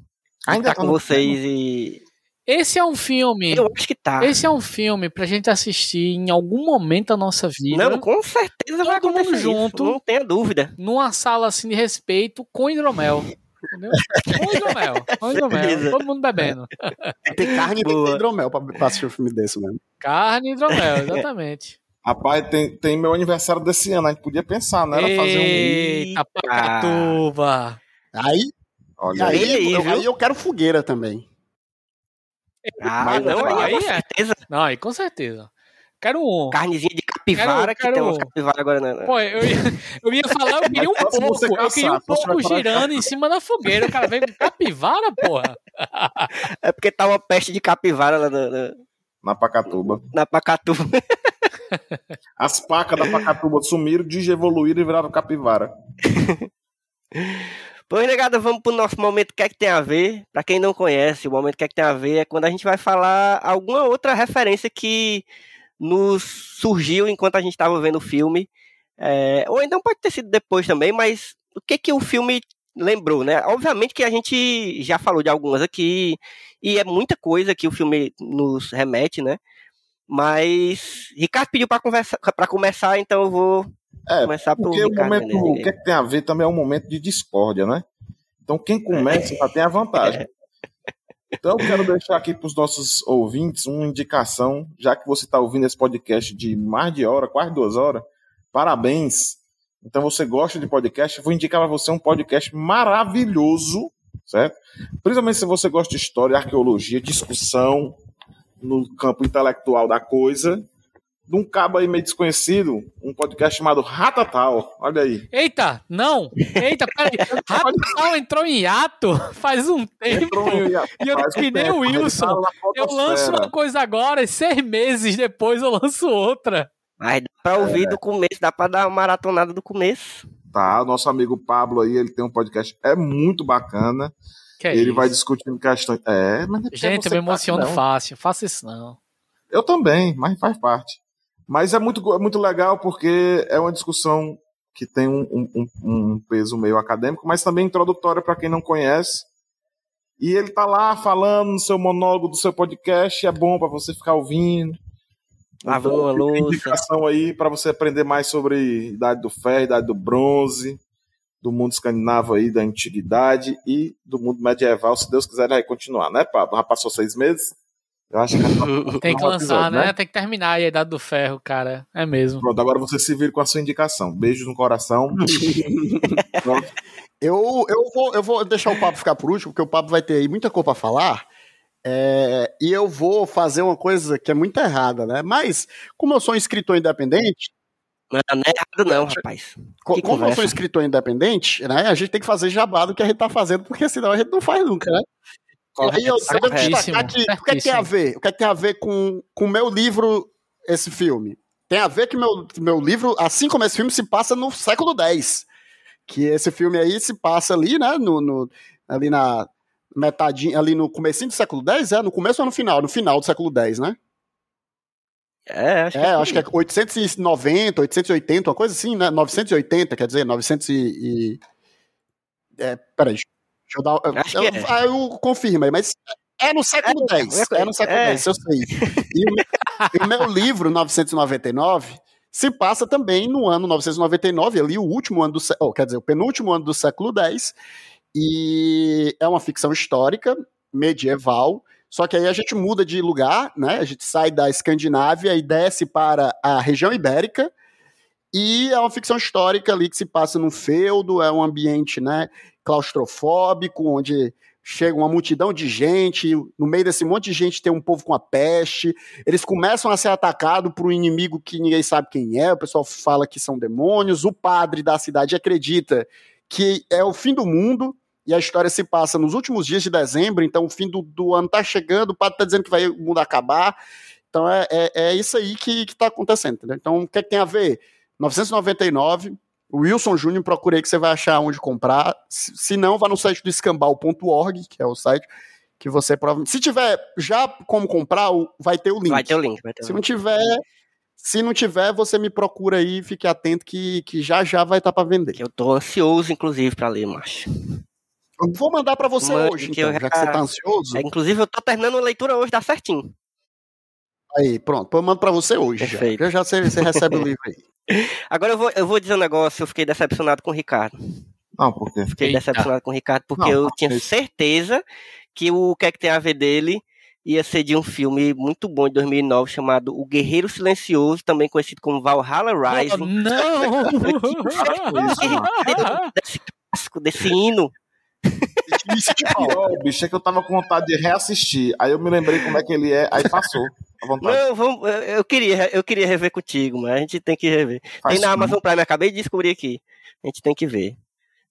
Ainda
estar
tá
com vocês e.
Esse é um filme.
Eu acho que tá.
Esse é um filme pra gente assistir em algum momento da nossa vida.
Não, com certeza vai
Todo mundo
acontecer isso,
junto.
Não tenha dúvida.
numa sala assim de respeito com hidromel. Entendeu? Com hidromel. Com hidromel. Todo mundo bebendo.
Tem carne e
Boa.
ter hidromel pra, pra assistir um filme desse mesmo.
Carne e hidromel, exatamente.
Rapaz, tem, tem meu aniversário desse ano, a gente podia pensar, né? Era fazer um.
Eita, pacatuba.
Aí,
Olha
aí,
aí,
eu, aí eu quero fogueira também.
Ah,
Mas
não,
vai,
aí,
aí
com
é.
certeza.
Não, aí com certeza. Quero um.
Carnezinha de capivara,
Quero-
que tem umas
quero-
capivara agora, né?
Pô, eu ia, eu ia falar, eu queria um pouco. Eu queria um pouco girando em cima da fogueira. O cara vem com capivara, porra.
É porque tá uma peste de capivara lá na, na,
Na Pacatuba.
na Pacatu.
As pacas da Pacatuba sumiram, digievoluíram e viraram capivara.
Pois, negada, vamos pro nosso momento que é que tem a ver. Pra quem não conhece, o momento que é que tem a ver é quando a gente vai falar alguma outra referência que nos surgiu enquanto a gente estava vendo o filme. É, ou então pode ter sido depois também, mas o que que o filme lembrou, né? Obviamente que a gente já falou de algumas aqui, e é muita coisa que o filme nos remete, né? Mas Ricardo pediu para conversar, para começar, então eu vou
É,
começar por
porque o
Ricardo.
momento, o que, é que tem a ver também é um momento de discórdia, né? Então quem começa já tem a vantagem. Então eu quero deixar aqui para os nossos ouvintes uma indicação, já que você está ouvindo esse podcast de mais de hora, quase duas horas, parabéns. Então você gosta de podcast, vou indicar para você um podcast maravilhoso, certo? Principalmente se você gosta de história, arqueologia, discussão no campo intelectual da coisa, de um cabo aí meio desconhecido, um podcast chamado Ratatal. Olha aí.
Eita, não. Eita, peraí. Ratal entrou em hiato faz um tempo. E eu
um
que nem o Wilson.
tá na
Eu lanço uma coisa agora e seis meses depois eu lanço outra.
Mas dá pra ouvir do começo, dá pra dar uma maratonada do começo.
Tá, nosso amigo Pablo aí, ele tem um podcast, é muito bacana.
Que é
ele
isso?
vai discutindo questões. É, mas é
Gente, eu me emociono
tá,
fácil. Faça isso não.
Eu também, mas faz parte. Mas é muito, é muito legal porque é uma discussão que tem um, um- um- peso meio acadêmico, mas também introdutória para quem não conhece. E ele tá lá falando no seu monólogo do seu podcast, é bom para você ficar ouvindo.
Lavando uma
fica a indicação aí para você aprender mais sobre idade do ferro, idade do bronze, do mundo escandinavo aí, da antiguidade e do mundo medieval, se Deus quiser, ele vai continuar, né, Pablo? Já passou seis meses? Eu acho que
Tem que lançar,
episódio,
né?
né?
Tem que terminar aí a Idade do Ferro, cara. É mesmo.
Pronto, agora você se vira com a sua indicação. Beijos no coração. Pronto.
Eu, eu, vou, eu vou deixar o Pablo ficar por último, porque o Pablo vai ter aí muita coisa pra falar. é, e eu vou fazer uma coisa que é muito errada, né? Mas, como eu sou um escritor independente,
Não é errado não, rapaz.
co-
Que
como eu
conversa.
sou um escritor independente, né? A gente tem que fazer jabá do que a gente tá fazendo, porque senão a gente não faz nunca, né? E aí eu, devo destacar que o que, é que tem a ver? O que, é que tem a ver com o meu livro, esse filme? Tem a ver que meu, meu livro, assim como esse filme, se passa no século X. Que esse filme aí se passa ali, né? No, no- ali na metadinha, ali no comecinho do século X, é? No começo ou no final? No final do século X, né?
É, acho que
É, acho que é 890, 880, uma coisa assim, né? 980, quer dizer, 900 e... e é, peraí, deixa eu dar... Eu,
é.
eu confirmo aí, mas é no século
É,
X,
é,
é, no século
é.
X, eu sei. E o, meu- o meu livro, 999, se passa também no ano 999, ali o último ano do século, quer dizer, o penúltimo ano do século X, e é uma ficção histórica, medieval, Só que aí a gente muda de lugar, né? A gente sai da Escandinávia e desce para a região ibérica. E é uma ficção histórica ali que se passa num feudo, é um ambiente, né, claustrofóbico, onde chega uma multidão de gente, no meio desse monte de gente tem um povo com a peste, eles começam a ser atacados por um inimigo que ninguém sabe quem é, o pessoal fala que são demônios, o padre da cidade acredita que é o fim do mundo, e a história se passa nos últimos dias de dezembro, então o fim do, do ano tá chegando, o padre tá dizendo que vai o mundo acabar, então é, é, é isso aí que, que tá acontecendo, entendeu? Então o que, é que tem a ver? 999, Wilson Júnior, procurei que você vai achar onde comprar. Se não, vá no site do escambau.org, que é o site que você provavelmente. Se tiver já como comprar, vai ter o link.
Vai ter o link. Ter
se
o
não tiver. Se não tiver, você me procura aí, fique atento que, que já já vai estar tá para vender.
Que eu tô ansioso, inclusive, para ler, macho.
Eu vou mandar para você Mande hoje, então, já... já... que você tá ansioso.
É, inclusive, eu tô terminando a leitura hoje, dá certinho.
Aí, pronto, eu mando para você hoje. Perfeito. Já, já você, você recebe o livro aí.
Agora eu vou, eu vou dizer um negócio, eu fiquei decepcionado com o Ricardo.
Não, por quê?
Fiquei Eita. decepcionado com o Ricardo porque não, eu tinha certeza que o que é que tem a ver dele ia ser de um filme muito bom de 2009 chamado O Guerreiro Silencioso, também conhecido como Valhalla Rising.
Não!
desse clássico, desse hino.
Isso pior, bicho, é que eu tava com vontade de reassistir. Aí eu me lembrei como é que ele é, aí passou.
Não, vamos, eu, queria, eu queria rever contigo, mas a gente tem que rever. Faz tem na Amazon Prime, acabei de descobrir aqui. A gente tem que ver.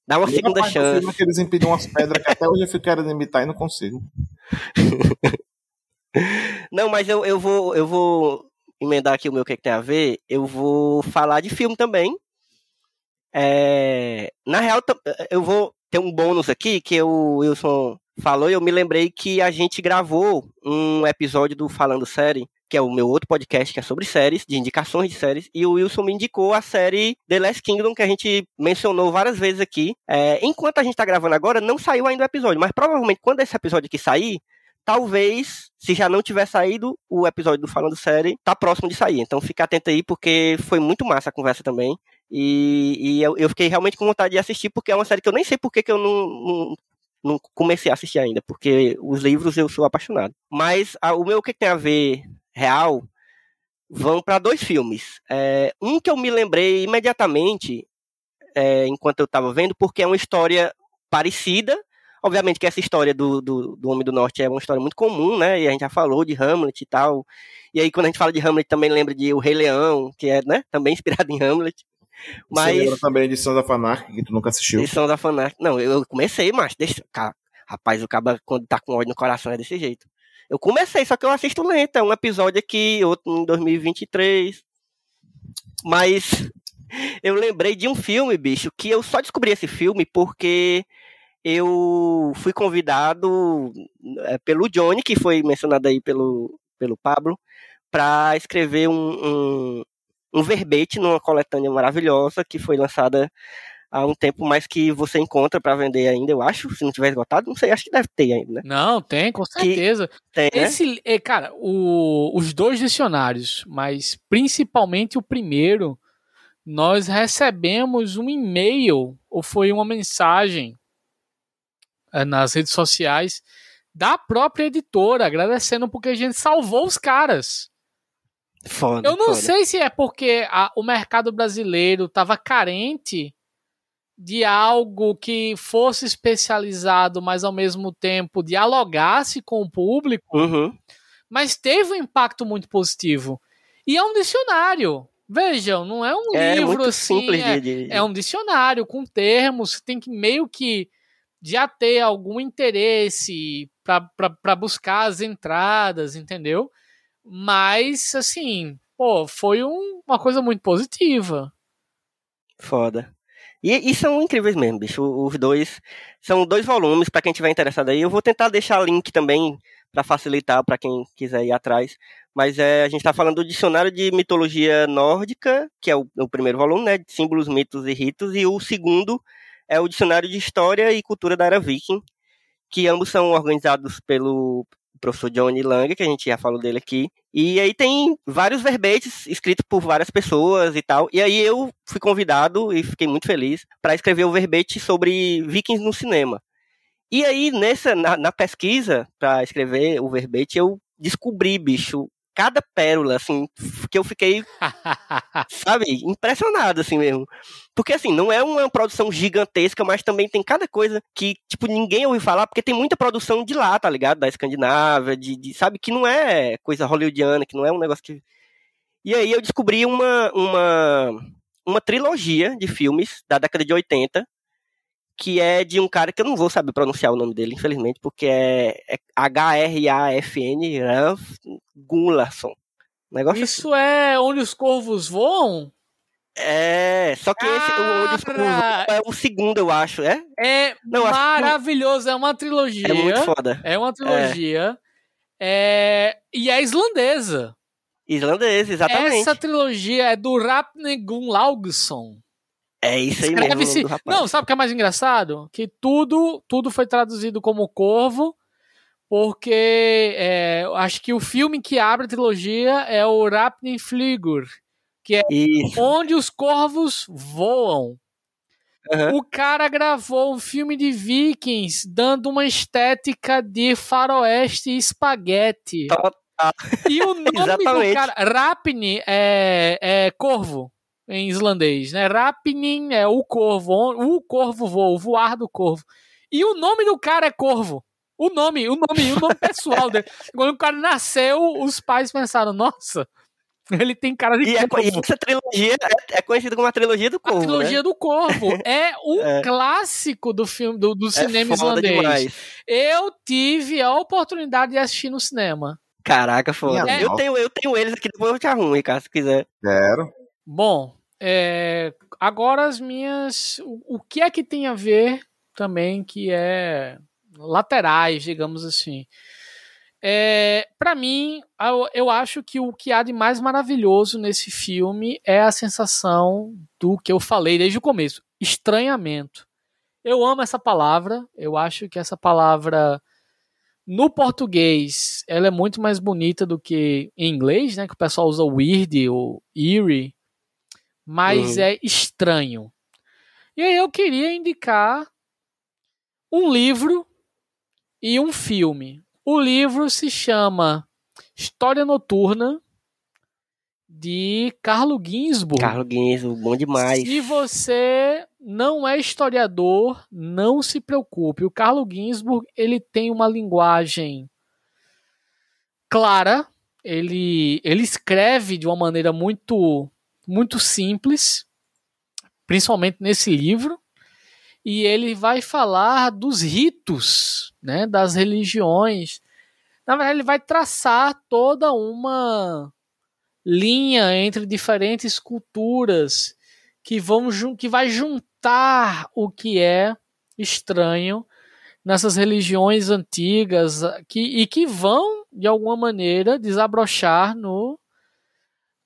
Dá uma e segunda chance.
Que eles impedem umas pedras que até hoje eu fico querendo imitar e não consigo.
não, mas eu, eu, vou, eu vou emendar aqui o meu que, que tem a ver. Eu vou falar de filme também. É, na real, eu vou ter um bônus aqui que o Wilson falou e eu me lembrei que a gente gravou um episódio do Falando Série, que é o meu outro podcast que é sobre séries, de indicações de séries, e o Wilson me indicou a série The Last Kingdom, que a gente mencionou várias vezes aqui. É, enquanto a gente está gravando agora, não saiu ainda o episódio, mas provavelmente quando esse episódio aqui sair, talvez, se já não tiver saído, o episódio do Falando Série tá próximo de sair. Então fica atento aí, porque foi muito massa a conversa também. E, e eu, eu, fiquei realmente com vontade de assistir, porque é uma série que eu nem sei porque que eu não, não, não comecei a assistir ainda, porque os livros eu sou apaixonado. Mas a, o meu que tem a ver real vão para dois filmes. É, um que eu me lembrei imediatamente é, enquanto eu estava vendo, porque é uma história parecida. Obviamente que essa história do, do, do Homem do Norte é uma história muito comum, né? E a gente já falou de Hamlet e tal. E aí, quando a gente fala de Hamlet, também lembra de O Rei Leão, que é né, também inspirado em Hamlet.
Mas... Você lembra também de Sons of Anarchy, que tu nunca assistiu?
De Sons of Anarchy. Não, eu comecei, mas deixa... Rapaz, o cara quando tá com ódio no coração é desse jeito. Eu comecei, só que eu assisto lento. É um episódio aqui, outro em 2023. Mas eu lembrei de um filme, bicho, que eu só descobri esse filme porque eu fui convidado é, pelo Johnny, que foi mencionado aí pelo, pelo Pablo, para escrever um, um, um verbete numa coletânea maravilhosa que foi lançada há um tempo, mas que você encontra para vender ainda, eu acho. Se não tiver esgotado, não sei, acho que deve ter ainda, né?
Não, tem, com certeza. Que tem, né? Esse, é, cara, o, os dois dicionários, mas principalmente o primeiro, nós recebemos um e-mail ou foi uma mensagem é, nas redes sociais da própria editora agradecendo porque a gente salvou os caras.
Foda,
eu não
foda.
sei se é porque a, o mercado brasileiro estava carente de algo que fosse especializado, mas ao mesmo tempo dialogasse com o público,
uhum.
mas teve um impacto muito positivo. E é um dicionário. Vejam, não é um
é
livro
assim, simples
é,
de,
é um dicionário com termos, tem que meio que já ter algum interesse para buscar as entradas, entendeu? Mas, assim, pô, foi um, uma coisa muito positiva.
Foda. E, e, são incríveis mesmo, bicho. Os dois são dois volumes para quem tiver interessado aí. Eu vou tentar deixar link também para facilitar para quem quiser ir atrás. Mas é, a gente está falando do dicionário de mitologia nórdica, que é o, o, primeiro volume, né, de símbolos, mitos e ritos, e o segundo é o dicionário de história e cultura da era viking, que ambos são organizados pelo professor Johnny Lang, que a gente já falou dele aqui. E aí tem vários verbetes escritos por várias pessoas e tal. E aí eu fui convidado e fiquei muito feliz para escrever o verbete sobre vikings no cinema. E aí, nessa, na, na pesquisa, para escrever o verbete, eu descobri, bicho, cada pérola, assim, que eu fiquei, sabe, impressionado, assim mesmo. Porque, assim, não é uma produção gigantesca, mas também tem cada coisa que, tipo, ninguém ouviu falar, porque tem muita produção de lá, tá ligado? Da Escandinávia, de, de sabe, que não é coisa hollywoodiana, que não é um negócio que... E aí eu descobri uma, uma, uma trilogia de filmes da década de 80, que é de um cara que eu não vou saber pronunciar o nome dele, infelizmente, porque é, é H-R-A-F-N, Ralph Gunnarsson.
Negócio Isso assim. é Onde os Corvos Voam?
É, só que esse, Onde os Corvos Voam é o segundo, eu acho, é?
É não, maravilhoso, é uma trilogia.
É muito foda.
É uma trilogia. É. é... E é islandesa.
Islandesa, exatamente.
Essa trilogia é do Rapne Gunnlaugsson.
É isso aí mesmo.
Não, sabe o que é mais engraçado? Que tudo, tudo foi traduzido como Corvo, porque é, acho que o filme que abre a trilogia é o Rapnifligur, que é isso. onde os corvos voam. Uhum. O cara gravou um filme de vikings dando uma estética de faroeste e espaguete. E o nome do cara, Rapni, é, é corvo em islandês, né? Rapnin é o corvo, o corvo voa, o voar do corvo. E o nome do cara é Corvo. O nome, o nome, o nome pessoal dele. Quando o cara nasceu, os pais pensaram, nossa, ele tem cara de
e é corvo. É, e essa trilogia é, é conhecida como a trilogia do corvo. A
trilogia
né?
do corvo é um é. clássico do filme do, do é cinema islandês. Demais. Eu tive a oportunidade de assistir no cinema.
Caraca, foda. Eu tenho, eu tenho eles aqui, depois eu te arrumo, Ricardo, se quiser.
Quero.
Bom, é, agora as minhas. O, o, que é que tem a ver também que é laterais, digamos assim. É, para mim, eu, eu acho que o que há de mais maravilhoso nesse filme é a sensação do que eu falei desde o começo: estranhamento. Eu amo essa palavra, eu acho que essa palavra no português ela é muito mais bonita do que em inglês, né? Que o pessoal usa weird ou eerie mas uhum. é estranho. E aí eu queria indicar um livro e um filme. O livro se chama História Noturna de Carlo Ginsburg.
Carlo Ginsburg, bom demais.
Se você não é historiador, não se preocupe. O Carlo Ginsburg, ele tem uma linguagem clara, ele, ele escreve de uma maneira muito muito simples, principalmente nesse livro, e ele vai falar dos ritos, né, das religiões. Na verdade, ele vai traçar toda uma linha entre diferentes culturas que vão que vai juntar o que é estranho nessas religiões antigas que, e que vão de alguma maneira desabrochar no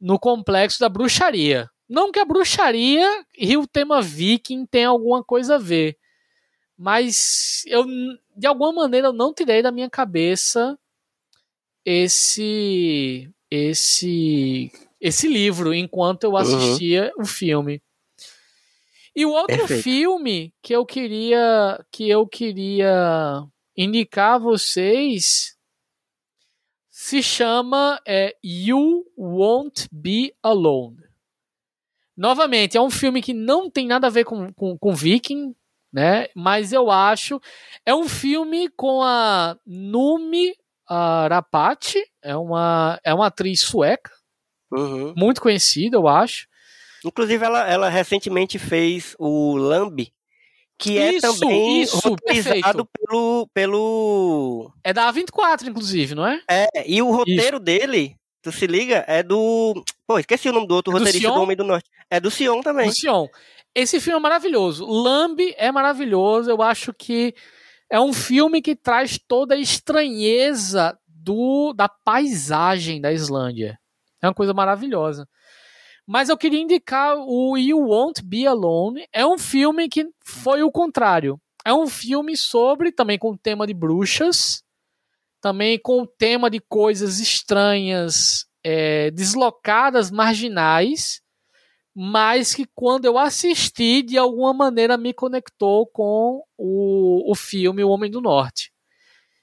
no complexo da bruxaria. Não que a bruxaria e o tema viking tenha alguma coisa a ver, mas eu de alguma maneira eu não tirei da minha cabeça esse esse esse livro enquanto eu assistia uhum. o filme. E o outro Perfeito. filme que eu queria que eu queria indicar a vocês se chama é, You Won't Be Alone. Novamente, é um filme que não tem nada a ver com, com, com Viking, né? Mas eu acho. É um filme com a Numi Rapati, é uma, é uma atriz sueca, uhum. muito conhecida, eu acho.
Inclusive, ela, ela recentemente fez o Lambi, que é isso, também isso, roteirizado pelo, pelo.
É da A24, inclusive, não é?
É, e o roteiro isso. dele, tu se liga, é do. Pô, esqueci o nome do outro é roteirista do, do, Homem do Norte. É do Sion também.
Do Sion. Esse filme é maravilhoso. Lambi é maravilhoso. Eu acho que é um filme que traz toda a estranheza do, da paisagem da Islândia. É uma coisa maravilhosa. Mas eu queria indicar o You Won't Be Alone. É um filme que foi o contrário. É um filme sobre, também com o tema de bruxas, também com o tema de coisas estranhas, é, deslocadas, marginais, mas que quando eu assisti, de alguma maneira me conectou com o, o filme O Homem do Norte.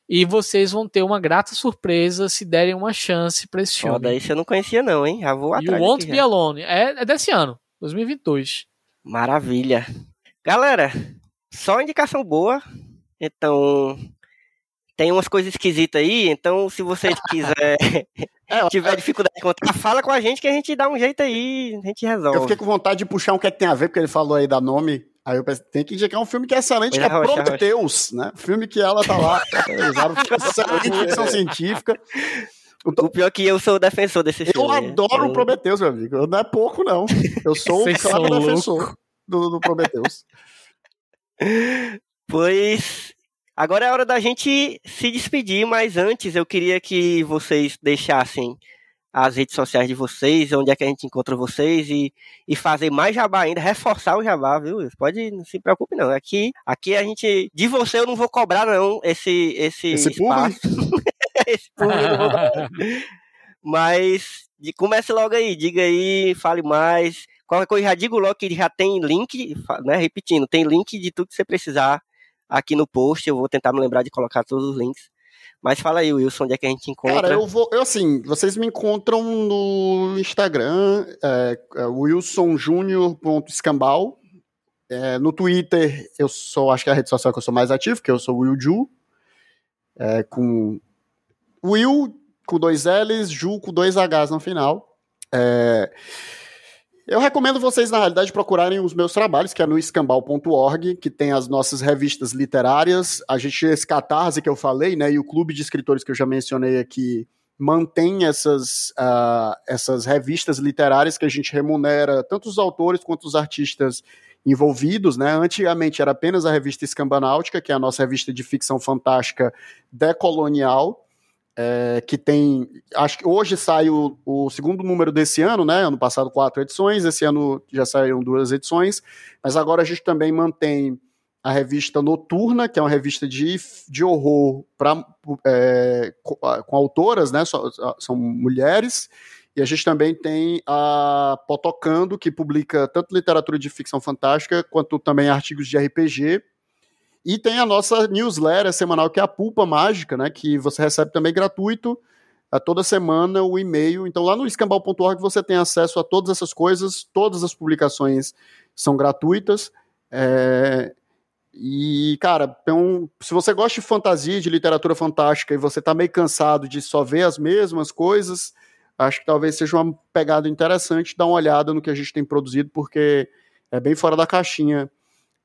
E vocês vão ter uma grata surpresa se derem uma chance para esse filme.
Ó, daí você não conhecia não, hein? Já vou
e
atrás
o Won't Be
já.
Alone. É, é desse ano, 2022.
Maravilha. Galera, só indicação boa. Então, tem umas coisas esquisitas aí. Então, se você quiser,
É,
tiver dificuldade de encontrar, fala com a gente que a gente dá um jeito aí, a gente resolve.
Eu fiquei com vontade de puxar um que é que tem a ver, porque ele falou aí da nome. Aí eu pensei, tem que indicar um filme que é excelente, que é
Rocha, Rocha.
Prometheus, né? Filme que ela tá lá, usaram excelente ficção científica.
O pior é que eu sou o defensor desse
Eu
filme. né?
adoro o
Eu-
Prometheus, meu amigo. Não é pouco, não. Eu sou o claro defensor do, do Prometheus.
Pois agora é a hora da gente se despedir, mas antes eu queria que vocês deixassem as redes sociais de vocês, onde é que a gente encontra vocês e, e fazer mais jabá ainda, reforçar o jabá, viu? Pode, não se preocupe não. Aqui, aqui a gente, de você eu não vou cobrar não esse esse,
Esse
espaço. esse. Mas de- comece logo aí, diga aí, fale mais. Qualquer coisa, já digo logo que já tem link, né? Repetindo, tem link de tudo que você precisar aqui no post. Eu vou tentar me lembrar de colocar todos os links. Mas fala aí, Wilson, onde é que a gente encontra?
Cara, eu vou. Eu assim, vocês me encontram no Instagram, é, é wilsonjunior.escambau. É, no Twitter, eu sou, acho que é a rede social que eu sou mais ativo, que eu sou Will Ju. É, com Will com dois L's, Ju com dois H's no final. É, eu recomendo vocês, na realidade, procurarem os meus trabalhos, que é no escambau.org, que tem as nossas revistas literárias. A gente, esse catarse que eu falei, né, e o clube de escritores que eu já mencionei aqui, mantém essas, ah, essas revistas literárias que a gente remunera tanto os autores quanto os artistas envolvidos, né? Antigamente era apenas a revista Escambanáutica, que é a nossa revista de ficção fantástica decolonial, é, que tem. Acho que hoje sai o, o segundo número desse ano, né? Ano passado, quatro edições, esse ano já saíram duas edições, mas agora a gente também mantém a revista Noturna, que é uma revista de, de horror pra, é, com, autoras, né? Só- são mulheres. E a gente também tem a Potocando, que publica tanto literatura de ficção fantástica quanto também artigos de RPG. E tem a nossa newsletter semanal, que é a Pulpa Mágica, né? Que você recebe também gratuito a toda semana o e-mail. Então lá no escambau.org você tem acesso a todas essas coisas, todas as publicações são gratuitas. É, E, cara, então, se você gosta de fantasia, de literatura fantástica, e você tá meio cansado de só ver as mesmas coisas, acho que talvez seja uma pegada interessante dar uma olhada no que a gente tem produzido, porque é bem fora da caixinha.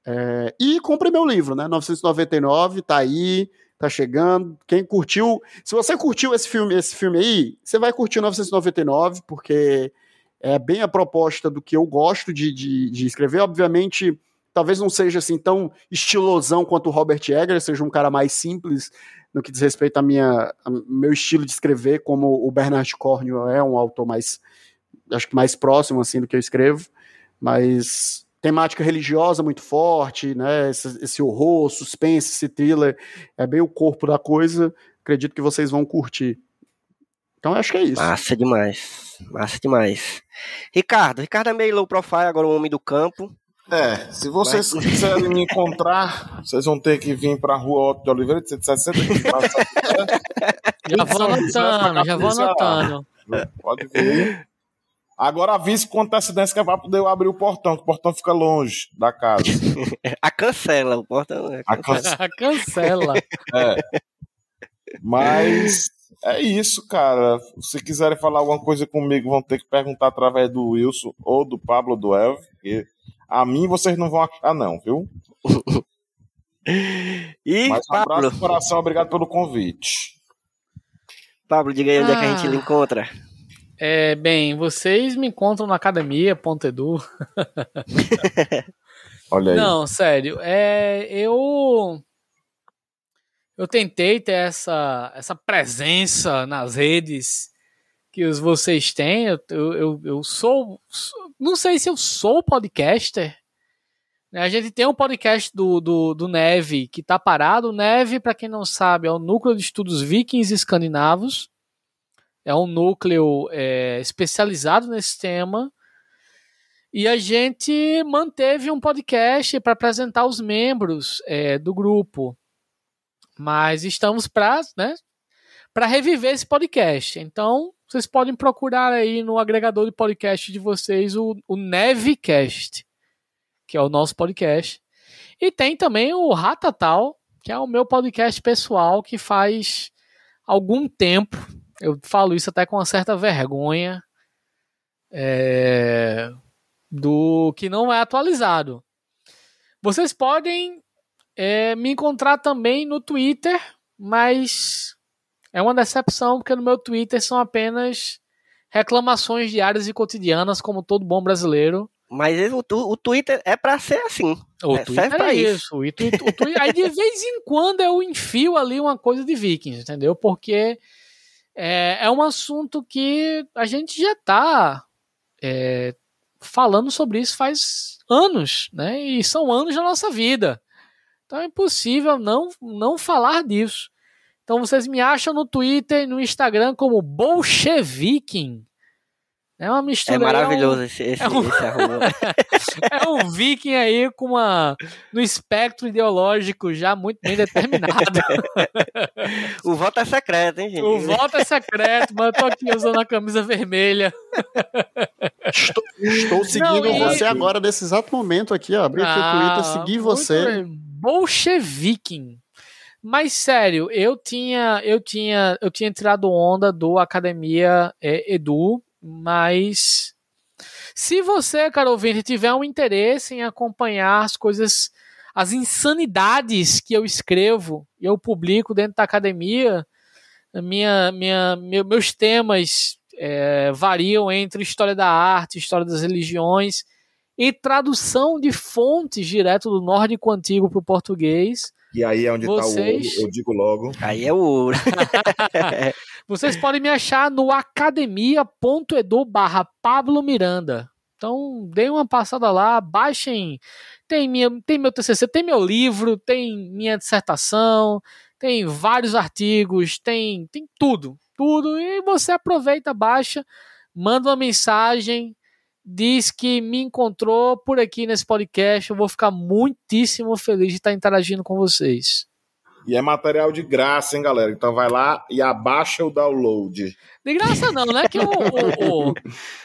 É, e compre meu livro, né? 999, tá aí, tá chegando. Quem curtiu, se você curtiu esse filme, esse filme aí, você vai curtir o 999, porque é bem a proposta do que eu gosto de, de, de escrever. Obviamente, talvez não seja assim tão estilosão quanto o Robert Egger, seja um cara mais simples no que diz respeito a minha a meu estilo de escrever, como o Bernard Cornwell é um autor mais acho que mais próximo assim do que eu escrevo, mas temática religiosa muito forte, né? Esse, esse horror, suspense, esse thriller é bem o corpo da coisa. Acredito que vocês vão curtir. Então acho que é isso.
Massa demais. Massa demais. Ricardo, Ricardo é meio low profile, agora um homem do campo.
É, se vocês quiserem me encontrar, vocês vão ter que vir pra rua Otto de Oliveira de 160 aqui.
Já vou anotando, já vou anotando.
Pode vir. Agora avise com antecedência que é pra poder eu abrir o portão, que o portão fica longe da casa.
A cancela, o portão. é
A
cancela.
casa-
Cancela.
É. Mas é isso, cara. Se quiserem falar alguma coisa comigo, vão ter que perguntar através do Wilson ou do Pablo do Elv. porque A mim vocês não vão achar, não, viu?
E
Mas um abraço
Pablo,
do coração, obrigado pelo convite.
Pablo, diga aí onde é que a gente
Ah.
lhe encontra.
É, bem, vocês me encontram na academia.edu.
Olha aí.
Não, sério, é, eu eu tentei ter essa essa presença nas redes que os vocês têm. Eu, eu, eu, sou, sou- não sei se eu sou podcaster. né? A gente tem um podcast do, do, do Neve que tá parado. O Neve, para quem não sabe, é o núcleo de estudos vikings escandinavos. É um núcleo é, especializado nesse tema. E a gente manteve um podcast para apresentar os membros é, do grupo. Mas estamos para né, reviver esse podcast. Então, vocês podem procurar aí no agregador de podcast de vocês o, o Nevecast, que é o nosso podcast. E tem também o Ratatal, que é o meu podcast pessoal que faz algum tempo, eu falo isso até com uma certa vergonha, é, do que não é atualizado. Vocês podem é, me encontrar também no Twitter, mas é uma decepção porque no meu Twitter são apenas reclamações diárias e cotidianas, como todo bom brasileiro.
Mas o, o Twitter é para ser assim.
O é, Twitter é isso. isso. O o aí de vez em quando eu enfio ali uma coisa de Vikings, entendeu? Porque é, é um assunto que a gente já tá é, falando sobre isso faz anos, né? E são anos da nossa vida. Então é impossível não, não falar disso. Então vocês me acham no Twitter e no Instagram como Bolcheviking. É uma mistura.
É maravilhoso é um, esse, esse, é um, esse
é um viking aí com uma. no espectro ideológico já muito bem determinado.
o voto é secreto, hein, gente?
O voto é secreto, mas eu tô aqui usando a camisa vermelha.
Estou, estou seguindo Não, e... você agora nesse exato momento aqui, ó. Abri ah, o Twitter, segui você.
Bolcheviking. Mas sério, eu tinha, eu tinha, eu tinha tirado onda do Academia é, Edu mas se você, caro ouvinte, tiver um interesse em acompanhar as coisas, as insanidades que eu escrevo e eu publico dentro da academia, minha, minha, meus temas é, variam entre história da arte, história das religiões e tradução de fontes direto do nórdico antigo para o português.
E aí é onde está Vocês... o ouro, eu digo logo.
Aí é o ouro.
Vocês podem me achar no academia.edu barra Pablo Miranda. Então, deem uma passada lá, baixem. Tem, minha, tem meu TCC, tem meu livro, tem minha dissertação, tem vários artigos, tem, tem tudo, tudo. E você aproveita, baixa, manda uma mensagem, diz que me encontrou por aqui nesse podcast. Eu vou ficar muitíssimo feliz de estar interagindo com vocês.
E é material de graça, hein, galera? Então vai lá e abaixa o download.
De graça não, né? Que o, o, o,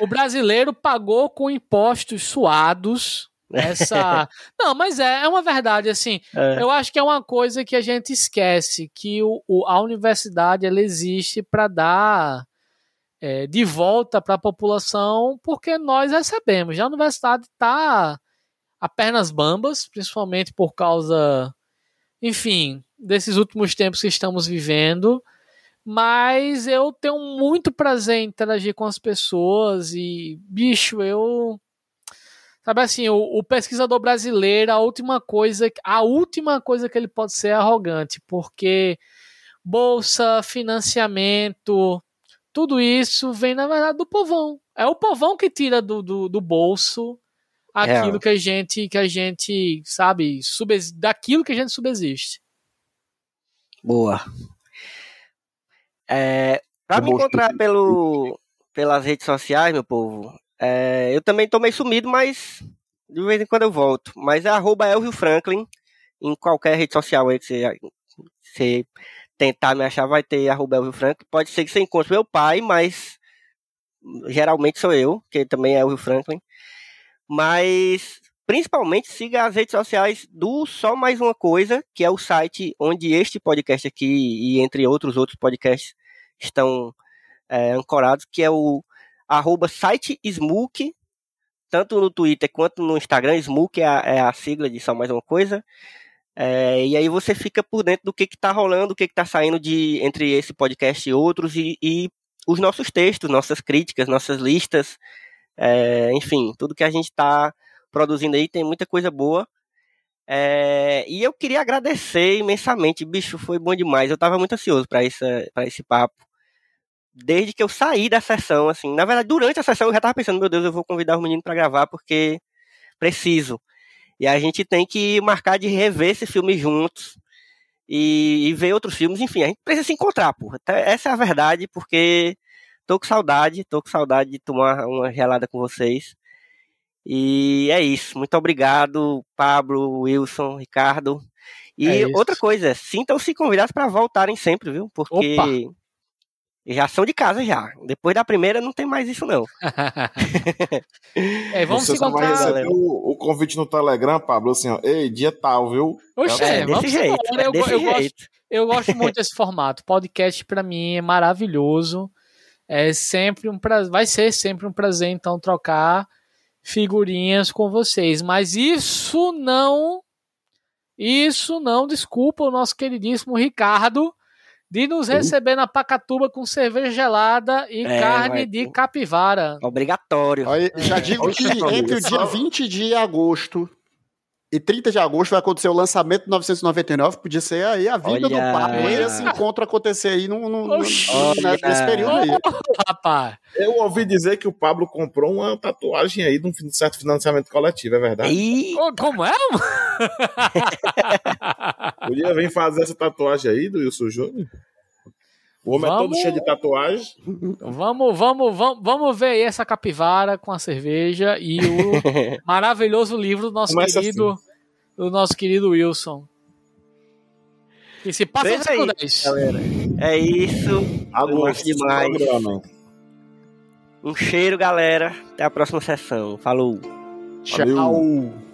o brasileiro pagou com impostos suados essa não mas é, é uma verdade assim é. eu acho que é uma coisa que a gente esquece que o, o a universidade ela existe para dar é, de volta para a população porque nós recebemos. Já a universidade está a pernas bambas, principalmente por causa, enfim, desses últimos tempos que estamos vivendo. Mas eu tenho muito prazer em interagir com as pessoas e, bicho, eu. Sabe assim, o, o pesquisador brasileiro, a última coisa, a última coisa que ele pode ser é arrogante, porque bolsa, financiamento, tudo isso vem, na verdade, do povão. É o povão que tira do, do, do bolso aquilo é. que a gente, que a gente, sabe, subes, daquilo que a gente subsiste.
Boa. É, pra me encontrar pelo, pelas redes sociais, meu povo, é, eu também tô meio sumido, mas de vez em quando eu volto. Mas é arroba Elvio Franklin em qualquer rede social aí que você, você tentar me achar, vai ter arroba Elvio Franklin. Pode ser que você encontre meu pai, mas geralmente sou eu, que também é Elvio Franklin. Mas principalmente siga as redes sociais do Só Mais Uma Coisa, que é o site onde este podcast aqui e entre outros outros podcasts estão é, ancorados, que é o arroba site Smook, tanto no Twitter quanto no Instagram. Smook é a, é a sigla de Só Mais Uma Coisa. É, e aí você fica por dentro do que está rolando, o que está saindo de entre esse podcast e outros, e, e, os nossos textos, nossas críticas, nossas listas, é, enfim, tudo que a gente está produzindo aí tem muita coisa boa. É, e eu queria agradecer imensamente, bicho, foi bom demais. Eu estava muito ansioso para esse, esse papo. Desde que eu saí da sessão, assim, na verdade, durante a sessão eu já estava pensando, meu Deus, eu vou convidar os meninos para gravar porque preciso. E a gente tem que marcar de rever esse filme juntos e, e ver outros filmes. Enfim, a gente precisa se encontrar, porra. Essa é a verdade, porque tô com saudade, tô com saudade de tomar uma gelada com vocês. E é isso. Muito obrigado, Pablo, Wilson, Ricardo. E
É
outra coisa, sintam-se convidados para voltarem sempre, viu? Porque
Opa.
Já são de casa já. Depois da primeira não tem mais isso não.
é, vamos
Você
se
só vai
encontrar.
receber o, o convite no Telegram, Pablo, assim, ó, ei, dia tal, viu?
Oxê,
É,
vamos
desse jeito. É
Eu,
desse
eu gosto,
jeito.
eu gosto muito desse formato. Podcast pra mim é maravilhoso. É sempre um prazer, vai ser sempre um prazer então trocar figurinhas com vocês. Mas isso não, isso não desculpa o nosso queridíssimo Ricardo de nos receber na Pacatuba com cerveja gelada e
É,
carne
vai-
de capivara.
Obrigatório.
Aí, já digo que entre o dia
só-
20 de agosto e 30 de agosto vai acontecer o lançamento de 999. Podia ser aí a vinda do
Olha.
papo e esse encontro acontecer aí no, no, no-
Oxi.
nesse período aí.
Rapaz,
Eu ouvi dizer que o Pablo comprou uma tatuagem aí de um certo financiamento coletivo, é verdade?
E
como é?
Podia vir fazer essa tatuagem aí do Wilson Júnior? O homem é todo
Vamos-
cheio de tatuagem.
Vamos, vamos, vamos, vamos ver aí essa capivara com a cerveja e o maravilhoso livro do nosso
Começa
querido, do nosso querido Wilson. E se passa
Pensa aí,
no 10.
galera. É isso.
Alô,
acho demais.
programa.
Um cheiro, galera. Até a próxima sessão. Falou.
Tchau.